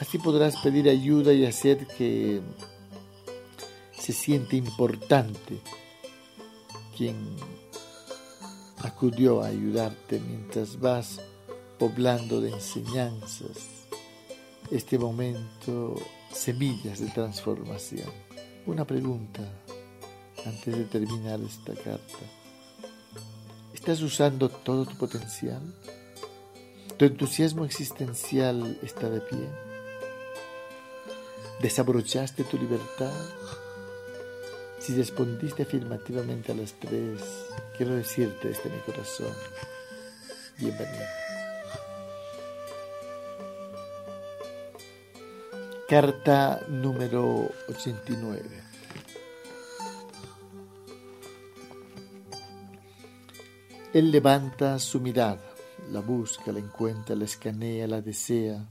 así podrás pedir ayuda y hacer que se siente importante quien acudió a ayudarte mientras vas poblando de enseñanzas este momento semillas de transformación. Una pregunta antes de terminar esta carta. ¿Estás usando todo tu potencial? ¿Tu entusiasmo existencial está de pie? ¿Desabrochaste tu libertad? Si respondiste afirmativamente a las tres, quiero decirte desde mi corazón, bienvenido. Carta número 89. Él levanta su mirada, la busca, la encuentra, la escanea, la desea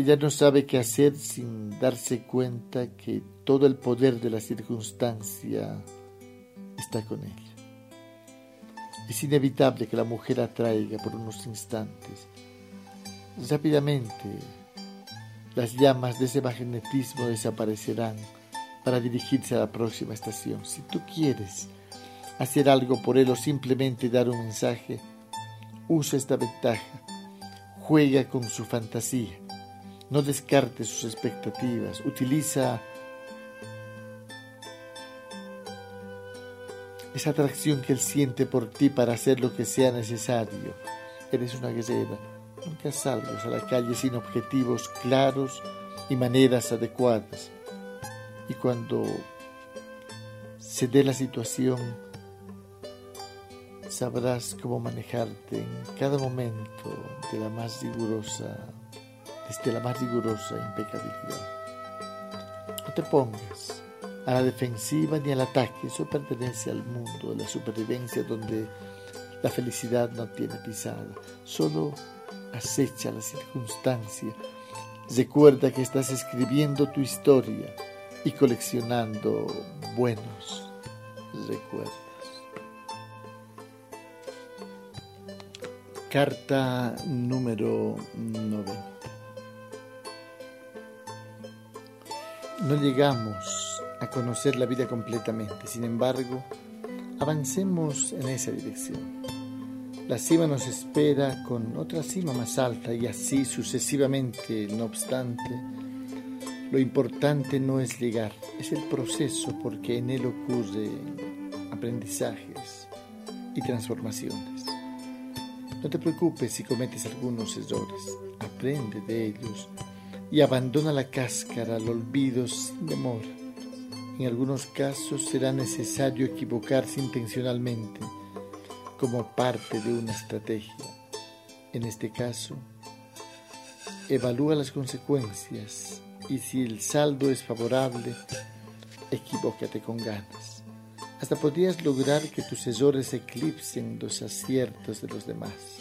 ella no sabe qué hacer sin darse cuenta que todo el poder de la circunstancia está con ella. Es inevitable que la mujer atraiga por unos instantes. Rápidamente las llamas de ese magnetismo desaparecerán para dirigirse a la próxima estación. Si tú quieres hacer algo por él o simplemente dar un mensaje, usa esta ventaja, juega con su fantasía no descarte sus expectativas. Utiliza esa atracción que Él siente por ti para hacer lo que sea necesario. Eres una guerrera. Nunca salgas a la calle sin objetivos claros y maneras adecuadas. Y cuando se dé la situación, sabrás cómo manejarte en cada momento de la más rigurosa desde la más rigurosa impecabilidad. No te pongas a la defensiva ni al ataque, eso pertenece al mundo de la supervivencia donde la felicidad no tiene pisada, solo acecha la circunstancia. Recuerda que estás escribiendo tu historia y coleccionando buenos recuerdos. Carta número 90. No llegamos a conocer la vida completamente, sin embargo, avancemos en esa dirección. La cima nos espera con otra cima más alta y así sucesivamente, no obstante, lo importante no es llegar, es el proceso porque en él ocurren aprendizajes y transformaciones. No te preocupes si cometes algunos errores, aprende de ellos y abandona la cáscara al olvido sin demora. En algunos casos será necesario equivocarse intencionalmente como parte de una estrategia. En este caso, evalúa las consecuencias y si el saldo es favorable, equivócate con ganas. Hasta podrías lograr que tus errores eclipsen los aciertos de los demás.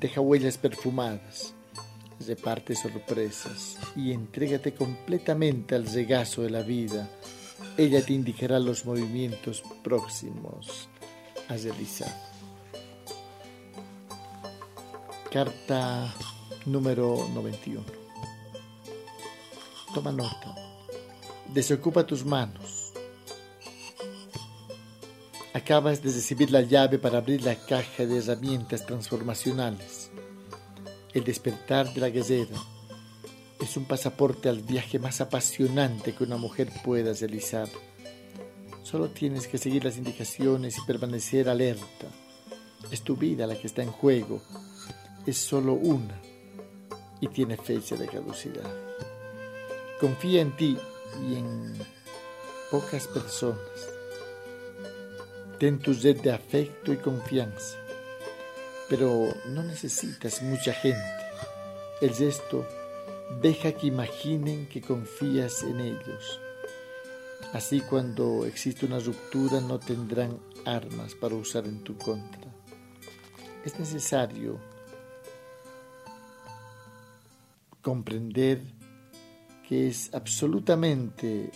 Deja huellas perfumadas, reparte sorpresas y entrégate completamente al regazo de la vida. Ella te indicará los movimientos próximos a realizar. Carta número 91. Toma nota. Desocupa tus manos Acabas de recibir la llave para abrir la caja de herramientas transformacionales. El despertar de la guerrera es un pasaporte al viaje más apasionante que una mujer pueda realizar. Solo tienes que seguir las indicaciones y permanecer alerta. Es tu vida la que está en juego. Es solo una y tiene fecha de caducidad. Confía en ti y en pocas personas Ten tu red de afecto y confianza. Pero no necesitas mucha gente. El gesto deja que imaginen que confías en ellos. Así cuando existe una ruptura no tendrán armas para usar en tu contra. Es necesario comprender que es absolutamente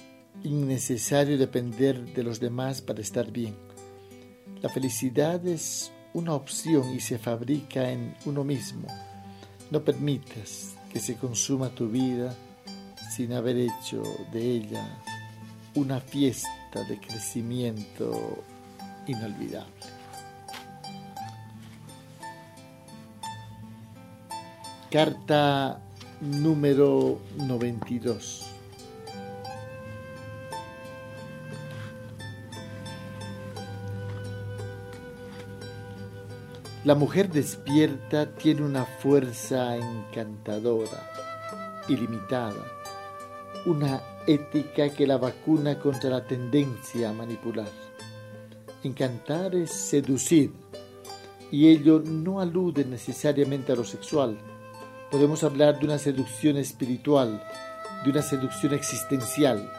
innecesario depender de los demás para estar bien la felicidad es una opción y se fabrica en uno mismo. No permitas que se consuma tu vida sin haber hecho de ella una fiesta de crecimiento inolvidable. Carta número 92. La mujer despierta tiene una fuerza encantadora, ilimitada, una ética que la vacuna contra la tendencia a manipular. Encantar es seducir, y ello no alude necesariamente a lo sexual. Podemos hablar de una seducción espiritual, de una seducción existencial.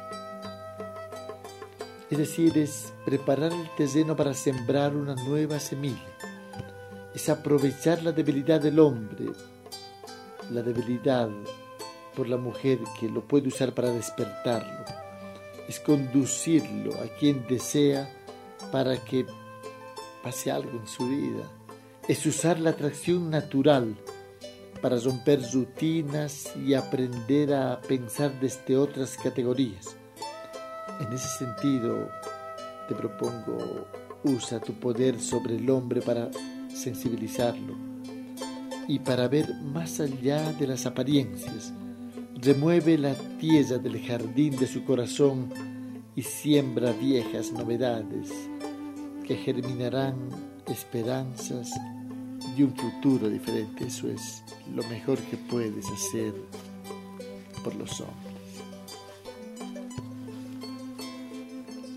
Es decir, es preparar el terreno para sembrar una nueva semilla es aprovechar la debilidad del hombre, la debilidad por la mujer que lo puede usar para despertarlo, es conducirlo a quien desea para que pase algo en su vida, es usar la atracción natural para romper rutinas y aprender a pensar desde otras categorías. En ese sentido, te propongo, usa tu poder sobre el hombre para sensibilizarlo y para ver más allá de las apariencias. Remueve la tierra del jardín de su corazón y siembra viejas novedades que germinarán esperanzas y un futuro diferente. Eso es lo mejor que puedes hacer por los hombres.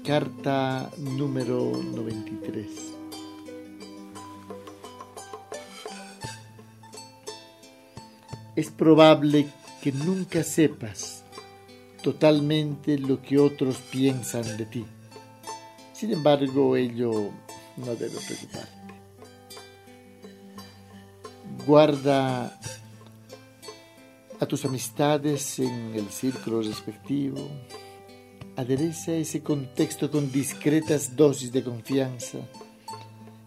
Carta número 93. Es probable que nunca sepas totalmente lo que otros piensan de ti. Sin embargo, ello no debe preocuparte. Guarda a tus amistades en el círculo respectivo. Adereza ese contexto con discretas dosis de confianza.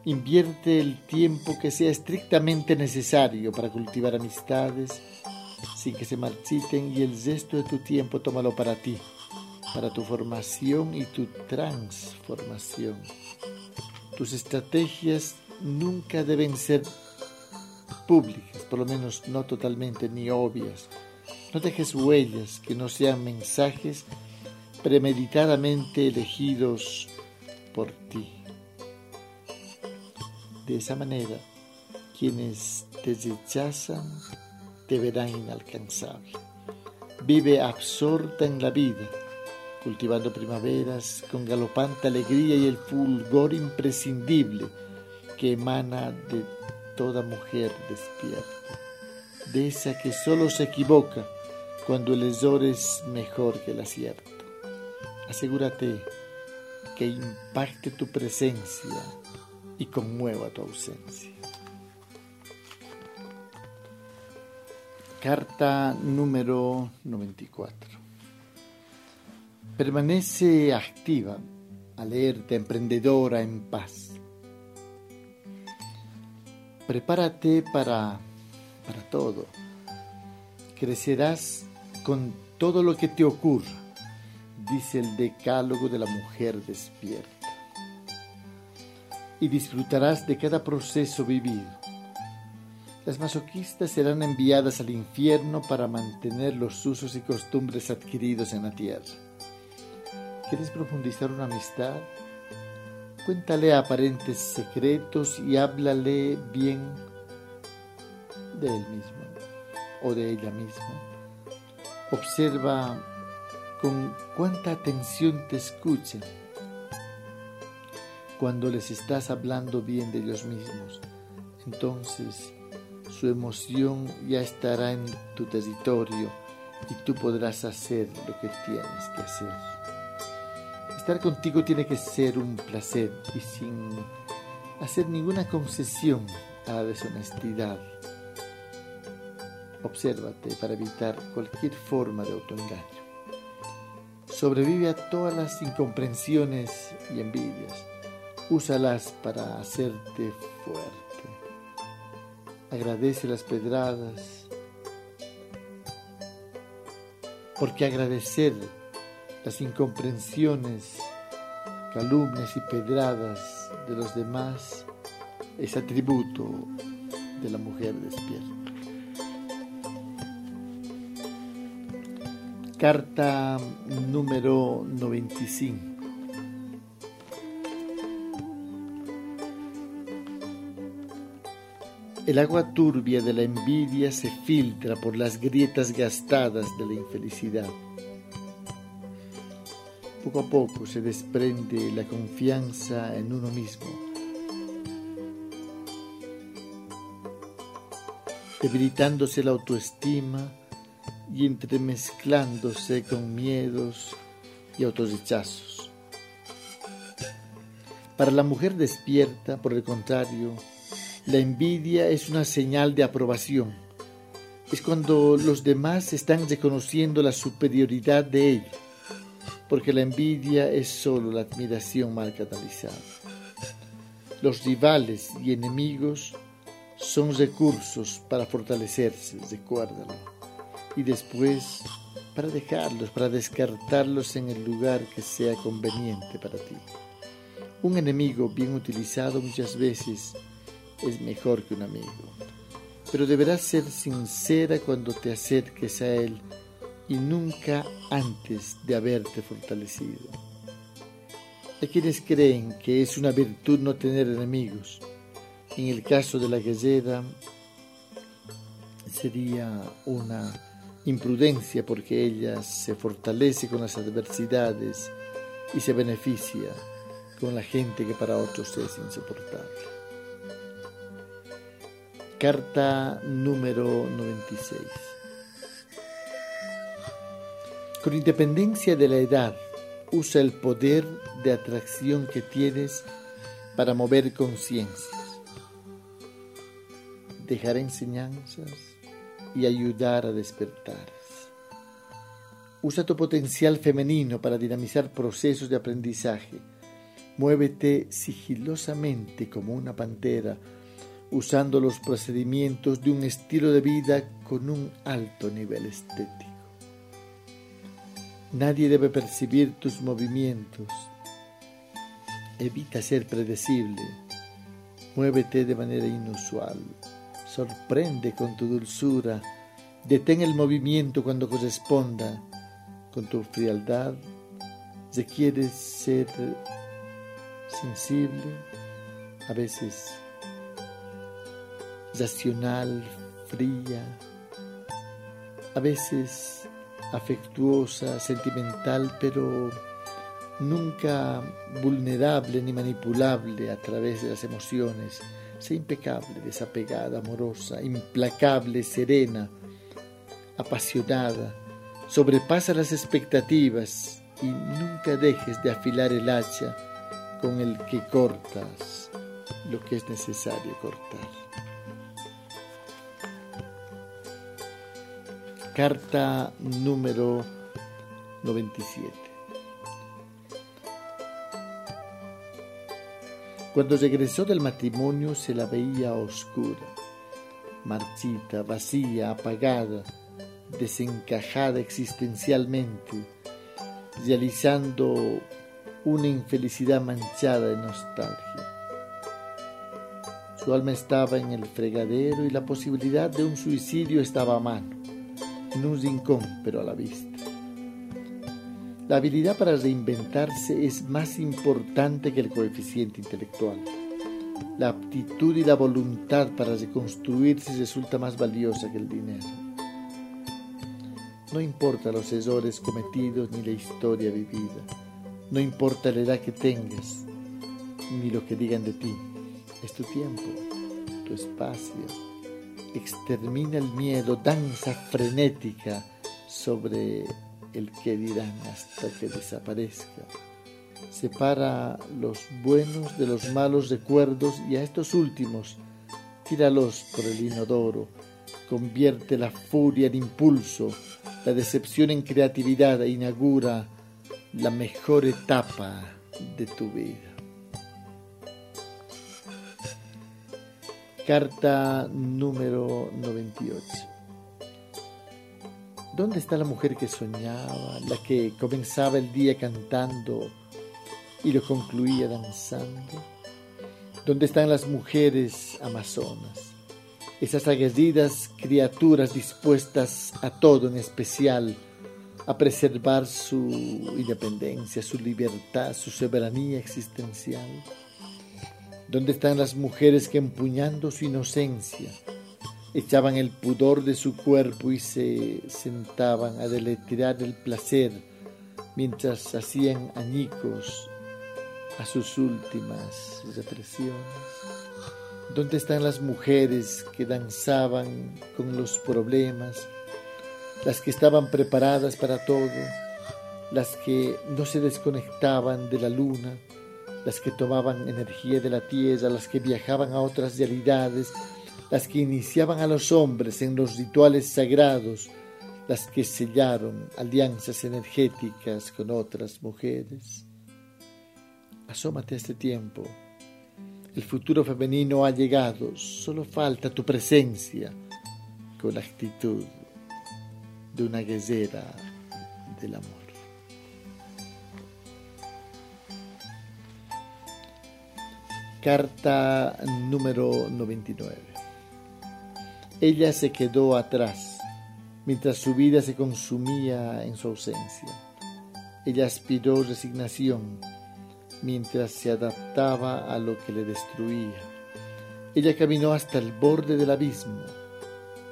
Invierte el tiempo que sea estrictamente necesario para cultivar amistades sin que se marchiten y el resto de tu tiempo tómalo para ti, para tu formación y tu transformación. Tus estrategias nunca deben ser públicas, por lo menos no totalmente ni obvias. No dejes huellas que no sean mensajes premeditadamente elegidos por ti. De esa manera, quienes te rechazan te verán inalcanzable. Vive absorta en la vida, cultivando primaveras con galopante alegría y el fulgor imprescindible que emana de toda mujer despierta, de esa que solo se equivoca cuando el error es mejor que el acierto. Asegúrate que impacte tu presencia y conmueva tu ausencia. Carta número 94. Permanece activa, alerta, emprendedora, en paz prepárate para, para todo. Crecerás con todo lo que te ocurra, dice el decálogo de la mujer despierta. Y disfrutarás de cada proceso vivido. Las masoquistas serán enviadas al infierno para mantener los usos y costumbres adquiridos en la tierra. ¿Quieres profundizar una amistad? Cuéntale aparentes secretos y háblale bien de él mismo o de ella misma. Observa con cuánta atención te escuchan cuando les estás hablando bien de ellos mismos. Entonces su emoción ya estará en tu territorio y tú podrás hacer lo que tienes que hacer. Estar contigo tiene que ser un placer y sin hacer ninguna concesión a la deshonestidad. Obsérvate para evitar cualquier forma de autoengaño. Sobrevive a todas las incomprensiones y envidias. Úsalas para hacerte fuerte. Agradece las pedradas, porque agradecer las incomprensiones, calumnias y pedradas de los demás es atributo de la mujer despierta. Carta número 95. El agua turbia de la envidia se filtra por las grietas gastadas de la infelicidad poco a poco se desprende la confianza en uno mismo. debilitándose la autoestima y entremezclándose con miedos y autorrechazos. Para la mujer despierta, por el contrario, la envidia es una señal de aprobación. Es cuando los demás están reconociendo la superioridad de ella porque la envidia es solo la admiración mal catalizada. Los rivales y enemigos son recursos para fortalecerse, recuérdalo, y después para dejarlos, para descartarlos en el lugar que sea conveniente para ti. Un enemigo bien utilizado muchas veces es mejor que un amigo, pero deberás ser sincera cuando te acerques a él y nunca antes de haberte fortalecido. Hay quienes creen que es una virtud no tener enemigos. En el caso de la gallera sería una imprudencia porque ella se fortalece con las adversidades y se beneficia con la gente que para otros es insoportable. Carta número 96. Con independencia de la edad, usa el poder de atracción que tienes para mover conciencias, dejar enseñanzas y ayudar a despertar. Usa tu potencial femenino para dinamizar procesos de aprendizaje. Muévete sigilosamente como una pantera, usando los procedimientos de un estilo de vida con un alto nivel estético. Nadie debe percibir tus movimientos. Evita ser predecible. Muévete de manera inusual. Sorprende con tu dulzura. Detén el movimiento cuando corresponda con tu frialdad, si quieres ser sensible, a veces racional, fría, a veces afectuosa, sentimental, pero nunca vulnerable ni manipulable a través de las emociones. Sé impecable, desapegada, amorosa, implacable, serena, apasionada sobrepasa las expectativas y nunca dejes de afilar el hacha con el que cortas lo que es necesario cortar. Carta número 97. Cuando regresó del matrimonio se la veía oscura, marchita, vacía, apagada, desencajada existencialmente, realizando una infelicidad manchada de nostalgia. Su alma estaba en el fregadero y la posibilidad de un suicidio estaba a mano, en un rincón, pero a la vista. La habilidad para reinventarse es más importante que el coeficiente intelectual. La aptitud y la voluntad para reconstruirse resulta más valiosa que el dinero. No importa los errores cometidos ni la historia vivida. No importa la edad que tengas ni lo que digan de ti. Es tu tiempo, tu espacio. Extermina el miedo, danza frenética sobre el que dirán hasta que desaparezca. Separa los buenos de los malos recuerdos y a estos últimos tíralos por el inodoro. Convierte la furia en impulso la decepción en creatividad inaugura la mejor etapa de tu vida. Carta número 98. ¿Dónde está la mujer que soñaba, la que comenzaba el día cantando y lo concluía danzando? ¿Dónde están las mujeres amazonas? esas aguerridas criaturas dispuestas a todo en especial, a preservar su independencia, su libertad, su soberanía existencial? ¿Dónde están las mujeres que empuñando su inocencia echaban el pudor de su cuerpo y se sentaban a deletrear el placer mientras hacían añicos a sus últimas represiones? ¿Dónde están las mujeres que danzaban con los problemas? Las que estaban preparadas para todo, las que no se desconectaban de la luna, las que tomaban energía de la tierra, las que viajaban a otras realidades, las que iniciaban a los hombres en los rituales sagrados, las que sellaron alianzas energéticas con otras mujeres. Asómate a este tiempo el futuro femenino ha llegado, solo falta tu presencia con la actitud de una guerrera del amor. Carta número 99. Ella se quedó atrás mientras su vida se consumía en su ausencia. Ella aspiró resignación mientras se adaptaba a lo que le destruía. Ella caminó hasta el borde del abismo,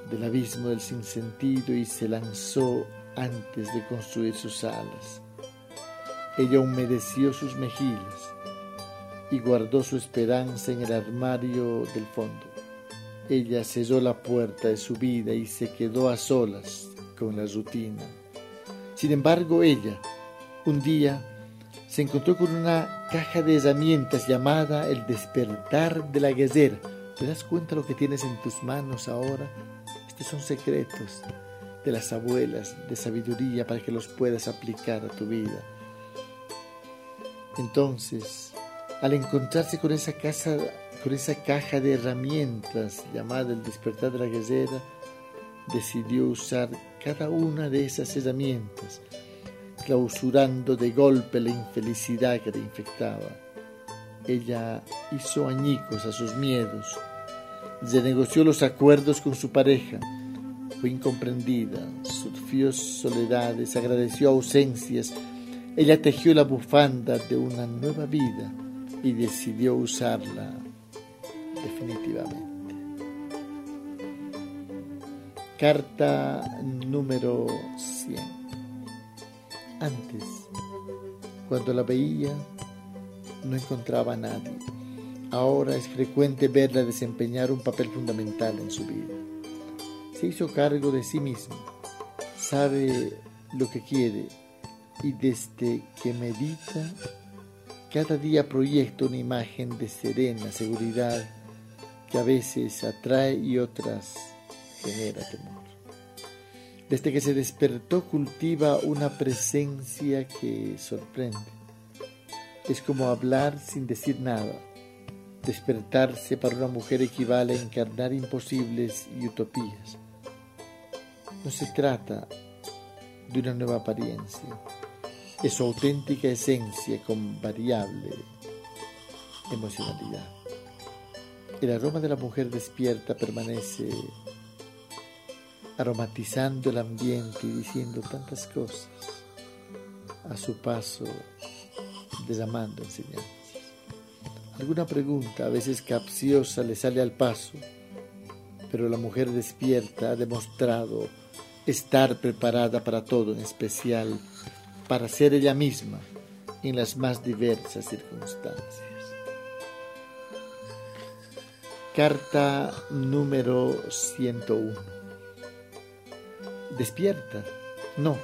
del abismo del sinsentido y se lanzó antes de construir sus alas. Ella humedeció sus mejillas y guardó su esperanza en el armario del fondo. Ella selló la puerta de su vida y se quedó a solas con la rutina Sin embargo, ella, un día, se encontró con una caja de herramientas llamada el despertar de la guerrera. ¿Te das cuenta lo que tienes en tus manos ahora? Estos son secretos de las abuelas de sabiduría para que los puedas aplicar a tu vida. Entonces, al encontrarse con esa, casa, con esa caja de herramientas llamada el despertar de la guerrera, decidió usar cada una de esas herramientas, clausurando de golpe la infelicidad que le infectaba. Ella hizo añicos a sus miedos, renegoció los acuerdos con su pareja, fue incomprendida, sufrió soledades, agradeció ausencias, ella tejió la bufanda de una nueva vida y decidió usarla definitivamente. Carta número 100. Antes, cuando la veía, no encontraba a nadie. Ahora es frecuente verla desempeñar un papel fundamental en su vida. Se hizo cargo de sí misma, sabe lo que quiere y desde que medita, cada día proyecta una imagen de serena seguridad que a veces atrae y otras genera temor. Desde que se despertó cultiva una presencia que sorprende. Es como hablar sin decir nada. Despertarse para una mujer equivale a encarnar imposibles y utopías. No se trata de una nueva apariencia, es su auténtica esencia con variable emocionalidad. El aroma de la mujer despierta permanece aromatizando el ambiente y diciendo tantas cosas a su paso, derramando enseñanzas. Alguna pregunta, a veces capciosa, le sale al paso, pero la mujer despierta ha demostrado estar preparada para todo, en especial para ser ella misma en las más diversas circunstancias. Carta número 101 despierta. No.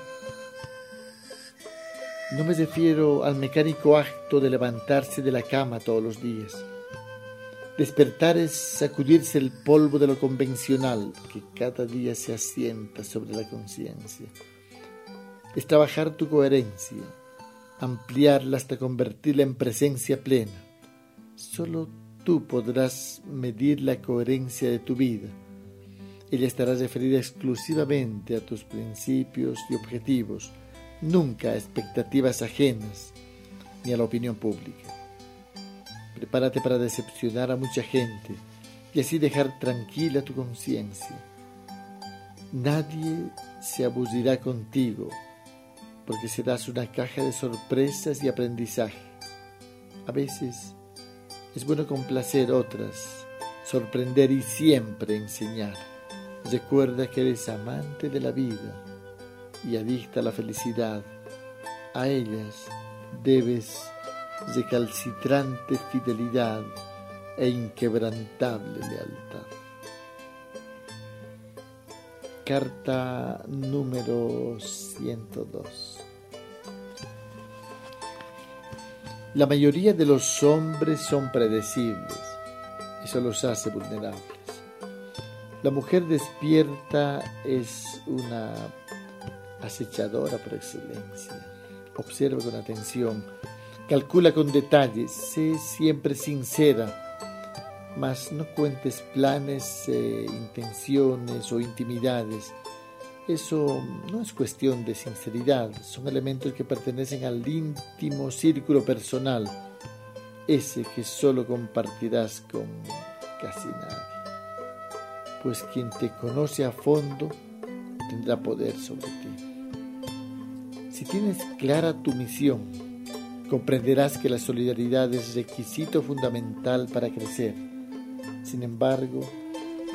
No me refiero al mecánico acto de levantarse de la cama todos los días. Despertar es sacudirse el polvo de lo convencional que cada día se asienta sobre la conciencia. Es trabajar tu coherencia, ampliarla hasta convertirla en presencia plena. Solo tú podrás medir la coherencia de tu vida ella estará referida exclusivamente a tus principios y objetivos, nunca a expectativas ajenas ni a la opinión pública. Prepárate para decepcionar a mucha gente y así dejar tranquila tu conciencia. Nadie se aburrirá contigo porque serás una caja de sorpresas y aprendizaje. A veces es bueno complacer otras, sorprender y siempre enseñar. Recuerda que eres amante de la vida y adicta a la felicidad. A ellas debes recalcitrante fidelidad e inquebrantable lealtad. Carta número 102. La mayoría de los hombres son predecibles. Eso los hace vulnerables. La mujer despierta es una acechadora por excelencia. Observa con atención, calcula con detalle, sé siempre sincera, mas no cuentes planes, eh, intenciones o intimidades. Eso no es cuestión de sinceridad, son elementos que pertenecen al íntimo círculo personal, ese que solo compartirás con casi nadie pues quien te conoce a fondo tendrá poder sobre ti. Si tienes clara tu misión, comprenderás que la solidaridad es requisito fundamental para crecer. Sin embargo,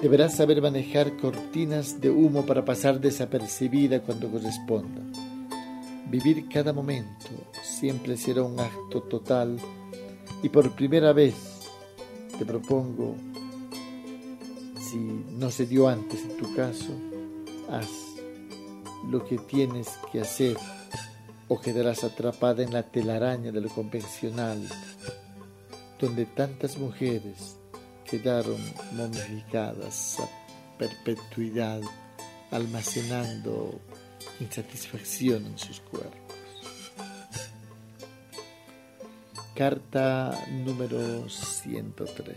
deberás saber manejar cortinas de humo para pasar desapercibida cuando corresponda. Vivir cada momento siempre será un acto total y por primera vez te propongo si no se dio antes en tu caso, haz lo que tienes que hacer o quedarás atrapada en la telaraña de lo convencional, donde tantas mujeres quedaron momificadas a perpetuidad, almacenando insatisfacción en sus cuerpos. Carta número 103.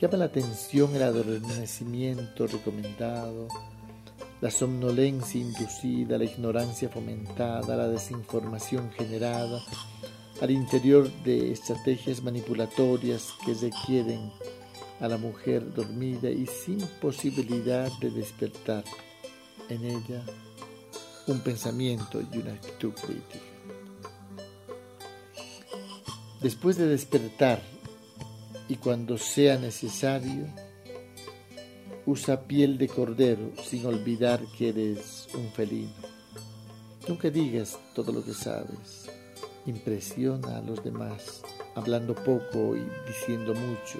Llama la atención el adormecimiento recomendado, la somnolencia inducida, la ignorancia fomentada, la desinformación generada al interior de estrategias manipulatorias que requieren a la mujer dormida y sin posibilidad de despertar en ella un pensamiento y una actitud crítica. Después de despertar y cuando sea necesario, usa piel de cordero sin olvidar que eres un felino. Nunca digas todo lo que sabes. Impresiona a los demás, hablando poco y diciendo mucho.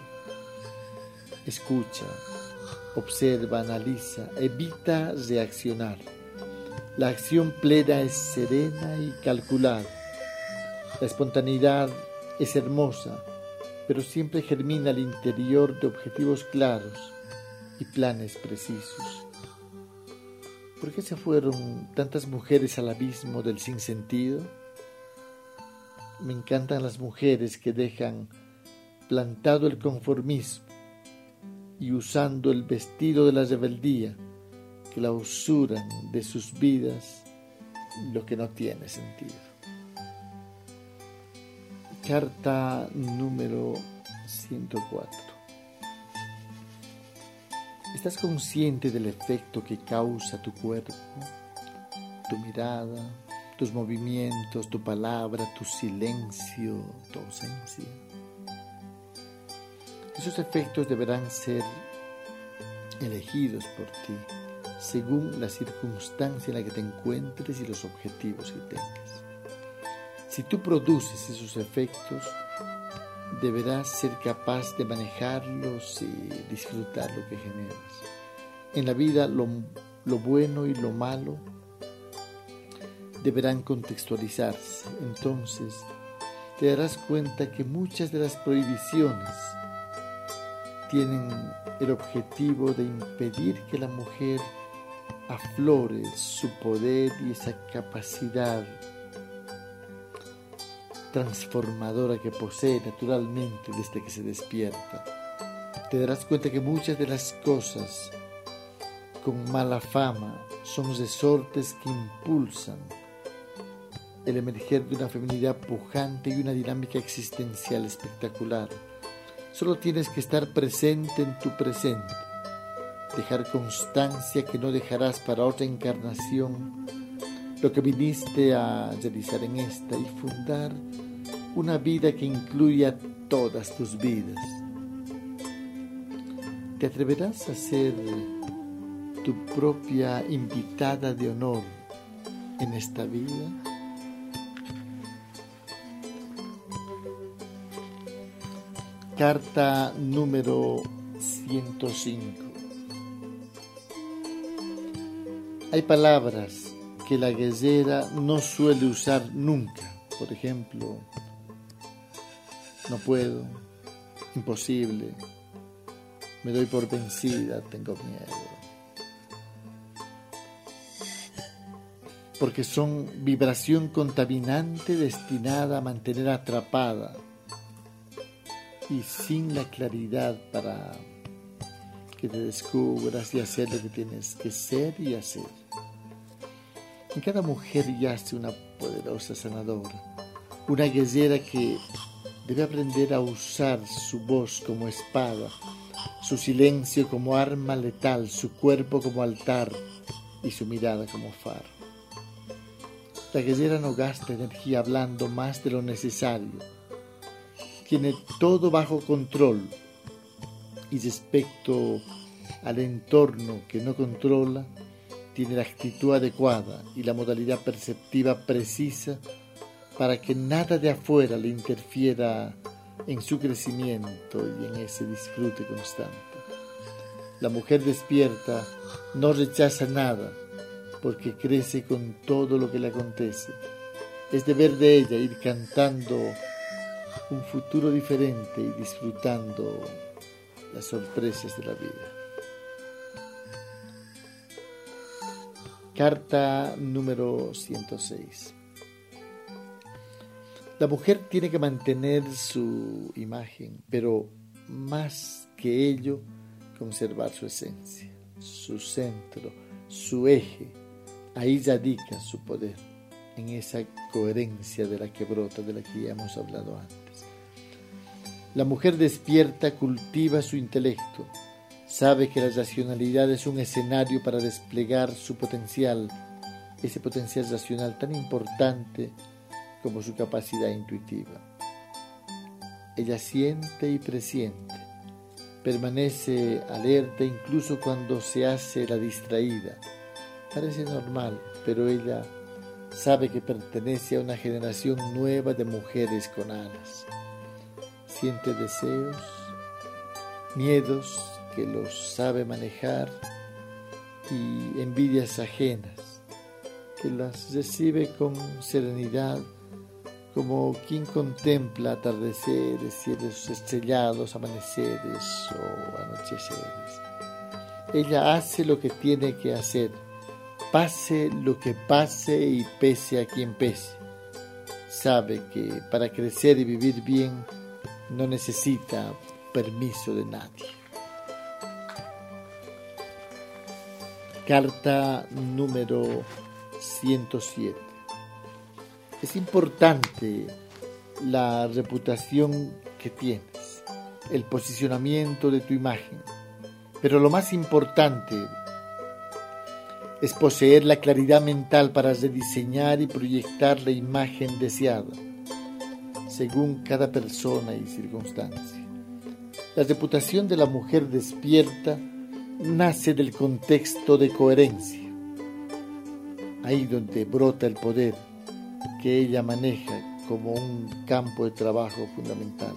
Escucha, observa, analiza, evita reaccionar. La acción plena es serena y calculada. La espontaneidad es hermosa, pero siempre germina al interior de objetivos claros y planes precisos. ¿Por qué se fueron tantas mujeres al abismo del sinsentido? Me encantan las mujeres que dejan plantado el conformismo y usando el vestido de la rebeldía, clausuran de sus vidas lo que no tiene sentido. Carta número 104. ¿Estás consciente del efecto que causa tu cuerpo, tu mirada, tus movimientos, tu palabra, tu silencio, tu ausencia? Esos efectos deberán ser elegidos por ti según la circunstancia en la que te encuentres y los objetivos que tengas. Si tú produces esos efectos, deberás ser capaz de manejarlos y disfrutar lo que generas. En la vida lo, lo bueno y lo malo deberán contextualizarse. Entonces te darás cuenta que muchas de las prohibiciones tienen el objetivo de impedir que la mujer aflore su poder y esa capacidad transformadora que posee naturalmente desde que se despierta. Te darás cuenta que muchas de las cosas con mala fama son resortes que impulsan el emerger de una feminidad pujante y una dinámica existencial espectacular. Solo tienes que estar presente en tu presente, dejar constancia que no dejarás para otra encarnación lo que viniste a realizar en esta y fundar una vida que incluya todas tus vidas. ¿Te atreverás a ser tu propia invitada de honor en esta vida? Carta número 105. Hay palabras que la guerrera no suele usar nunca. Por ejemplo, no puedo, imposible, me doy por vencida, tengo miedo. Porque son vibración contaminante destinada a mantener atrapada y sin la claridad para que te descubras y hacer lo que tienes que ser y hacer. En cada mujer yace una poderosa sanadora, una guerrera que debe aprender a usar su voz como espada, su silencio como arma letal, su cuerpo como altar y su mirada como faro. La guerrera no gasta energía hablando más de lo necesario. Tiene todo bajo control y respecto al entorno que no controla, tiene la actitud adecuada y la modalidad perceptiva precisa para que nada de afuera le interfiera en su crecimiento y en ese disfrute constante. La mujer despierta no rechaza nada, porque crece con todo lo que le acontece. Es deber de ella ir cantando un futuro diferente y disfrutando las sorpresas de la vida. Carta número 106. La mujer tiene que mantener su imagen, pero más que ello, conservar su esencia, su centro, su eje. Ahí radica su poder, en esa coherencia de la que brota, de la que ya hemos hablado antes. La mujer despierta cultiva su intelecto, sabe que la racionalidad es un escenario para desplegar su potencial, ese potencial racional tan importante como su capacidad intuitiva. Ella siente y presiente, permanece alerta incluso cuando se hace la distraída. Parece normal, pero ella sabe que pertenece a una generación nueva de mujeres con alas. Siente deseos, miedos que los sabe manejar y envidias ajenas, que las recibe con serenidad como quien contempla atardeceres, cielos estrellados, amaneceres o anocheceres. Ella hace lo que tiene que hacer, pase lo que pase y pese a quien pese. Sabe que para crecer y vivir bien no necesita permiso de nadie. Carta número 107. Es importante la reputación que tienes, el posicionamiento de tu imagen, pero lo más importante es poseer la claridad mental para rediseñar y proyectar la imagen deseada, según cada persona y circunstancia. La reputación de la mujer despierta nace del contexto de coherencia, ahí donde brota el poder que ella maneja como un campo de trabajo fundamental.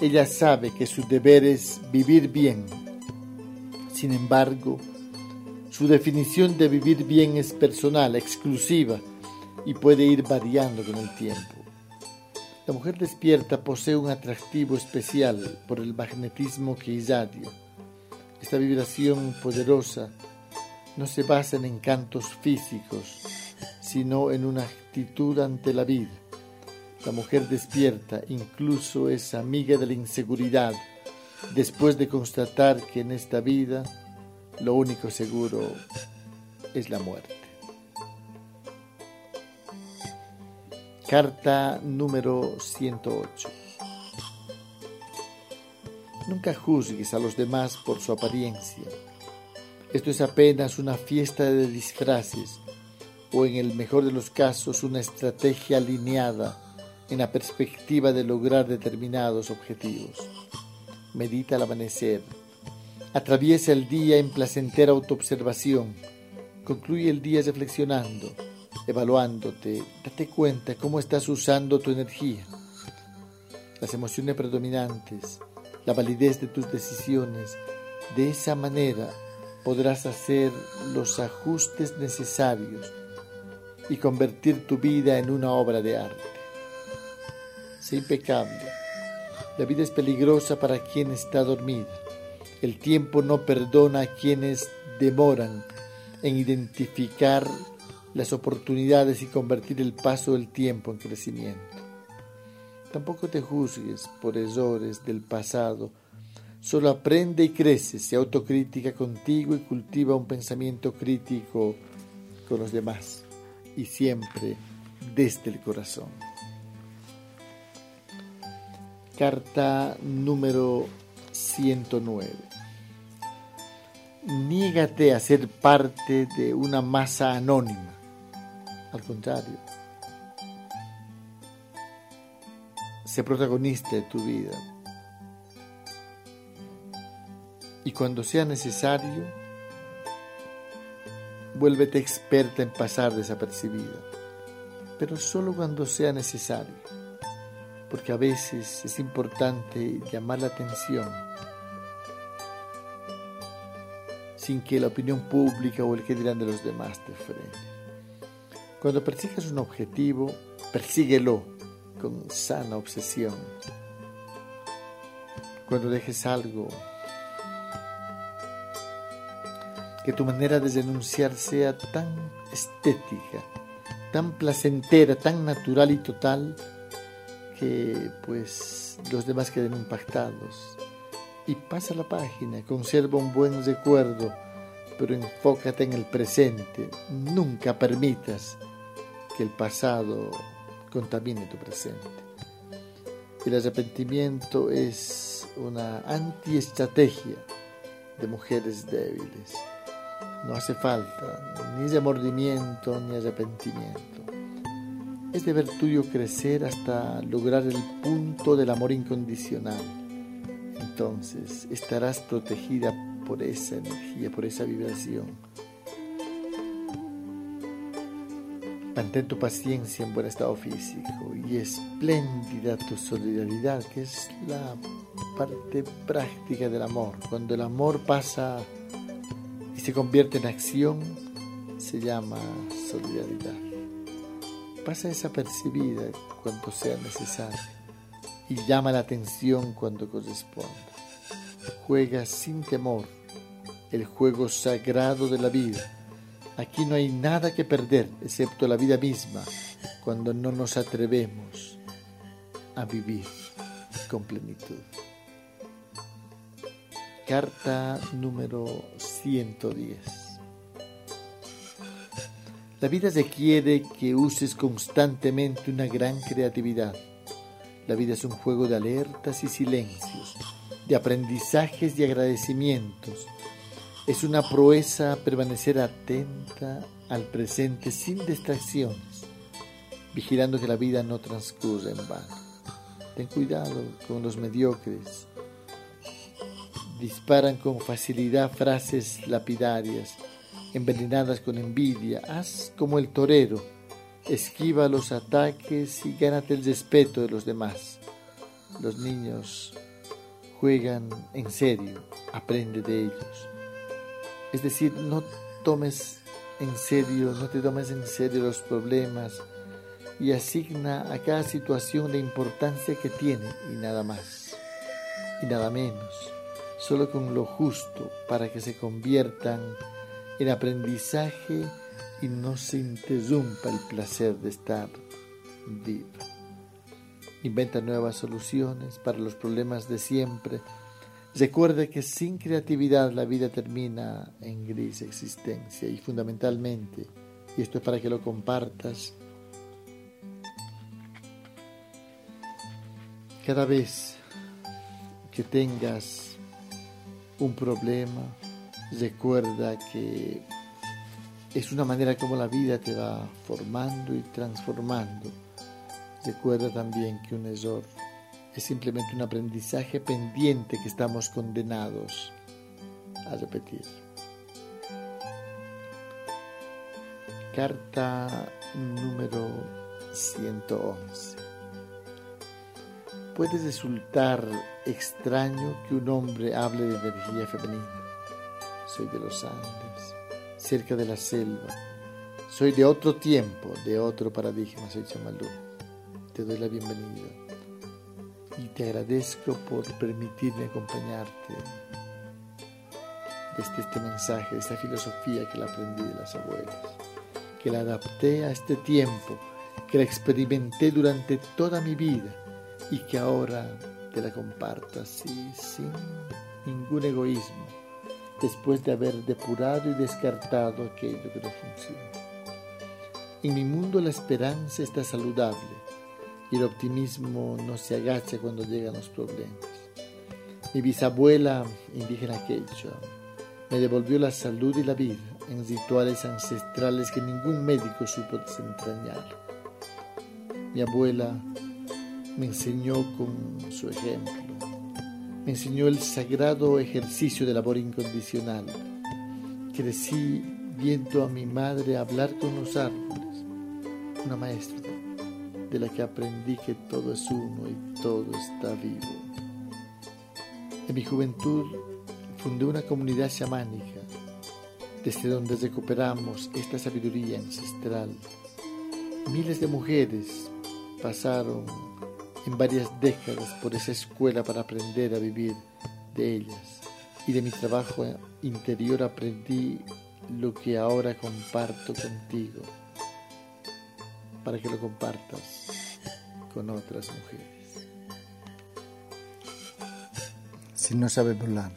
Ella sabe que su deber es vivir bien. Sin embargo, su definición de vivir bien es personal, exclusiva y puede ir variando con el tiempo. La mujer despierta posee un atractivo especial por el magnetismo que irradia. Esta vibración poderosa no se basa en encantos físicos, sino en una actitud ante la vida. La mujer despierta incluso es amiga de la inseguridad después de constatar que en esta vida lo único seguro es la muerte. Carta número 108. Nunca juzgues a los demás por su apariencia. Esto es apenas una fiesta de disfraces o en el mejor de los casos una estrategia alineada en la perspectiva de lograr determinados objetivos. Medita al amanecer, atraviesa el día en placentera autoobservación, concluye el día reflexionando, evaluándote, date cuenta cómo estás usando tu energía, las emociones predominantes, la validez de tus decisiones. De esa manera podrás hacer los ajustes necesarios y convertir tu vida en una obra de arte. Sé impecable. La vida es peligrosa para quien está dormida. El tiempo no perdona a quienes demoran en identificar las oportunidades y convertir el paso del tiempo en crecimiento. Tampoco te juzgues por errores del pasado. Solo aprende y crece, se autocrítica contigo y cultiva un pensamiento crítico con los demás y siempre desde el corazón. Carta número 109. Niégate a ser parte de una masa anónima. Al contrario, sé protagonista de tu vida. Y cuando sea necesario, Vuélvete experta en pasar desapercibida, pero solo cuando sea necesario, porque a veces es importante llamar la atención. sin que la opinión pública o el que dirán de los demás te frene. Cuando persigas un objetivo, persíguelo con sana obsesión. Cuando dejes algo, que tu manera de denunciar sea tan estética, tan placentera, tan natural y total, que pues los demás queden impactados. Y pasa la página, conserva un buen recuerdo, pero enfócate en el presente. Nunca permitas que el pasado contamine tu presente. El arrepentimiento es una antiestrategia de mujeres débiles. No hace falta ni remordimiento ni arrepentimiento. Es deber tuyo crecer hasta lograr el punto del amor incondicional. Entonces estarás protegida por esa energía, por esa vibración. Mantén tu paciencia en buen estado físico y espléndida tu solidaridad, que es la parte práctica del amor. Cuando el amor pasa y se convierte en acción, se llama solidaridad pasa desapercibida cuando sea necesario y llama la atención cuando corresponda. Juega sin temor el juego sagrado de la vida. Aquí no hay nada que perder excepto la vida misma cuando no nos atrevemos a vivir con plenitud. Carta número 110. La vida requiere que uses constantemente una gran creatividad. La vida es un juego de alertas y silencios, de aprendizajes y agradecimientos. Es una proeza permanecer atenta al presente sin distracciones, vigilando que la vida no transcurra en vano. Ten cuidado con los mediocres. Disparan con facilidad frases lapidarias envenenadas con envidia. Haz como el torero, esquiva los ataques y gánate el respeto de los demás. Los niños juegan en serio, aprende de ellos. Es decir, no tomes en serio, no te tomes en serio los problemas y asigna a cada situación la importancia que tiene y nada más y nada menos, solo con lo justo para que se conviertan el aprendizaje y no se interrumpa el placer de estar vivo. Inventa nuevas soluciones para los problemas de siempre. Recuerde que sin creatividad la vida termina en gris existencia y fundamentalmente, y esto es para que lo compartas, cada vez que tengas un problema, Recuerda que es una manera como la vida te va formando y transformando. Recuerda también que un error es simplemente un aprendizaje pendiente que estamos condenados a repetir. Carta número 111. Puede resultar extraño que un hombre hable de energía femenina soy de los Andes, cerca de la selva. Soy de otro tiempo, de otro paradigma, soy Chamalú. Te doy la bienvenida y te agradezco por permitirme acompañarte desde este mensaje, esta filosofía que la aprendí de las abuelas, que la adapté a este tiempo, que la experimenté durante toda mi vida y que ahora te la comparto así, sin ningún egoísmo después de haber depurado y descartado aquello que no funciona. En mi mundo la esperanza está saludable y el optimismo no se agacha cuando llegan los problemas. Mi bisabuela indígena quechua me devolvió la salud y la vida en rituales ancestrales que ningún médico supo desentrañar. Mi abuela me enseñó con su ejemplo me enseñó el sagrado ejercicio del amor incondicional. Crecí viendo a mi madre hablar con los árboles, una maestra de la que aprendí que todo es uno y todo está vivo. En mi juventud fundé una comunidad chamánica desde donde recuperamos esta sabiduría ancestral. Miles de mujeres pasaron en varias décadas por esa escuela para aprender a vivir de ellas. Y de mi trabajo interior aprendí lo que ahora comparto contigo, para que lo compartas con otras mujeres. Si no sabe volar,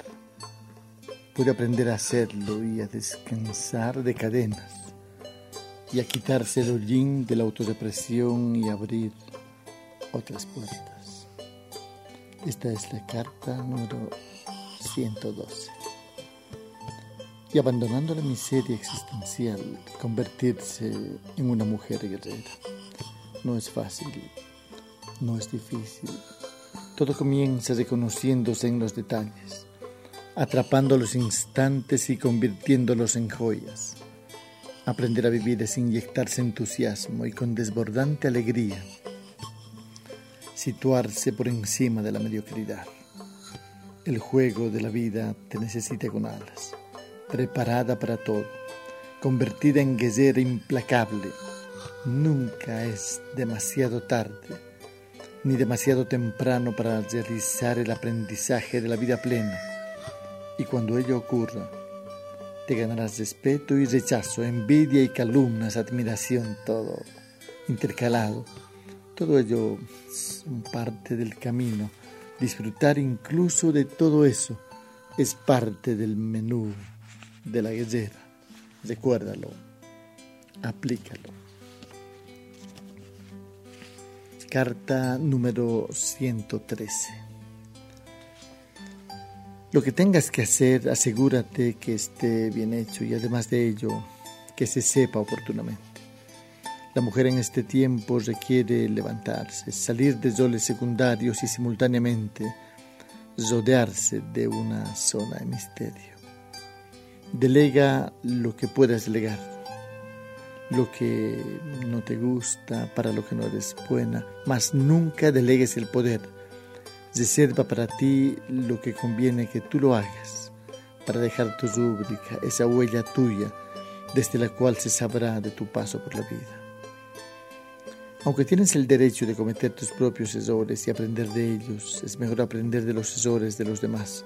puede aprender a hacerlo y a descansar de cadenas y a quitarse el hollín de la autodepresión y abrir otras puertas. Esta es la carta número 112. Y abandonando la miseria existencial, convertirse en una mujer guerrera. No es fácil, no es difícil. Todo comienza reconociéndose en los detalles, atrapando los instantes y convirtiéndolos en joyas. Aprender a vivir es inyectarse entusiasmo y con desbordante alegría situarse por encima de la mediocridad. El juego de la vida te necesita con alas, preparada para todo, convertida en guerrera implacable. Nunca es demasiado tarde ni demasiado temprano para realizar el aprendizaje de la vida plena. Y cuando ello ocurra, te ganarás respeto y rechazo, envidia y calumnias, admiración, todo intercalado todo ello es parte del camino. Disfrutar incluso de todo eso es parte del menú de la guerrera. Recuérdalo, aplícalo. Carta número 113. Lo que tengas que hacer, asegúrate que esté bien hecho y además de ello, que se sepa oportunamente. La mujer en este tiempo requiere levantarse, salir de roles secundarios y simultáneamente rodearse de una zona de misterio. Delega lo que puedas delegar, lo que no te gusta, para lo que no eres buena, mas nunca delegues el poder. Reserva para ti lo que conviene que tú lo hagas, para dejar tu rúbrica, esa huella tuya, desde la cual se sabrá de tu paso por la vida. Aunque tienes el derecho de cometer tus propios errores y aprender de ellos, es mejor aprender de los errores de los demás.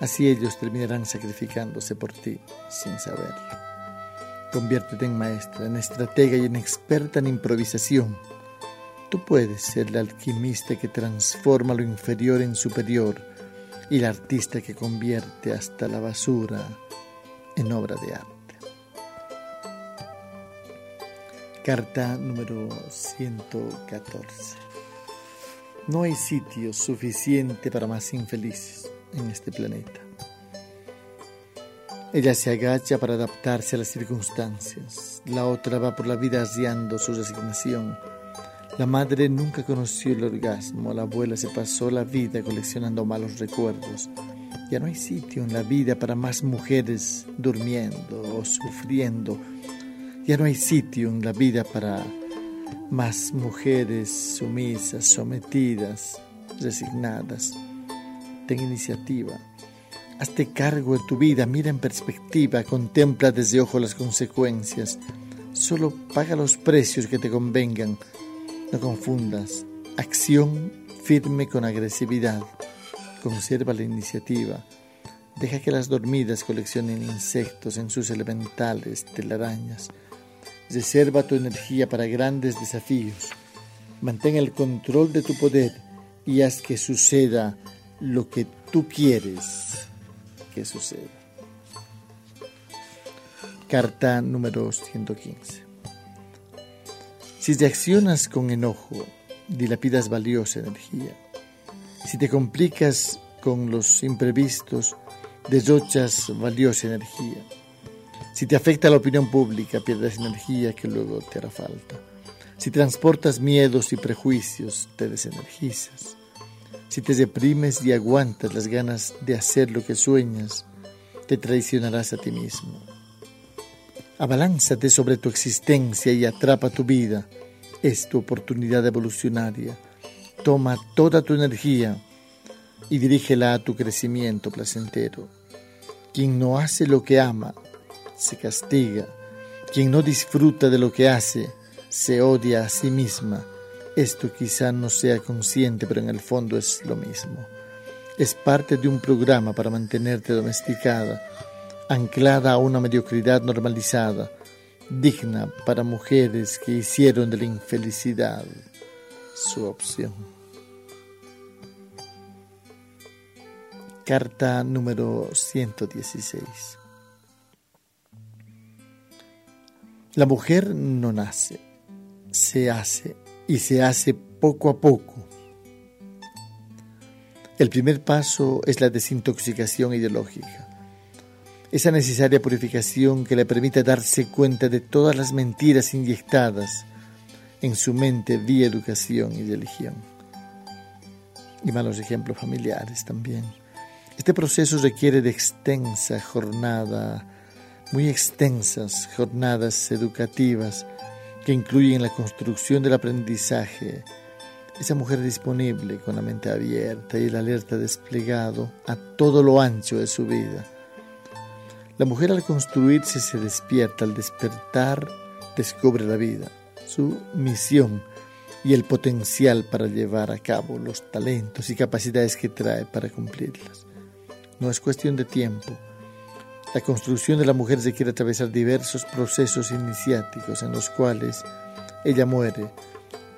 Así ellos terminarán sacrificándose por ti sin saberlo. Conviértete en maestra, en estratega y en experta en improvisación. Tú puedes ser la alquimista que transforma lo inferior en superior y la artista que convierte hasta la basura en obra de arte. Carta número 114. No hay sitio suficiente para más infelices en este planeta. Ella se agacha para adaptarse a las circunstancias. La otra va por la vida asiando su resignación. La madre nunca conoció el orgasmo. La abuela se pasó la vida coleccionando malos recuerdos. Ya no hay sitio en la vida para más mujeres durmiendo o sufriendo ya no hay sitio en la vida para más mujeres sumisas, sometidas, resignadas. Ten iniciativa. Hazte cargo de tu vida, mira en perspectiva, contempla desde ojo las consecuencias. Solo paga los precios que te convengan. No confundas acción firme con agresividad. Conserva la iniciativa. Deja que las dormidas coleccionen insectos en sus elementales telarañas. Reserva tu energía para grandes desafíos. Mantén el control de tu poder y haz que suceda lo que tú quieres que suceda. Carta número 115. Si reaccionas con enojo, dilapidas valiosa energía. Si te complicas con los imprevistos, derrochas valiosa energía. Si te afecta la opinión pública, pierdes energía que luego te hará falta. Si transportas miedos y prejuicios, te desenergizas. Si te deprimes y aguantas las ganas de hacer lo que sueñas, te traicionarás a ti mismo. Abalánzate sobre tu existencia y atrapa tu vida. Es tu oportunidad evolucionaria. Toma toda tu energía y dirígela a tu crecimiento placentero. Quien no hace lo que ama, se castiga. Quien no disfruta de lo que hace, se odia a sí misma. Esto quizá no sea consciente, pero en el fondo es lo mismo. Es parte de un programa para mantenerte domesticada, anclada a una mediocridad normalizada, digna para mujeres que hicieron de la infelicidad su opción. Carta número 116. La mujer no nace, se hace y se hace poco a poco. El primer paso es la desintoxicación ideológica, esa necesaria purificación que le permite darse cuenta de todas las mentiras inyectadas en su mente vía educación y religión. Y malos ejemplos familiares también. Este proceso requiere de extensa jornada, muy extensas jornadas educativas que incluyen la construcción del aprendizaje. Esa mujer disponible con la mente abierta y el alerta desplegado a todo lo ancho de su vida. La mujer al construirse se despierta, al despertar descubre la vida su misión y el potencial para llevar a cabo los talentos y capacidades que trae para cumplirlas. No es cuestión de tiempo. La construcción de la mujer se quiere atravesar diversos procesos iniciáticos en los cuales ella muere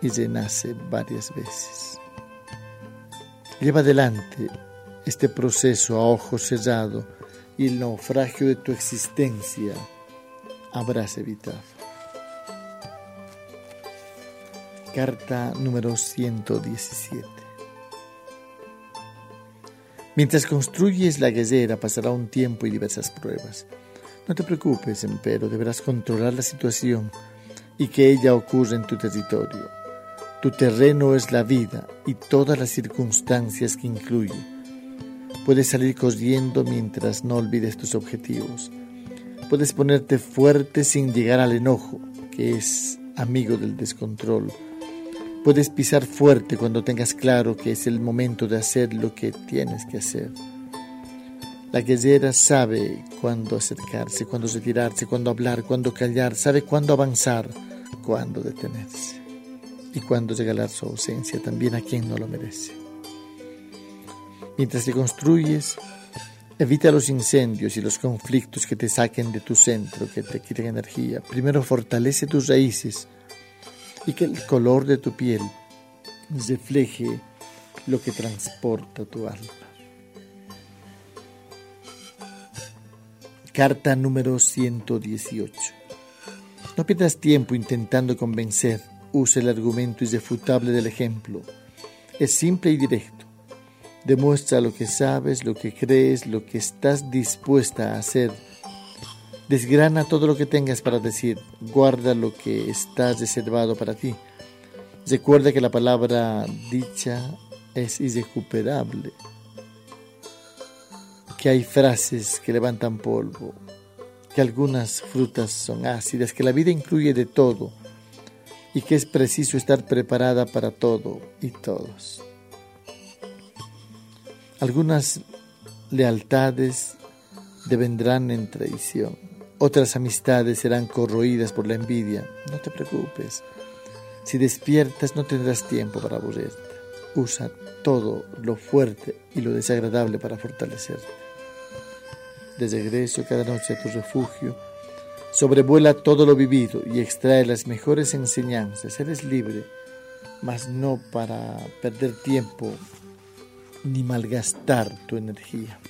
y renace varias veces. Lleva adelante este proceso a ojo cerrado y el naufragio de tu existencia habrás evitado. Carta número 117. Mientras construyes la guerrera pasará un tiempo y diversas pruebas. No te preocupes, empero, deberás controlar la situación y que ella ocurra en tu territorio. Tu terreno es la vida y todas las circunstancias que incluye. Puedes salir corriendo mientras no olvides tus objetivos. Puedes ponerte fuerte sin llegar al enojo, que es amigo del descontrol Puedes pisar fuerte cuando tengas claro que es el momento de hacer lo que tienes que hacer. La guerrera sabe cuándo acercarse, cuándo retirarse, cuándo hablar, cuándo callar, sabe cuándo avanzar, cuándo detenerse y cuándo regalar su ausencia también a quien no lo merece. Mientras te construyes, evita los incendios y los conflictos que te saquen de tu centro, que te quiten energía. Primero fortalece tus raíces y que el color de tu piel refleje lo que transporta tu alma. Carta número 118. No pierdas tiempo intentando convencer. Usa el argumento irrefutable del ejemplo. Es simple y directo. Demuestra lo que sabes, lo que crees, lo que estás dispuesta a hacer Desgrana todo lo que tengas para decir, guarda lo que está reservado para ti. Recuerda que la palabra dicha es irrecuperable, que hay frases que levantan polvo, que algunas frutas son ácidas, que la vida incluye de todo y que es preciso estar preparada para todo y todos. Algunas lealtades devendrán en traición otras amistades serán corroídas por la envidia. No te preocupes. Si despiertas no tendrás tiempo para aburrirte. Usa todo lo fuerte y lo desagradable para fortalecerte. De regreso cada noche a tu refugio, sobrevuela todo lo vivido y extrae las mejores enseñanzas. Eres libre, mas no para perder tiempo ni malgastar tu energía.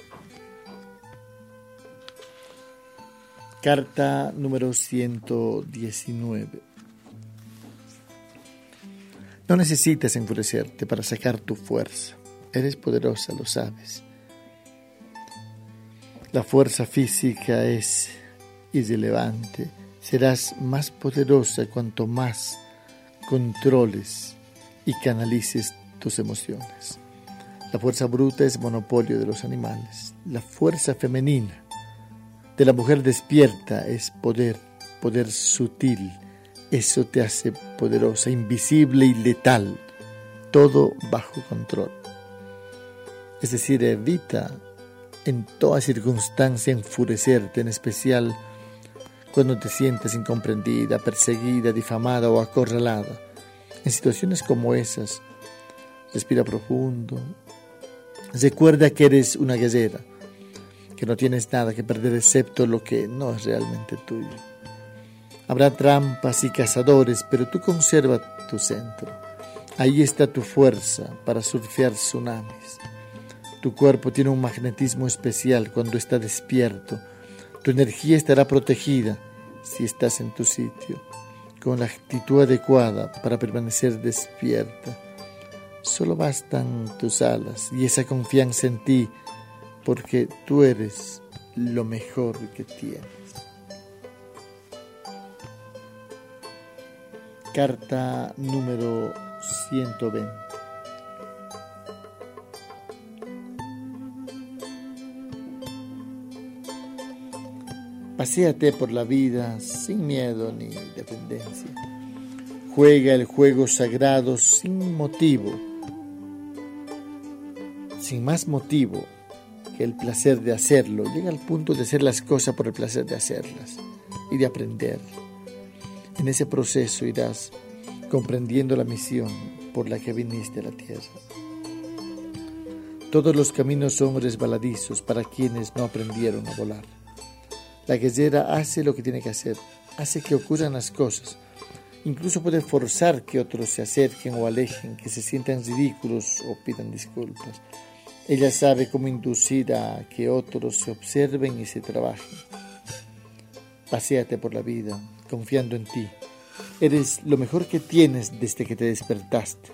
Carta número 119. No necesitas enfurecerte para sacar tu fuerza. Eres poderosa, lo sabes. La fuerza física es irrelevante. Serás más poderosa cuanto más controles y canalices tus emociones. La fuerza bruta es monopolio de los animales. La fuerza femenina de la mujer despierta es poder, poder sutil. Eso te hace poderosa, invisible y letal, todo bajo control. Es decir, evita en toda circunstancia enfurecerte, en especial cuando te sientas incomprendida, perseguida, difamada o acorralada. En situaciones como esas, respira profundo. Recuerda que eres una guerrera, que no tienes nada que perder excepto lo que no es realmente tuyo. Habrá trampas y cazadores, pero tú conserva tu centro. Ahí está tu fuerza para surfear tsunamis. Tu cuerpo tiene un magnetismo especial cuando está despierto. Tu energía estará protegida si estás en tu sitio, con la actitud adecuada para permanecer despierta. Solo bastan tus alas y esa confianza en ti, porque tú eres lo mejor que tienes. Carta número 120. Paseate por la vida sin miedo ni dependencia. Juega el juego sagrado sin motivo, sin más motivo el placer de hacerlo. Llega al punto de hacer las cosas por el placer de hacerlas y de aprender. En ese proceso irás comprendiendo la misión por la que viniste a la tierra. Todos los caminos son resbaladizos para quienes no aprendieron a volar. La guerrera hace lo que tiene que hacer, hace que ocurran las cosas. Incluso puede forzar que otros se acerquen o alejen, que se sientan ridículos o pidan disculpas. Ella sabe cómo inducir a que otros se observen y se trabajen. Paseate por la vida, confiando en ti. Eres lo mejor que tienes desde que te despertaste.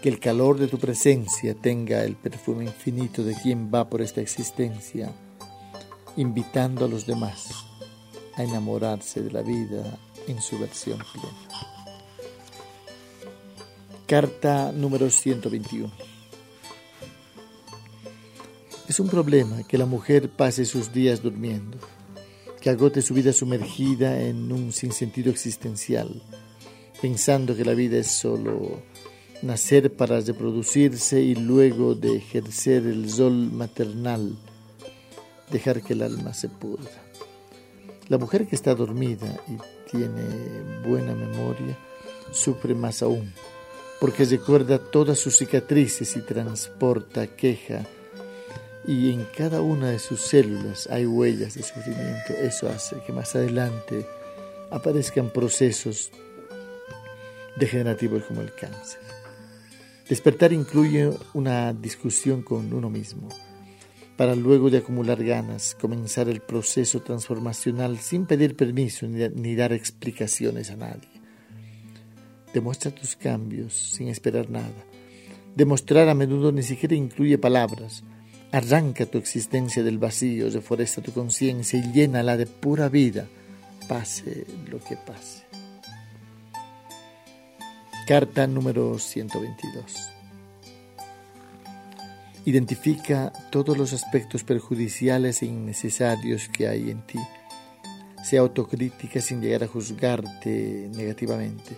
Que el calor de tu presencia tenga el perfume infinito de quien va por esta existencia invitando a los demás a enamorarse de la vida en su versión plena. Carta número 121. Es un problema que la mujer pase sus días durmiendo, que agote su vida sumergida en un sinsentido existencial, pensando que la vida es solo nacer para reproducirse y luego de ejercer el sol maternal dejar que el alma se pudra. La mujer que está dormida y tiene buena memoria sufre más aún, porque recuerda todas sus cicatrices y transporta queja, y en cada una de sus células hay huellas de sufrimiento. Eso hace que más adelante aparezcan procesos degenerativos como el cáncer. Despertar incluye una discusión con uno mismo para luego de acumular ganas comenzar el proceso transformacional sin pedir permiso ni, dar explicaciones a nadie. Demuestra tus cambios sin esperar nada. Demostrar a menudo ni siquiera incluye palabras. Arranca tu existencia del vacío, reforesta tu conciencia y llénala de pura vida, pase lo que pase. Carta número 122. Identifica todos los aspectos perjudiciales e innecesarios que hay en ti. Sea autocrítica sin llegar a juzgarte negativamente.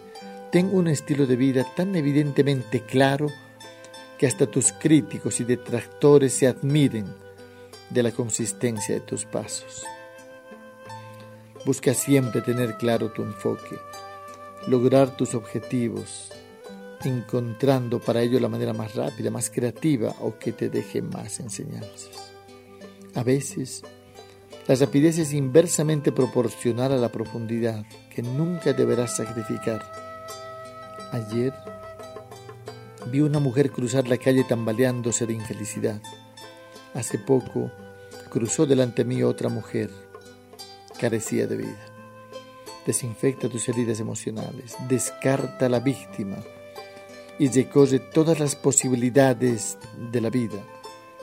Ten un estilo de vida tan evidentemente claro que hasta tus críticos y detractores se admiren de la consistencia de tus pasos. Busca siempre tener claro tu enfoque, lograr tus objetivos, encontrando para ello la manera más rápida, más creativa o que te deje más enseñanzas. A veces, la rapidez es inversamente proporcional a la profundidad que nunca deberás sacrificar. Ayer vi una mujer cruzar la calle tambaleándose de infelicidad. Hace poco cruzó delante mí otra mujer, carecía de vida. Desinfecta tus heridas emocionales, descarta a la víctima, y recorre todas las posibilidades de la vida.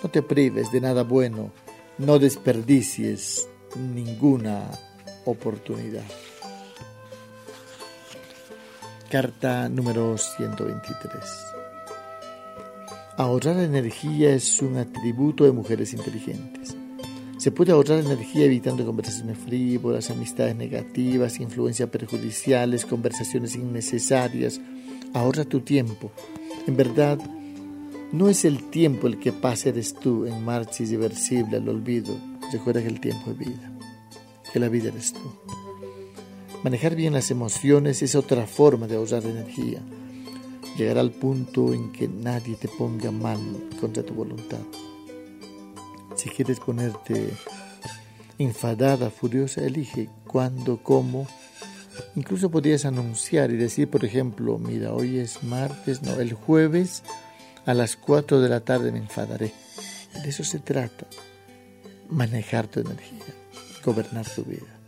No te prives de nada bueno, no desperdicies ninguna oportunidad. Carta número 123. Ahorrar energía es un atributo de mujeres inteligentes. Se puede ahorrar energía evitando conversaciones frívolas, amistades negativas, influencias perjudiciales, conversaciones innecesarias, ahorra tu tiempo. En verdad, no es el tiempo el que pasa, eres tú en marcha irreversible al olvido. Recuerda que el tiempo es vida. que la vida eres tú. Manejar bien las emociones es otra forma de ahorrar energía. Llegar al punto en que nadie te ponga mal contra tu voluntad. Si quieres ponerte enfadada, furiosa, elige cuándo, cómo. Incluso podrías anunciar y decir, por ejemplo, mira, hoy es martes, no, el jueves a las 4 de la tarde me enfadaré. De eso se trata, manejar tu energía, gobernar tu vida.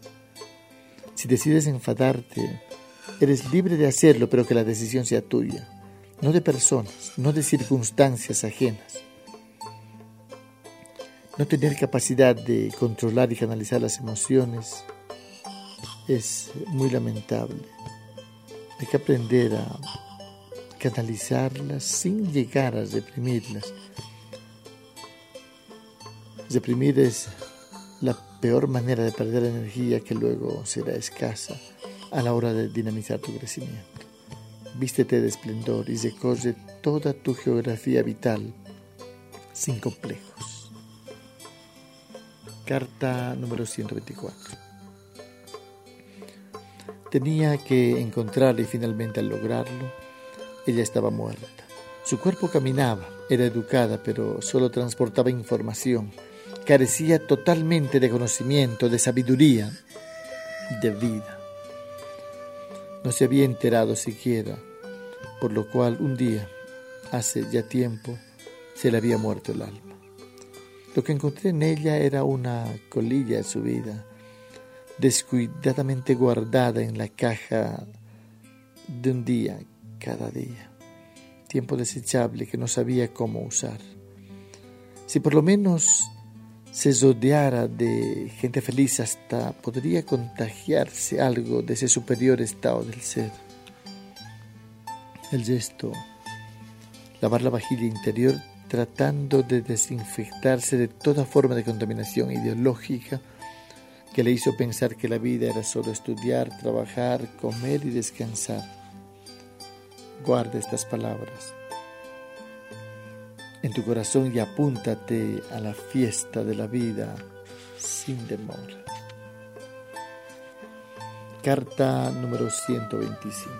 Si decides enfadarte, eres libre de hacerlo, pero que la decisión sea tuya, no de personas, no de circunstancias ajenas. No tener capacidad de controlar y canalizar las emociones es muy lamentable. Hay que aprender a canalizarlas sin llegar a reprimirlas. Reprimir es la peor manera de perder energía que luego será escasa a la hora de dinamizar tu crecimiento. Vístete de esplendor y recorre toda tu geografía vital sin complejos. Carta número 124. Tenía que encontrarla y finalmente al lograrlo, ella estaba muerta. Su cuerpo caminaba, era educada, pero solo transportaba información. Carecía totalmente de conocimiento, de sabiduría, de vida. No se había enterado siquiera, por lo cual un día, hace ya tiempo, se le había muerto el alma. Lo que encontré en ella era una colilla de su vida, descuidadamente guardada en la caja de un día cada día, tiempo desechable que no sabía cómo usar. Si por lo menos se rodeara de gente feliz hasta podría contagiarse algo de ese superior estado del ser. El gesto, lavar la vajilla interior tratando de desinfectarse de toda forma de contaminación ideológica que le hizo pensar que la vida era solo estudiar, trabajar, comer y descansar. Guarda estas palabras en tu corazón y apúntate a la fiesta de la vida sin demora. Carta número 125.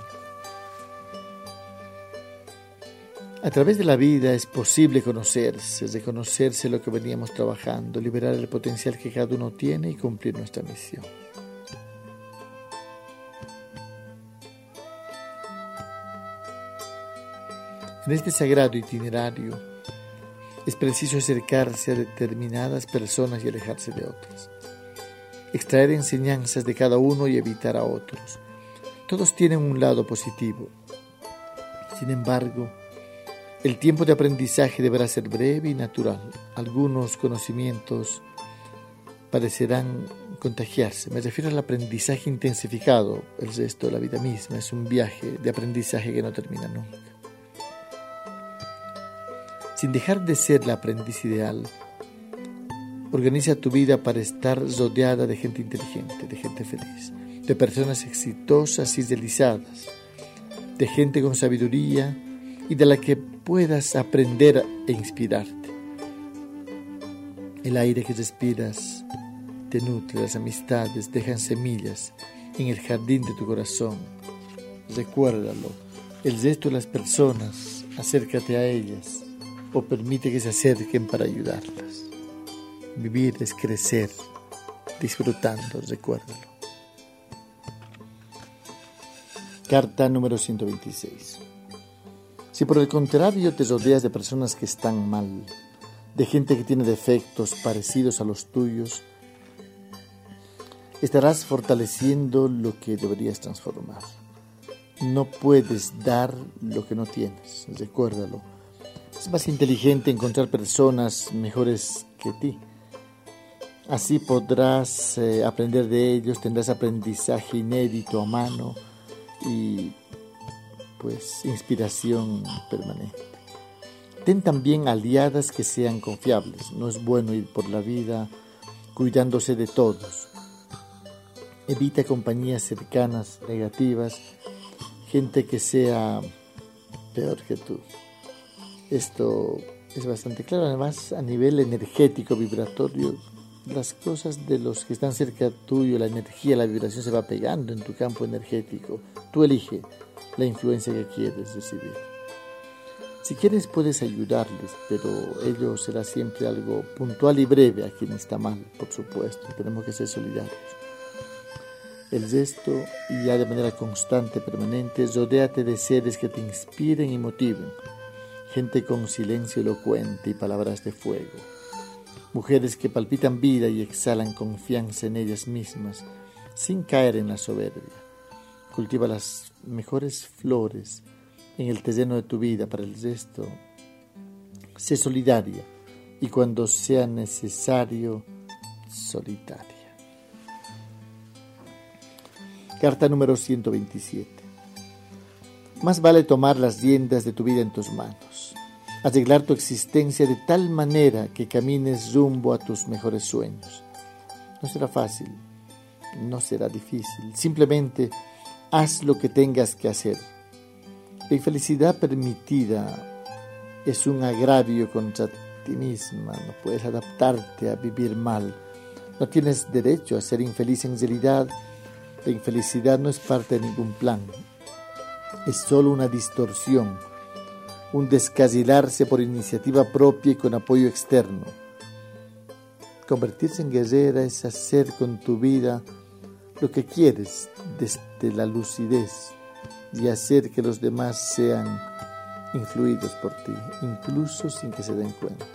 A través de la vida es posible conocerse, reconocerse lo que veníamos trabajando, liberar el potencial que cada uno tiene y cumplir nuestra misión. En este sagrado itinerario es preciso acercarse a determinadas personas y alejarse de otras. Extraer enseñanzas de cada uno y evitar a otros. Todos tienen un lado positivo. Sin embargo, el tiempo de aprendizaje deberá ser breve y natural. Algunos conocimientos parecerán contagiarse. Me refiero al aprendizaje intensificado. El resto de la vida misma es un viaje de aprendizaje que no termina nunca. Sin dejar de ser la aprendiz ideal, organiza tu vida para estar rodeada de gente inteligente, de gente feliz, de personas exitosas y deslizadas, de gente con sabiduría y de la que puedas aprender e inspirarte. El aire que respiras te nutre, las amistades dejan semillas en el jardín de tu corazón. Recuérdalo, el resto de las personas, acércate a ellas o permite que se acerquen para ayudarlas. Vivir es crecer, disfrutando, recuérdalo. Carta número 126. Si por el contrario te rodeas de personas que están mal, de gente que tiene defectos parecidos a los tuyos, estarás fortaleciendo lo que deberías transformar. No puedes dar lo que no tienes, recuérdalo. Es más inteligente encontrar personas mejores que ti. Así podrás eh, aprender de ellos, tendrás aprendizaje inédito a mano y pues inspiración permanente. Ten también aliadas que sean confiables. No es bueno ir por la vida cuidándose de todos. Evita compañías cercanas, negativas, gente que sea peor que tú. Esto es bastante claro. Además, a nivel energético, vibratorio, las cosas de los que están cerca tuyo, la energía, la vibración se va pegando en tu campo energético. Tú elige la influencia que quieres recibir. Si quieres puedes ayudarles, pero ello será siempre algo puntual y breve a quien está mal, por supuesto. Tenemos que ser solidarios. El gesto, y ya de manera constante, permanente, rodéate de seres que te inspiren y motiven. Gente con silencio elocuente y palabras de fuego mujeres que palpitan vida y exhalan confianza en ellas mismas, sin caer en la soberbia. Cultiva las mejores flores en el terreno de tu vida para el resto. Sé solidaria y cuando sea necesario, solitaria. Carta número 127. Más vale tomar las riendas de tu vida en tus manos arreglar tu existencia de tal manera que camines rumbo a tus mejores sueños. No será fácil, no será difícil, simplemente haz lo que tengas que hacer. La infelicidad permitida es un agravio contra ti misma, no puedes adaptarte a vivir mal, no tienes derecho a ser infeliz. En realidad, la infelicidad no es parte de ningún plan, es solo una distorsión un descasilarse por iniciativa propia y con apoyo externo. Convertirse en guerrera es hacer con tu vida lo que quieres desde la lucidez y hacer que los demás sean influidos por ti, incluso sin que se den cuenta.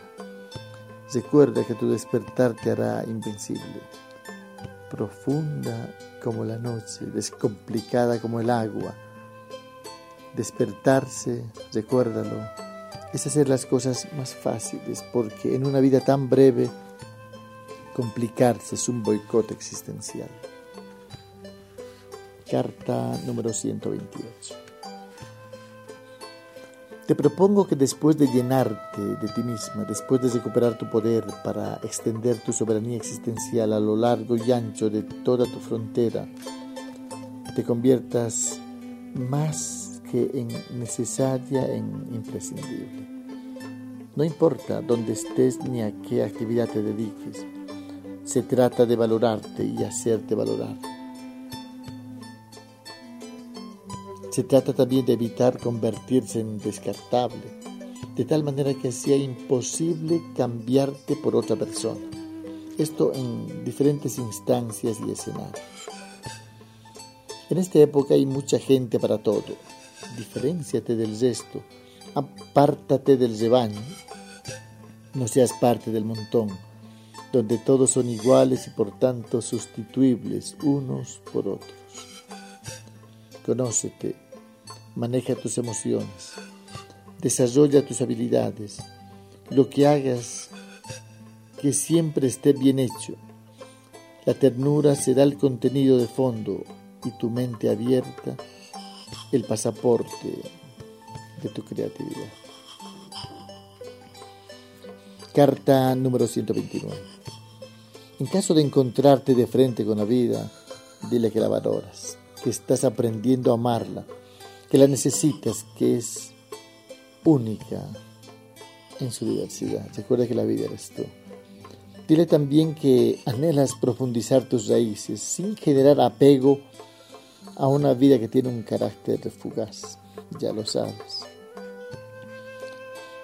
Recuerda que tu despertar te hará invencible, profunda como la noche, descomplicada como el agua, Despertarse, recuérdalo, es hacer las cosas más fáciles, porque en una vida tan breve, complicarse es un boicot existencial. Carta número 128. Te propongo que después de llenarte de ti misma, después de recuperar tu poder para extender tu soberanía existencial a lo largo y ancho de toda tu frontera, te conviertas más en necesaria, en imprescindible. No importa dónde estés ni a qué actividad te dediques, se trata de valorarte y hacerte valorar. Se trata también de evitar convertirse en descartable, de tal manera que sea imposible cambiarte por otra persona. Esto en diferentes instancias y escenarios. En esta época hay mucha gente para todo diferenciate del resto, apártate del rebaño, no seas parte del montón, donde todos son iguales y por tanto sustituibles unos por otros. Conócete, maneja tus emociones, desarrolla tus habilidades, lo que hagas que siempre esté bien hecho. La ternura será el contenido de fondo y tu mente abierta el pasaporte de tu creatividad. Carta número 129. En caso de encontrarte de frente con la vida, dile que la valoras, que estás aprendiendo a amarla, que la necesitas, que es única en su diversidad. Recuerda que la vida eres tú. Dile también que anhelas profundizar tus raíces sin generar apego a una vida que tiene un carácter fugaz, ya lo sabes.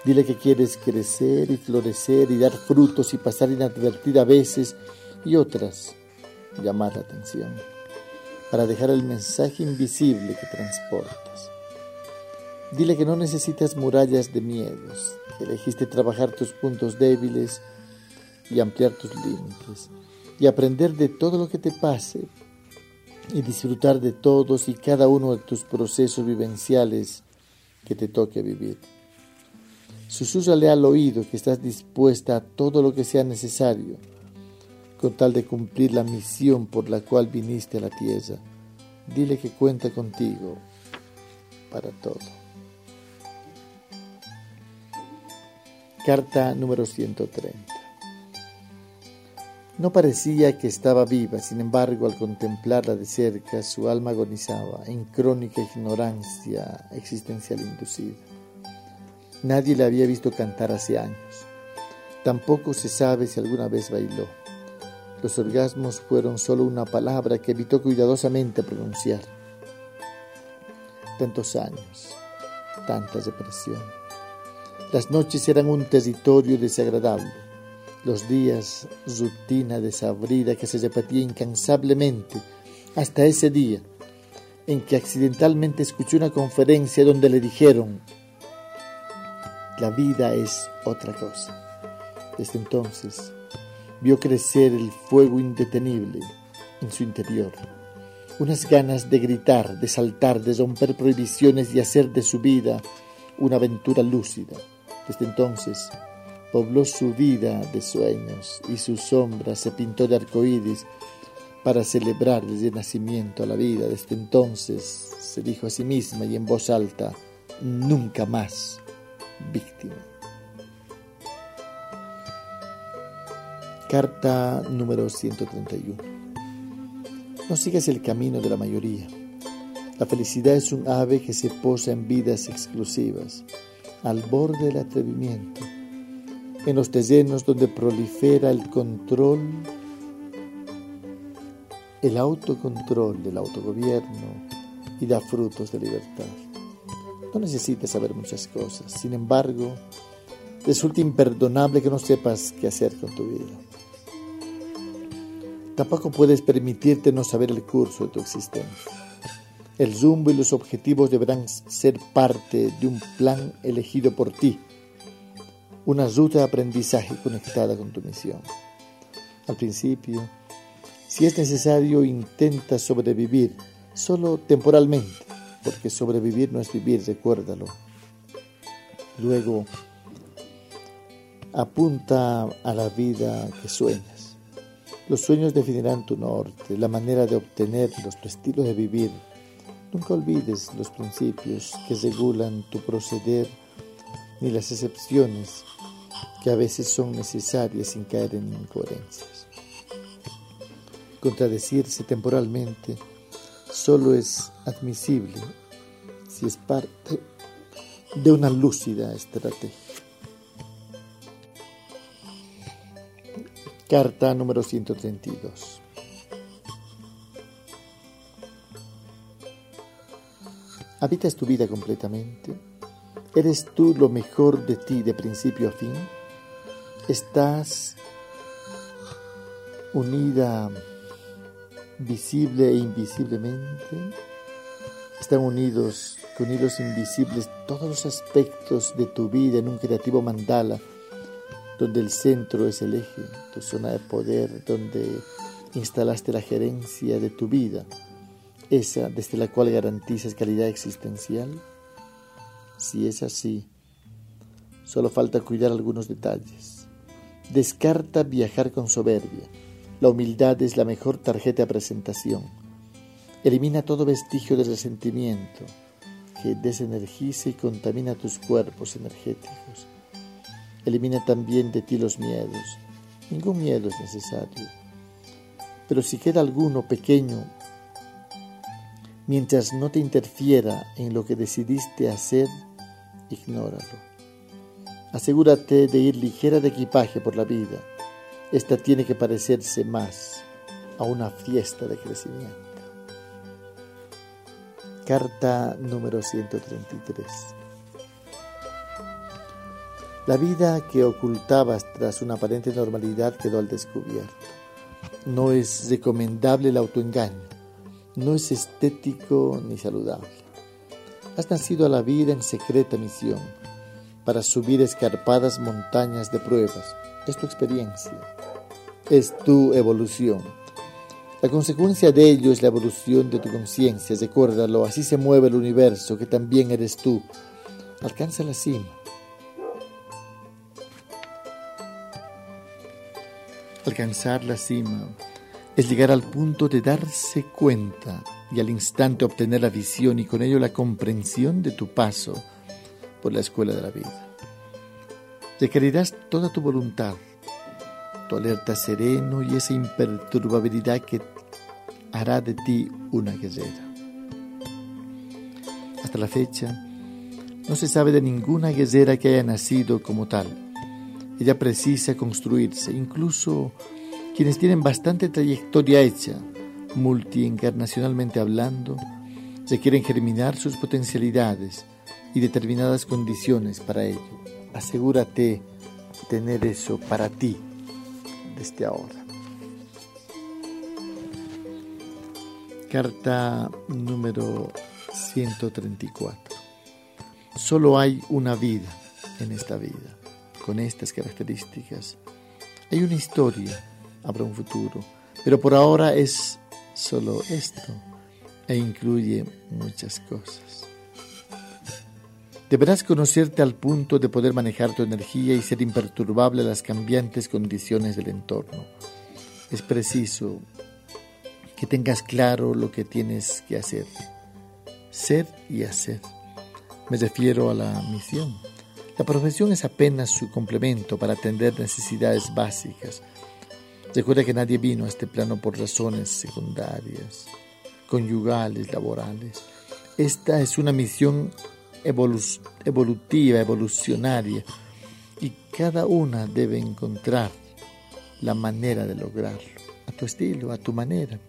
Dile que quieres crecer y florecer y dar frutos y pasar inadvertida a veces y otras llamar la atención para dejar el mensaje invisible que transportas. Dile que no necesitas murallas de miedos, que elegiste trabajar tus puntos débiles y ampliar tus límites y aprender de todo lo que te pase y disfrutar de todos y cada uno de tus procesos vivenciales que te toque vivir. Susúrale al oído que estás dispuesta a todo lo que sea necesario con tal de cumplir la misión por la cual viniste a la tierra. Dile que cuenta contigo para todo. Carta número 130. No parecía que estaba viva, sin embargo, al contemplarla de cerca, su alma agonizaba en crónica ignorancia existencial inducida. Nadie la había visto cantar hace años. Tampoco se sabe si alguna vez bailó. Los orgasmos fueron solo una palabra que evitó cuidadosamente pronunciar. Tantos años, tanta depresión. Las noches eran un territorio desagradable. Los días, rutina desabrida que se repetía incansablemente hasta ese día en que accidentalmente escuché una conferencia donde le dijeron, la vida es otra cosa. Desde entonces vio crecer el fuego indetenible en su interior, unas ganas de gritar, de saltar, de romper prohibiciones y hacer de su vida una aventura lúcida. Desde entonces pobló su vida de sueños y su sombra se pintó de arcoíris para celebrar desde el nacimiento a la vida. Desde entonces se dijo a sí misma y en voz alta, nunca más víctima. Carta número 131. No sigas el camino de la mayoría. La felicidad es un ave que se posa en vidas exclusivas, al borde del atrevimiento, en los terrenos donde prolifera el control, el autocontrol del autogobierno y da frutos de libertad. No necesitas saber muchas cosas, sin embargo, resulta imperdonable que no sepas qué hacer con tu vida. Tampoco puedes permitirte no saber el curso de tu existencia. El rumbo y los objetivos deberán ser parte de un plan elegido por ti, una ruta de aprendizaje conectada con tu misión. Al principio, si es necesario, intenta sobrevivir, solo temporalmente, porque sobrevivir no es vivir, recuérdalo. Luego, apunta a la vida que sueñas. Los sueños definirán tu norte, la manera de obtenerlos, tu estilo de vivir. Nunca olvides los principios que regulan tu proceder ni las excepciones que a veces son necesarias sin caer en incoherencias. Contradecirse temporalmente solo es admisible si es parte de una lúcida estrategia. Carta número 132. ¿Habitas tu vida completamente? ¿Eres tú lo mejor de ti de principio a fin? ¿Estás unida visible e invisiblemente? Están unidos con hilos invisibles todos los aspectos de tu vida en un creativo mandala donde el centro es el eje, tu zona de poder, donde instalaste la gerencia de tu vida, esa desde la cual garantizas calidad existencial? Si es así, solo falta cuidar algunos detalles. Descarta viajar con soberbia. La humildad es la mejor tarjeta de presentación. Elimina todo vestigio de resentimiento que desenergice y contamina tus cuerpos energéticos. Elimina también de ti los miedos. Ningún miedo es necesario. Pero si queda alguno pequeño, mientras no te interfiera en lo que decidiste hacer, ignóralo. Asegúrate de ir ligera de equipaje por la vida. Esta tiene que parecerse más a una fiesta de crecimiento. Carta número 133. La vida que ocultabas tras una aparente normalidad quedó al descubierto. No es recomendable el autoengaño, no es estético ni saludable. Has nacido a la vida en secreta misión para subir escarpadas montañas de pruebas. Es tu experiencia, es tu evolución. La consecuencia de ello es la evolución de tu conciencia, recuérdalo, así se mueve el universo, que también eres tú. Alcanza la cima Alcanzar la cima es llegar al punto de darse cuenta y al instante obtener la visión y con ello la comprensión de tu paso por la escuela de la vida. Requerirás toda tu voluntad, tu alerta sereno y esa imperturbabilidad que hará de ti una guerrera. Hasta la fecha, no se sabe de ninguna guerrera que haya nacido como tal ella precisa construirse, incluso Quienes tienen bastante trayectoria hecha, multiencarnacionalmente hablando, se quieren germinar sus potencialidades y determinadas condiciones para ello. Asegúrate tener eso para ti desde ahora. Carta número 134. Solo hay una vida en esta vida, con estas características. Hay una historia, habrá un futuro, pero por ahora es solo esto e incluye muchas cosas. Deberás conocerte al punto de poder manejar tu energía y ser imperturbable a las cambiantes condiciones del entorno. Es preciso que tengas claro lo que tienes que hacer. Ser y hacer. Me refiero a la misión. La profesión es apenas su complemento para atender necesidades básicas. Recuerda que nadie vino a este plano por razones secundarias, conyugales, laborales. Esta es una misión evolutiva, evolucionaria, y cada una debe encontrar la manera de lograrlo, a tu estilo, a tu manera.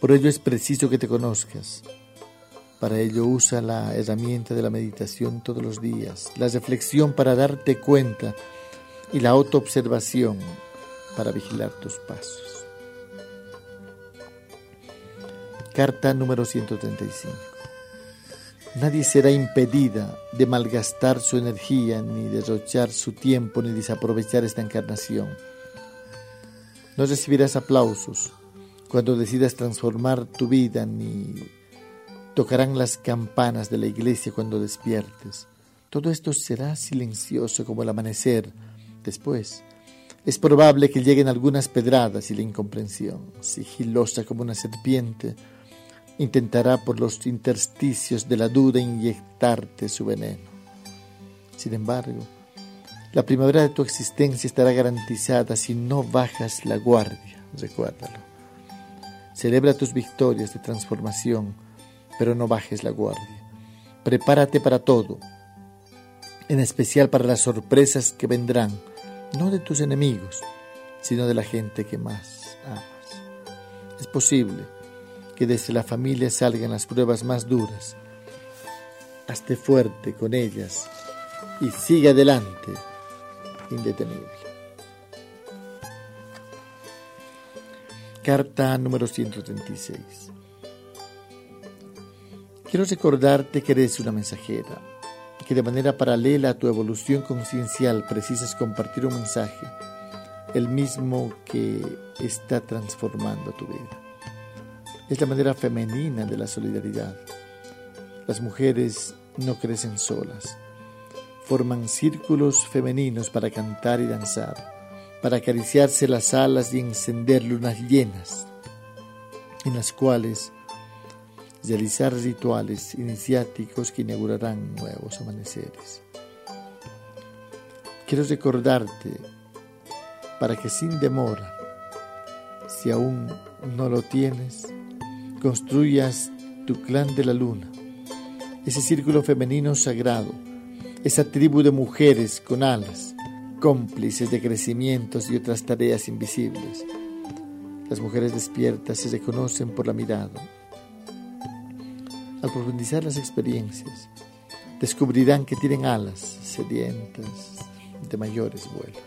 Por ello es preciso que te conozcas. Para ello usa la herramienta de la meditación todos los días, la reflexión para darte cuenta y la autoobservación para vigilar tus pasos. Carta número 135. Nadie será impedida de malgastar su energía, ni derrochar su tiempo, ni desaprovechar esta encarnación. No recibirás aplausos cuando decidas transformar tu vida, ni tocarán las campanas de la iglesia cuando despiertes. Todo esto será silencioso como el amanecer. Después, es probable que lleguen algunas pedradas y la incomprensión, sigilosa como una serpiente, intentará por los intersticios de la duda inyectarte su veneno. Sin embargo, la primavera de tu existencia estará garantizada si no bajas la guardia, recuérdalo. Celebra tus victorias de transformación, pero no bajes la guardia. Prepárate para todo, en especial para las sorpresas que vendrán, no de tus enemigos, sino de la gente que más amas. Es posible que desde la familia salgan las pruebas más duras. Hazte fuerte con ellas y sigue adelante, indetenible. Carta número 136. Quiero recordarte que eres una mensajera, que de manera paralela a tu evolución conciencial precisas compartir un mensaje, el mismo que está transformando tu vida es la manera femenina de la solidaridad. Las mujeres no crecen solas, forman círculos femeninos para cantar y danzar, para acariciarse las alas y encender lunas llenas, en las cuales realizar rituales iniciáticos que inaugurarán nuevos amaneceres. Quiero recordarte para que sin demora, si aún no lo tienes, construyas tu clan de la luna, ese círculo femenino sagrado, esa tribu de mujeres con alas, cómplices de crecimientos y otras tareas invisibles. Las mujeres despiertas se reconocen por la mirada. Al profundizar las experiencias, descubrirán que tienen alas sedientas de mayores vuelos.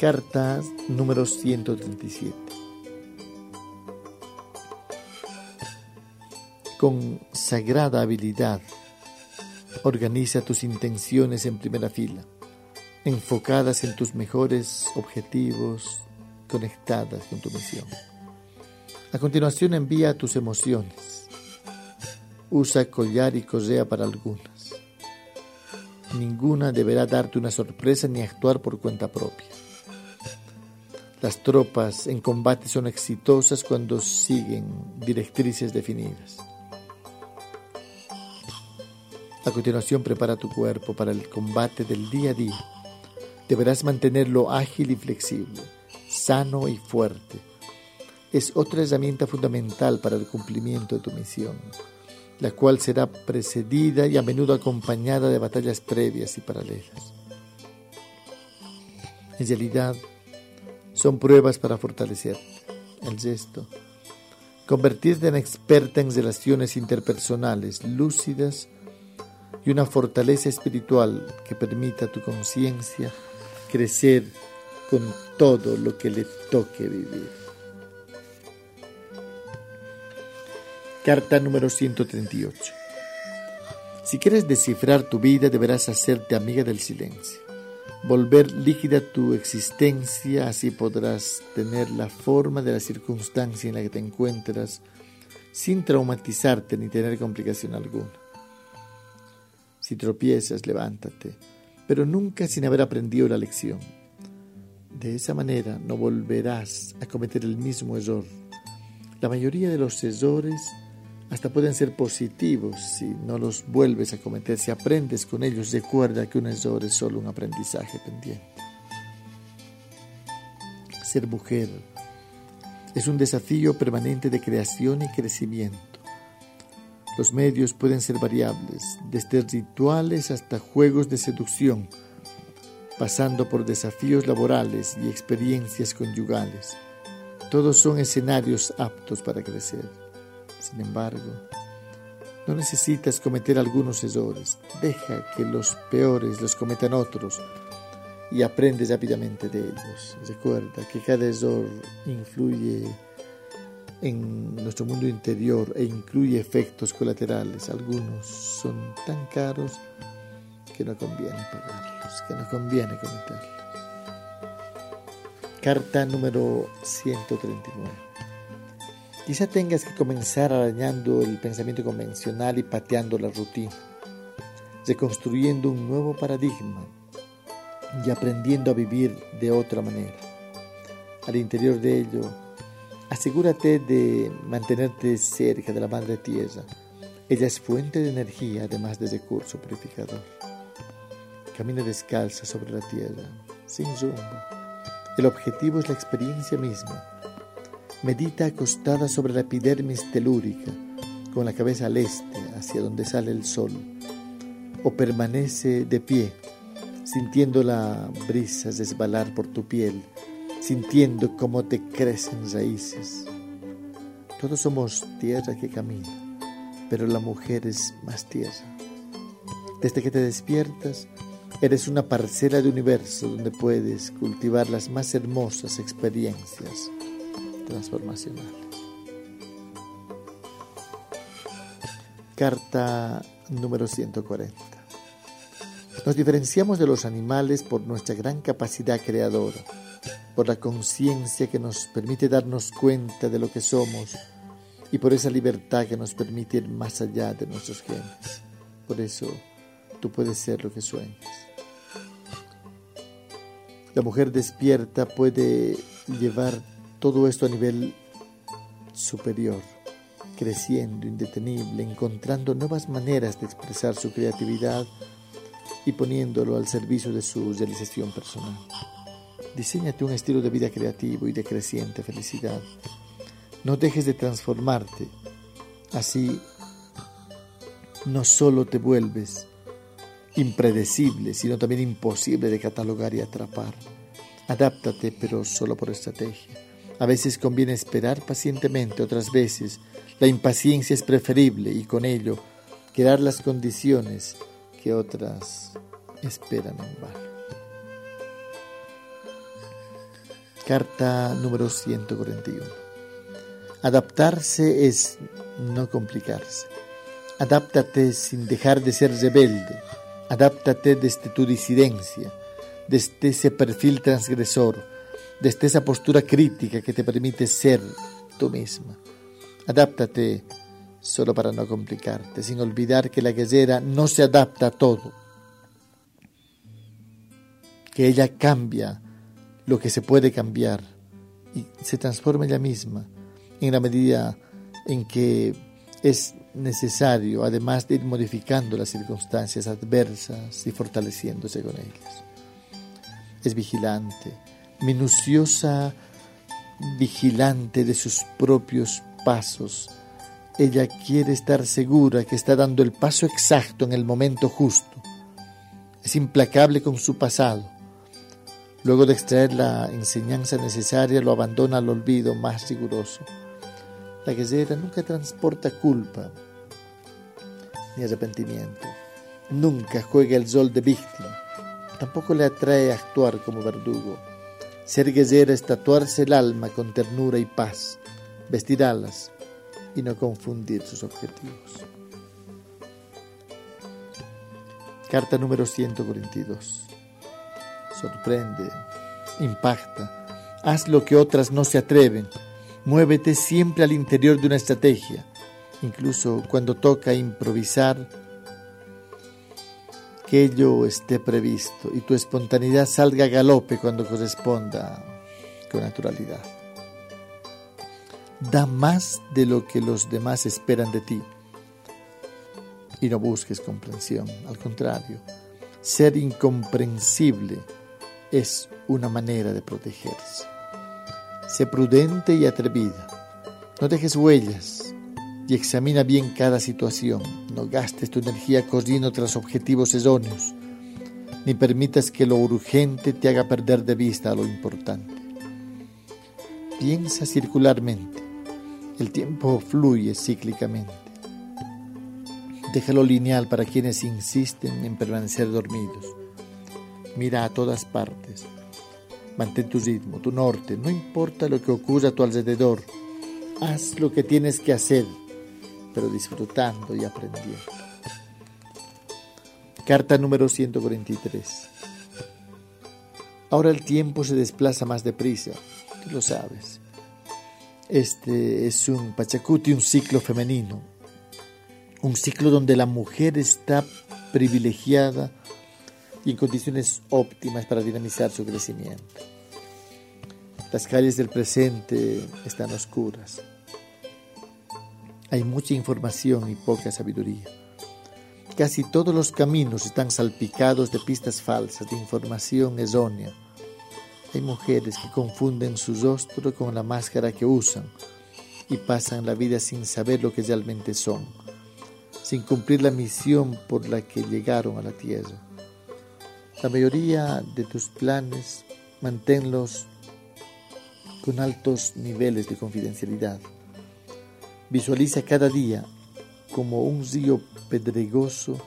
Carta número 137. con sagrada habilidad. Organiza tus intenciones en primera fila, enfocadas en tus mejores objetivos, conectadas con tu misión. A continuación envía tus emociones. Usa collar y correa para algunas. Ninguna deberá darte una sorpresa ni actuar por cuenta propia. Las tropas en combate son exitosas cuando siguen directrices definidas. A continuación prepara tu cuerpo para el combate del día a día. Deberás mantenerlo ágil y flexible, sano y fuerte. Es otra herramienta fundamental para el cumplimiento de tu misión, la cual será precedida y a menudo acompañada de batallas previas y paralelas. En realidad, son pruebas para fortalecer el gesto, convertirte en experta en relaciones interpersonales lúcidas y una fortaleza espiritual que permita a tu conciencia crecer con todo lo que le toque vivir. Carta número 138. Si quieres descifrar tu vida deberás hacerte amiga del silencio volver líquida tu existencia, así podrás tener la forma de la circunstancia en la que te encuentras sin traumatizarte ni tener complicación alguna. Si tropiezas, levántate, pero nunca sin haber aprendido la lección. De esa manera no volverás a cometer el mismo error. La mayoría de los errores hasta pueden ser positivos si no los vuelves a cometer, si aprendes con ellos, recuerda que un error es solo un aprendizaje pendiente. Ser mujer es un desafío permanente de creación y crecimiento. Los medios pueden ser variables, desde rituales hasta juegos de seducción, pasando por desafíos laborales y experiencias conyugales. Todos son escenarios aptos para crecer. Sin embargo, no necesitas cometer algunos errores. Deja que los peores los cometan otros y aprendes rápidamente de ellos. Recuerda que cada error influye en nuestro mundo interior e incluye efectos colaterales. Algunos son tan caros que no conviene pagarlos, que no conviene cometerlos. Carta número 139. Quizá tengas que comenzar arañando el pensamiento convencional y pateando la rutina, reconstruyendo un nuevo paradigma y aprendiendo a vivir de otra manera. Al interior de ello, asegúrate de mantenerte cerca de la Madre Tierra. Ella es fuente de energía, además de recurso purificador. Camina descalza sobre la tierra, sin rumbo. El objetivo es la experiencia misma Medita acostada sobre la epidermis telúrica, con la cabeza al este, hacia donde sale el sol, o permanece de pie, sintiendo la brisa desbalar por tu piel, sintiendo cómo te crecen raíces. Todos somos tierra que camina, pero la mujer es más tierra. Desde que te despiertas, eres una parcela de universo donde puedes cultivar las más hermosas experiencias transformacionales. Carta número 140. Nos diferenciamos de los animales por nuestra gran capacidad creadora, por la conciencia que nos permite darnos cuenta de lo que somos y por esa libertad que nos permite ir más allá de nuestros genes. Por eso tú puedes ser lo que sueñas. La mujer despierta puede llevar todo esto a nivel superior, creciendo, indetenible, encontrando nuevas maneras de expresar su creatividad y poniéndolo al servicio de su realización personal. Diseñate un estilo de vida creativo y de creciente felicidad. No dejes de transformarte. Así no solo te vuelves impredecible, sino también imposible de catalogar y atrapar. Adáptate, pero solo por estrategia. A veces conviene esperar pacientemente, otras veces la impaciencia es preferible y con ello crear las condiciones que otras esperan en vano. Carta número 141. Adaptarse es no complicarse. Adáptate sin dejar de ser rebelde. Adáptate desde tu disidencia, desde ese perfil transgresor desde esa postura crítica que te permite ser tú misma. Adáptate solo para no complicarte, sin olvidar que la guerrera no se adapta a todo, que ella cambia lo que se puede cambiar y se transforma ella misma en la medida en que es necesario, además de ir modificando las circunstancias adversas y fortaleciéndose con ellas. Es vigilante, minuciosa vigilante de sus propios pasos. Ella quiere estar segura que está dando el paso exacto en el momento justo. Es implacable con su pasado. Luego de extraer la enseñanza necesaria, lo abandona al olvido más riguroso. La guerrera nunca transporta culpa ni arrepentimiento. Nunca juega el rol de víctima. Tampoco le atrae actuar como verdugo. Ser guerrera es tatuarse el alma con ternura y paz, vestir alas y no confundir sus objetivos. Carta número 142. Sorprende, impacta, haz lo que otras no se atreven, muévete siempre al interior de una estrategia, incluso cuando toca improvisar, que ello esté previsto y tu espontaneidad salga a galope cuando corresponda con naturalidad. Da más de lo que los demás esperan de ti y no busques comprensión. Al contrario, ser incomprensible es una manera de protegerse. Sé prudente y atrevida. No dejes huellas y examina bien cada situación. No gastes tu energía corriendo tras objetivos erróneos, ni permitas que lo urgente te haga perder de vista lo importante. Piensa circularmente. El tiempo fluye cíclicamente. Déjalo lineal para quienes insisten en permanecer dormidos. Mira a todas partes. Mantén tu ritmo, tu norte. No importa lo que ocurra a tu alrededor. Haz lo que tienes que hacer, pero disfrutando y aprendiendo. Carta número 143. Ahora el tiempo se desplaza más deprisa, tú lo sabes. Este es un pachacuti, un ciclo femenino, un ciclo donde la mujer está privilegiada y en condiciones óptimas para dinamizar su crecimiento. Las calles del presente están oscuras. Hay mucha información y poca sabiduría. Casi todos los caminos están salpicados de pistas falsas, de información errónea. Hay mujeres que confunden su rostro con la máscara que usan y pasan la vida sin saber lo que realmente son sin cumplir la misión por la que llegaron a la tierra. La mayoría de tus planes manténlos con altos niveles de confidencialidad. Visualiza cada día como un río pedregoso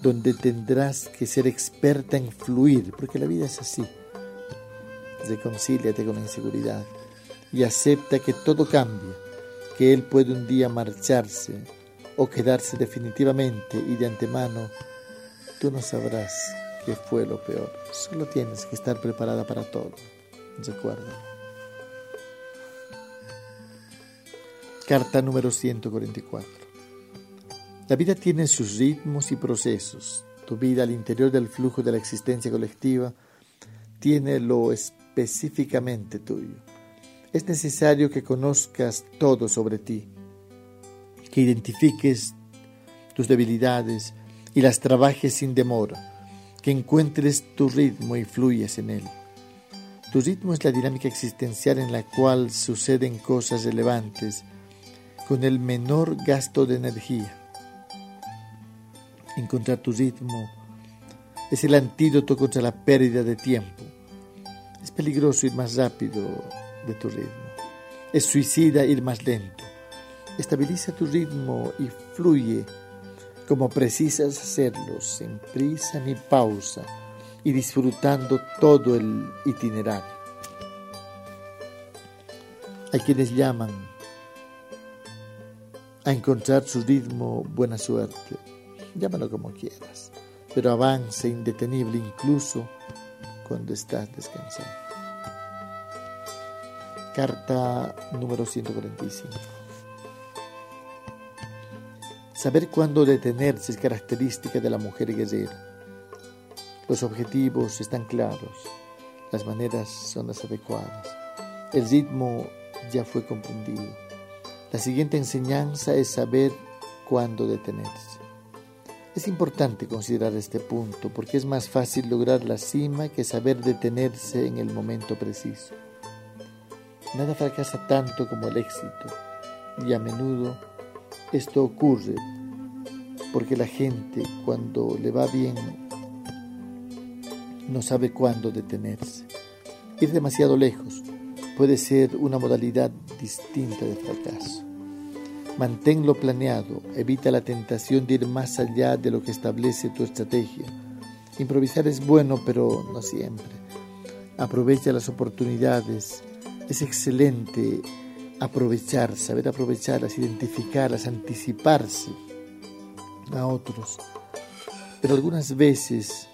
donde tendrás que ser experta en fluir, porque la vida es así. Reconcíliate con la inseguridad y acepta que todo cambia, que Él puede un día marcharse o quedarse definitivamente y de antemano, tú no sabrás qué fue lo peor. Solo tienes que estar preparada para todo. Recuerda. Carta número 144. La vida tiene sus ritmos y procesos. Tu vida al interior del flujo de la existencia colectiva tiene lo específicamente tuyo. Es necesario que conozcas todo sobre ti que identifiques tus debilidades y las trabajes sin demora, que encuentres tu ritmo y fluyas en él. Tu ritmo es la dinámica existencial en la cual suceden cosas relevantes con el menor gasto de energía. Encontrar tu ritmo es el antídoto contra la pérdida de tiempo. Es peligroso ir más rápido de tu ritmo. Es suicida ir más lento. Estabiliza tu ritmo y fluye como precisas hacerlo, sin prisa ni pausa y disfrutando todo el itinerario. Hay quienes llaman a encontrar su ritmo buena suerte. Llámalo como quieras, pero avance indetenible incluso cuando estás descansando. Carta número 145. Saber cuándo detenerse es característica de la mujer guerrera. Los objetivos están claros, las maneras son las adecuadas, el ritmo ya fue comprendido. La siguiente enseñanza es saber cuándo detenerse. Es importante considerar este punto porque es más fácil lograr la cima que saber detenerse en el momento preciso. Nada fracasa tanto como el éxito y a menudo esto ocurre porque la gente cuando le va bien no sabe cuándo detenerse. Ir demasiado lejos puede ser una modalidad distinta de fracaso. Manténlo planeado, evita la tentación de ir más allá de lo que establece tu estrategia. Improvisar es bueno, pero no siempre. Aprovecha las oportunidades. Es excelente aprovechar, saber aprovecharlas, identificarlas, anticiparse a otros. Pero algunas veces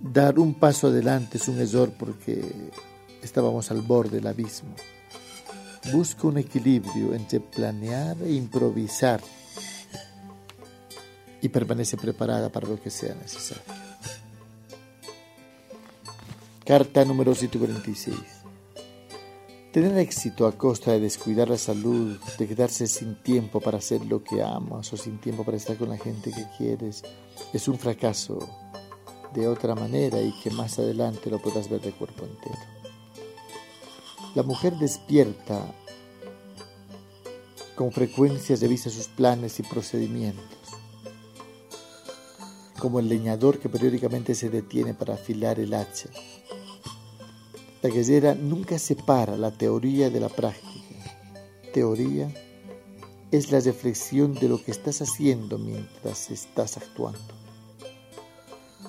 dar un paso adelante es un error porque estábamos al borde del abismo. Busca un equilibrio entre planear e improvisar y permanece preparada para lo que sea necesario. Carta número 146. Tener éxito a costa de descuidar la salud, de quedarse sin tiempo para hacer lo que amas o sin tiempo para estar con la gente que quieres, es un fracaso de otra manera y que más adelante lo podrás ver de cuerpo entero. La mujer despierta con frecuencia revisa sus planes y procedimientos, como el leñador que periódicamente se detiene para afilar el hacha. La guerrera nunca separa la teoría de la práctica. Teoría es la reflexión de lo que estás haciendo mientras estás actuando.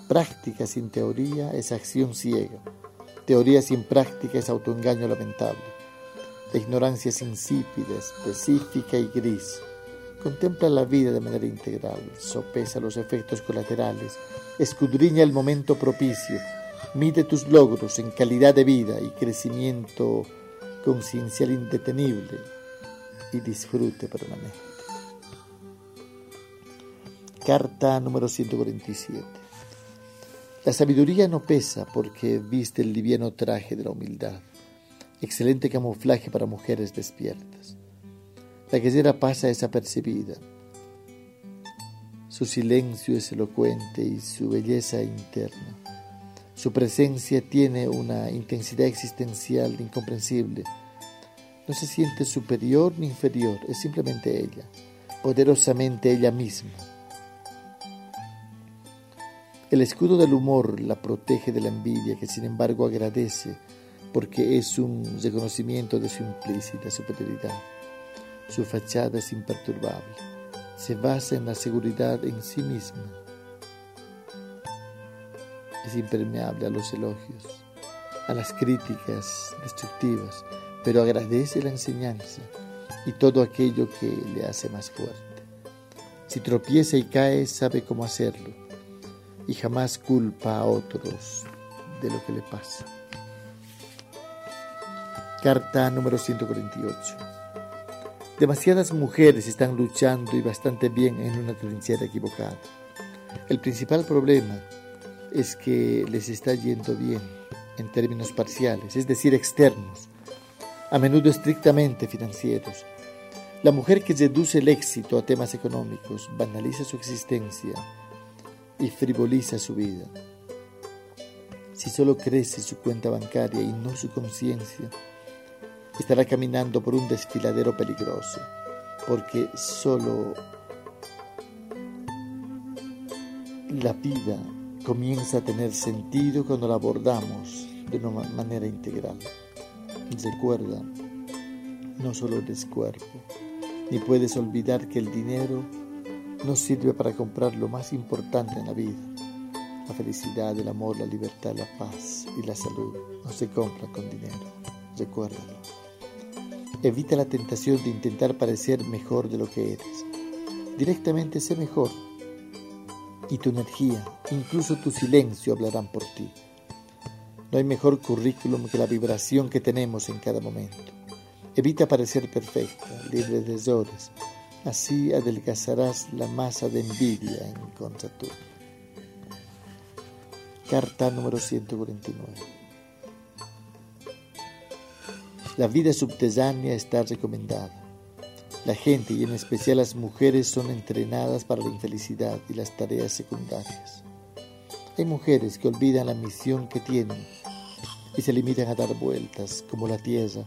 Práctica sin teoría es acción ciega. Teoría sin práctica es autoengaño lamentable. La ignorancia es insípida, específica y gris. Contempla la vida de manera integral, sopesa los efectos colaterales, escudriña el momento propicio, mide tus logros en calidad de vida y crecimiento conciencial indetenible y disfrute permanente. Carta número 147. La sabiduría no pesa porque viste el liviano traje de la humildad, excelente camuflaje para mujeres despiertas. La guerrera pasa desapercibida. Su silencio es elocuente y su belleza interna. Su presencia tiene una intensidad existencial incomprensible. No se siente superior ni inferior, es simplemente ella, poderosamente ella misma el escudo del humor la protege de la envidia, que sin embargo agradece porque es un reconocimiento de su implícita superioridad. Su fachada es imperturbable, se basa en la seguridad en sí misma. Es impermeable a los elogios, a las críticas destructivas, pero agradece la enseñanza y todo aquello que le hace más fuerte. Si tropieza y cae, sabe cómo hacerlo y jamás culpa a otros de lo que le pasa. Carta número 148. Demasiadas mujeres están luchando y bastante bien en una trinchera equivocada. El principal problema es que les está yendo bien en términos parciales, es decir, externos, a menudo estrictamente financieros. La mujer que reduce el éxito a temas económicos banaliza su existencia y frivoliza su vida. Si solo crece su cuenta bancaria y no su conciencia, estará caminando por un desfiladero peligroso, porque solo la vida comienza a tener sentido cuando la abordamos de una manera integral. Recuerda, no solo eres cuerpo, ni puedes olvidar que el dinero no sirve para comprar lo más importante en la vida. La felicidad, el amor, la libertad, la paz y la salud no se compran con dinero. Recuérdalo. Evita la tentación de intentar parecer mejor de lo que eres. Directamente sé mejor. Y tu energía, incluso tu silencio hablarán por ti. No hay mejor currículum que la vibración que tenemos en cada momento. Evita parecer perfecta, libre de errores, Así adelgazarás la masa de envidia en contra tuya. Carta número 149. La vida subterránea está recomendada. La gente y en especial las mujeres son entrenadas para la infelicidad y las tareas secundarias. Hay mujeres que olvidan la misión que tienen y se limitan a dar vueltas como la tierra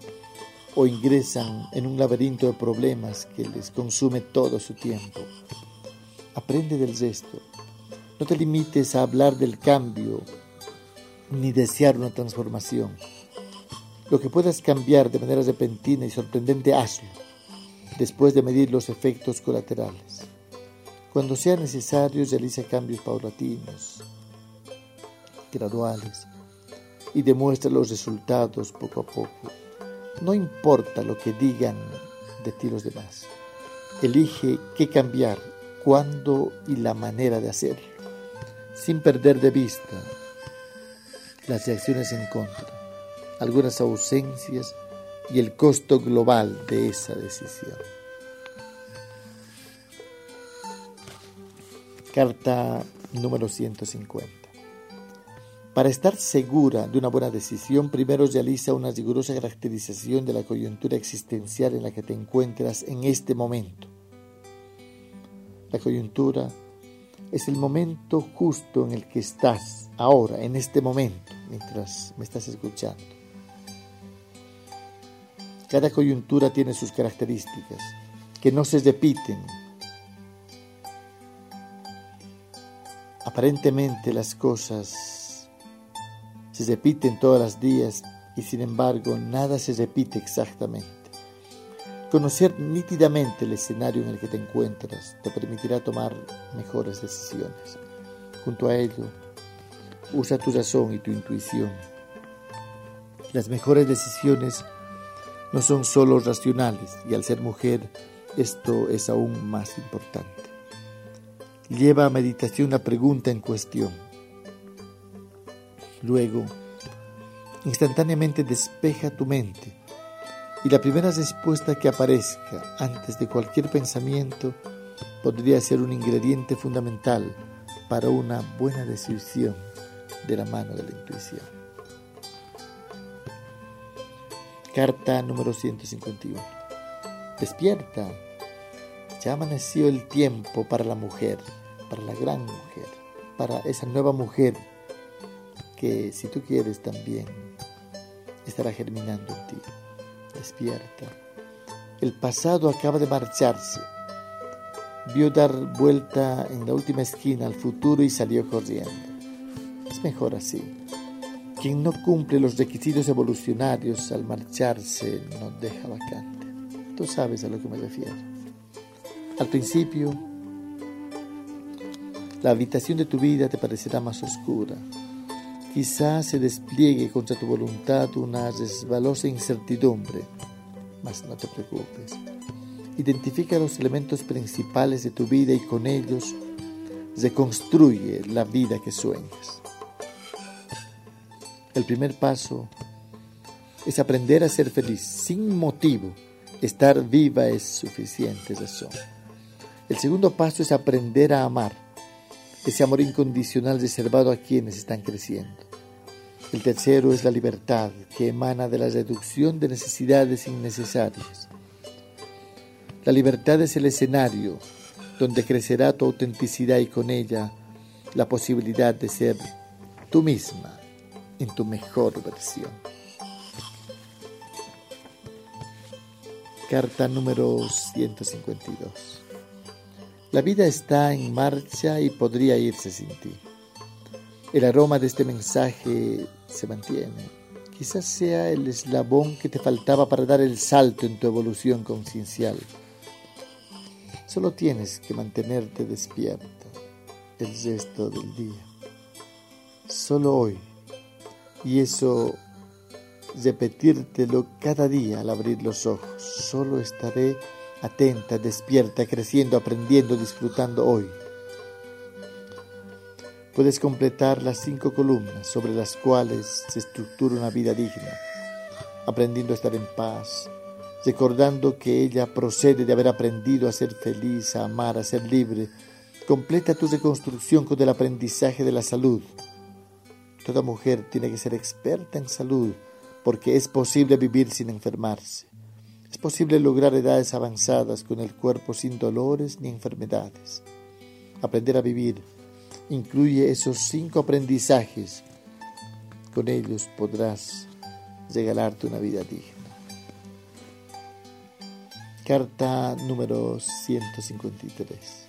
o ingresan en un laberinto de problemas que les consume todo su tiempo. Aprende del resto. No te limites a hablar del cambio ni desear una transformación. Lo que puedas cambiar de manera repentina y sorprendente, hazlo, después de medir los efectos colaterales. Cuando sea necesario, realiza cambios paulatinos, graduales, y demuestra los resultados poco a poco. No importa lo que digan de ti los demás. Elige qué cambiar, cuándo y la manera de hacerlo, sin perder de vista las reacciones en contra, algunas ausencias y el costo global de esa decisión. Carta número 150. Para estar segura de una buena decisión, primero realiza una rigurosa caracterización de la coyuntura existencial en la que te encuentras en este momento. La coyuntura es el momento justo en el que estás ahora, en este momento, mientras me estás escuchando. Cada coyuntura tiene sus características, que no se repiten. Aparentemente las cosas se repiten todos los días y sin embargo nada se repite exactamente. Conocer nítidamente el escenario en el que te encuentras te permitirá tomar mejores decisiones. Junto a ello, usa tu razón y tu intuición. Las mejores decisiones no son solo racionales y al ser mujer esto es aún más importante. Lleva a meditación la pregunta en cuestión Luego, instantáneamente despeja tu mente y la primera respuesta que aparezca antes de cualquier pensamiento podría ser un ingrediente fundamental para una buena decisión de la mano de la intuición. Carta número 151. Despierta. Ya amaneció el tiempo para la mujer, para la gran mujer, para esa nueva mujer que si tú quieres también estará germinando en ti. Despierta. El pasado acaba de marcharse. Vio dar vuelta en la última esquina al futuro y salió corriendo. Es mejor así. Quien no cumple los requisitos evolucionarios al marcharse no deja vacante. Tú sabes a lo que me refiero. Al principio, la habitación de tu vida te parecerá más oscura, Quizás se despliegue contra tu voluntad una resbalosa incertidumbre, mas no te preocupes. Identifica los elementos principales de tu vida y con ellos reconstruye la vida que sueñas. El primer paso es aprender a ser feliz sin motivo. Estar viva es suficiente razón. El segundo paso es aprender a amar ese amor incondicional reservado a quienes están creciendo. El tercero es la libertad que emana de la reducción de necesidades innecesarias. La libertad es el escenario donde crecerá tu autenticidad y con ella la posibilidad de ser tú misma en tu mejor versión. Carta número 152. La vida está en marcha y podría irse sin ti. El aroma de este mensaje se mantiene. Quizás sea el eslabón que te faltaba para dar el salto en tu evolución conciencial. Solo tienes que mantenerte despierta el resto del día. Solo hoy. Y eso repetírtelo cada día al abrir los ojos. Solo estaré atenta, despierta, creciendo, aprendiendo, disfrutando hoy puedes completar las cinco columnas sobre las cuales se estructura una vida digna, aprendiendo a estar en paz, recordando que ella procede de haber aprendido a ser feliz, a amar, a ser libre. Completa tu reconstrucción con el aprendizaje de la salud. Toda mujer tiene que ser experta en salud porque es posible vivir sin enfermarse. Es posible lograr edades avanzadas con el cuerpo sin dolores ni enfermedades. Aprender a vivir incluye esos cinco aprendizajes. Con ellos podrás regalarte una vida digna. Carta número 153.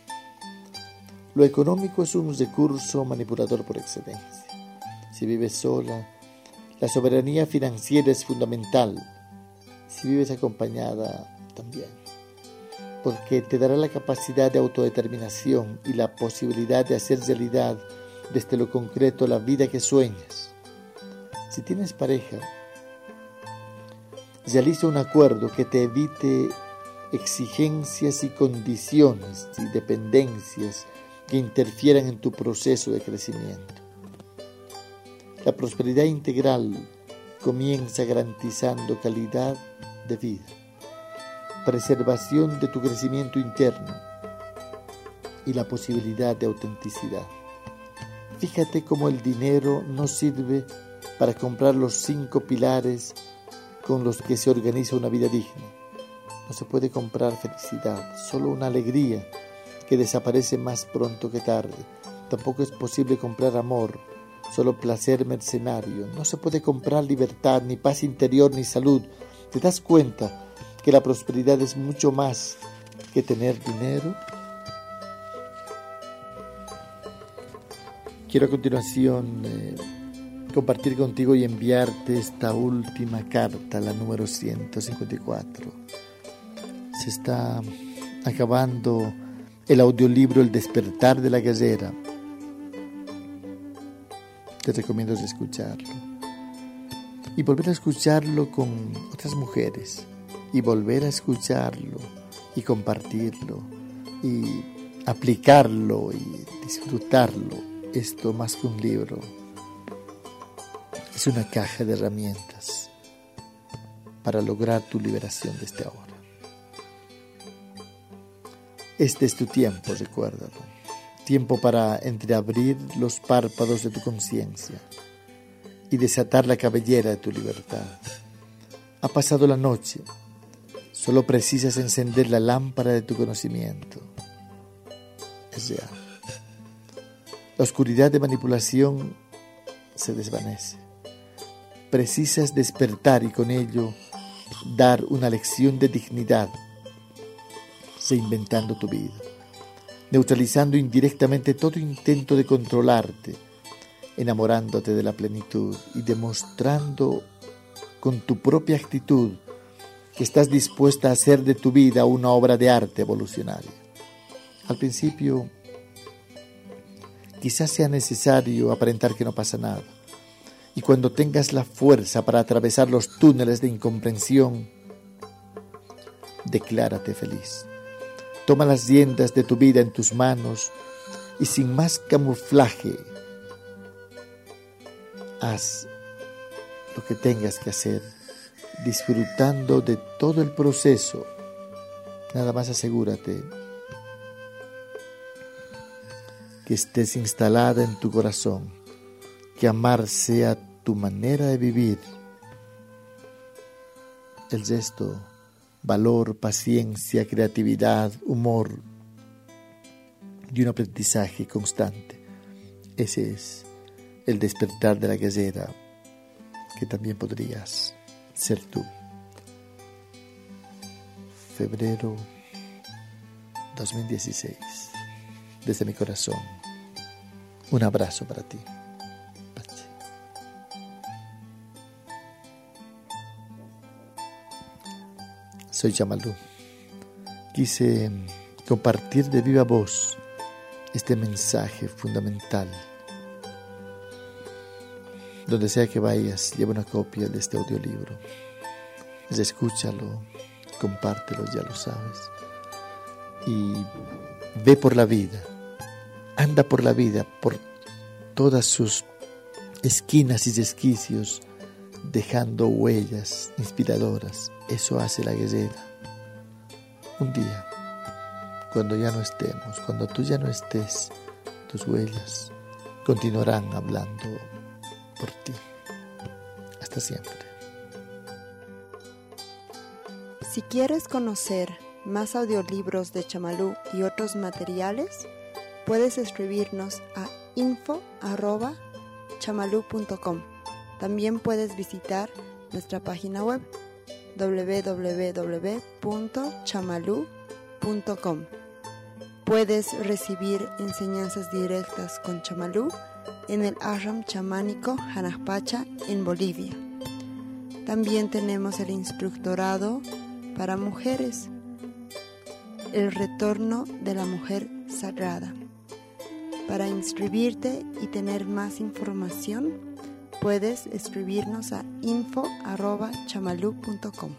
Lo económico es un recurso manipulador por excelencia. Si vives sola, la soberanía financiera es fundamental. Si vives acompañada, también. Porque te dará la capacidad de autodeterminación y la posibilidad de hacer realidad desde lo concreto la vida que sueñas. Si tienes pareja, realiza un acuerdo que te evite exigencias y condiciones y dependencias que interfieran en tu proceso de crecimiento. La prosperidad integral comienza garantizando calidad de vida, preservación de tu crecimiento interno y la posibilidad de autenticidad. Fíjate cómo el dinero no sirve para comprar los cinco pilares con los que se organiza una vida digna. No se puede comprar felicidad, solo una alegría que desaparece más pronto que tarde. Tampoco es posible comprar amor, solo placer mercenario. No se puede comprar libertad, ni paz interior, ni salud. ¿Te das cuenta que la prosperidad es mucho más que tener dinero? Quiero a continuación eh, compartir contigo y enviarte esta última carta, la número 154. Se está acabando el audiolibro El despertar de la guerrera. Te recomiendo escucharlo. Y volver a escucharlo con otras mujeres. Y volver a escucharlo y compartirlo. Y aplicarlo y disfrutarlo. Esto más que un libro. Es una caja de herramientas para lograr tu liberación desde ahora. Este es tu tiempo, recuérdalo. Tiempo para entreabrir los párpados de tu conciencia y desatar la cabellera de tu libertad. Ha pasado la noche. Solo precisas encender la lámpara de tu conocimiento. Es ya. La oscuridad de manipulación se desvanece. Precisas despertar y con ello dar una lección de dignidad reinventando tu vida, neutralizando indirectamente todo intento de controlarte, enamorándote de la plenitud y demostrando con tu propia actitud que estás dispuesta a hacer de tu vida una obra de arte evolucionaria. Al principio, quizás sea necesario aparentar que no pasa nada. Y cuando tengas la fuerza para atravesar los túneles de incomprensión, declárate feliz. Toma las riendas de tu vida en tus manos y sin más camuflaje, haz lo que tengas que hacer, disfrutando de todo el proceso. Nada más asegúrate que estés instalada en tu corazón, que amar sea tu manera de vivir. El gesto valor, paciencia, creatividad, humor y un aprendizaje constante. Ese es el despertar de la guerrera que también podrías ser tú. Febrero 2016. Desde mi corazón, un abrazo para ti. Soy Chamalú. Quise compartir de viva voz este mensaje fundamental. Donde sea que vayas, lleva una copia de este audiolibro. Escúchalo, compártelo, ya lo sabes. Y ve por la vida, anda por la vida, por todas sus esquinas y resquicios dejando huellas inspiradoras. Eso hace la guerrera. Un día, cuando ya no estemos, cuando tú ya no estés, tus huellas continuarán hablando por ti. Hasta siempre. Si quieres conocer más audiolibros de Chamalú y otros materiales, puedes escribirnos a info.chamalú.com. También puedes visitar nuestra página web www.chamalu.com. puedes recibir enseñanzas directas con chamalú en el ashram chamánico Hanaspacha en Bolivia. También tenemos el instructorado para mujeres, el retorno de la mujer sagrada. Para inscribirte y tener más información, puedes escribirnos a info.chamalú.com.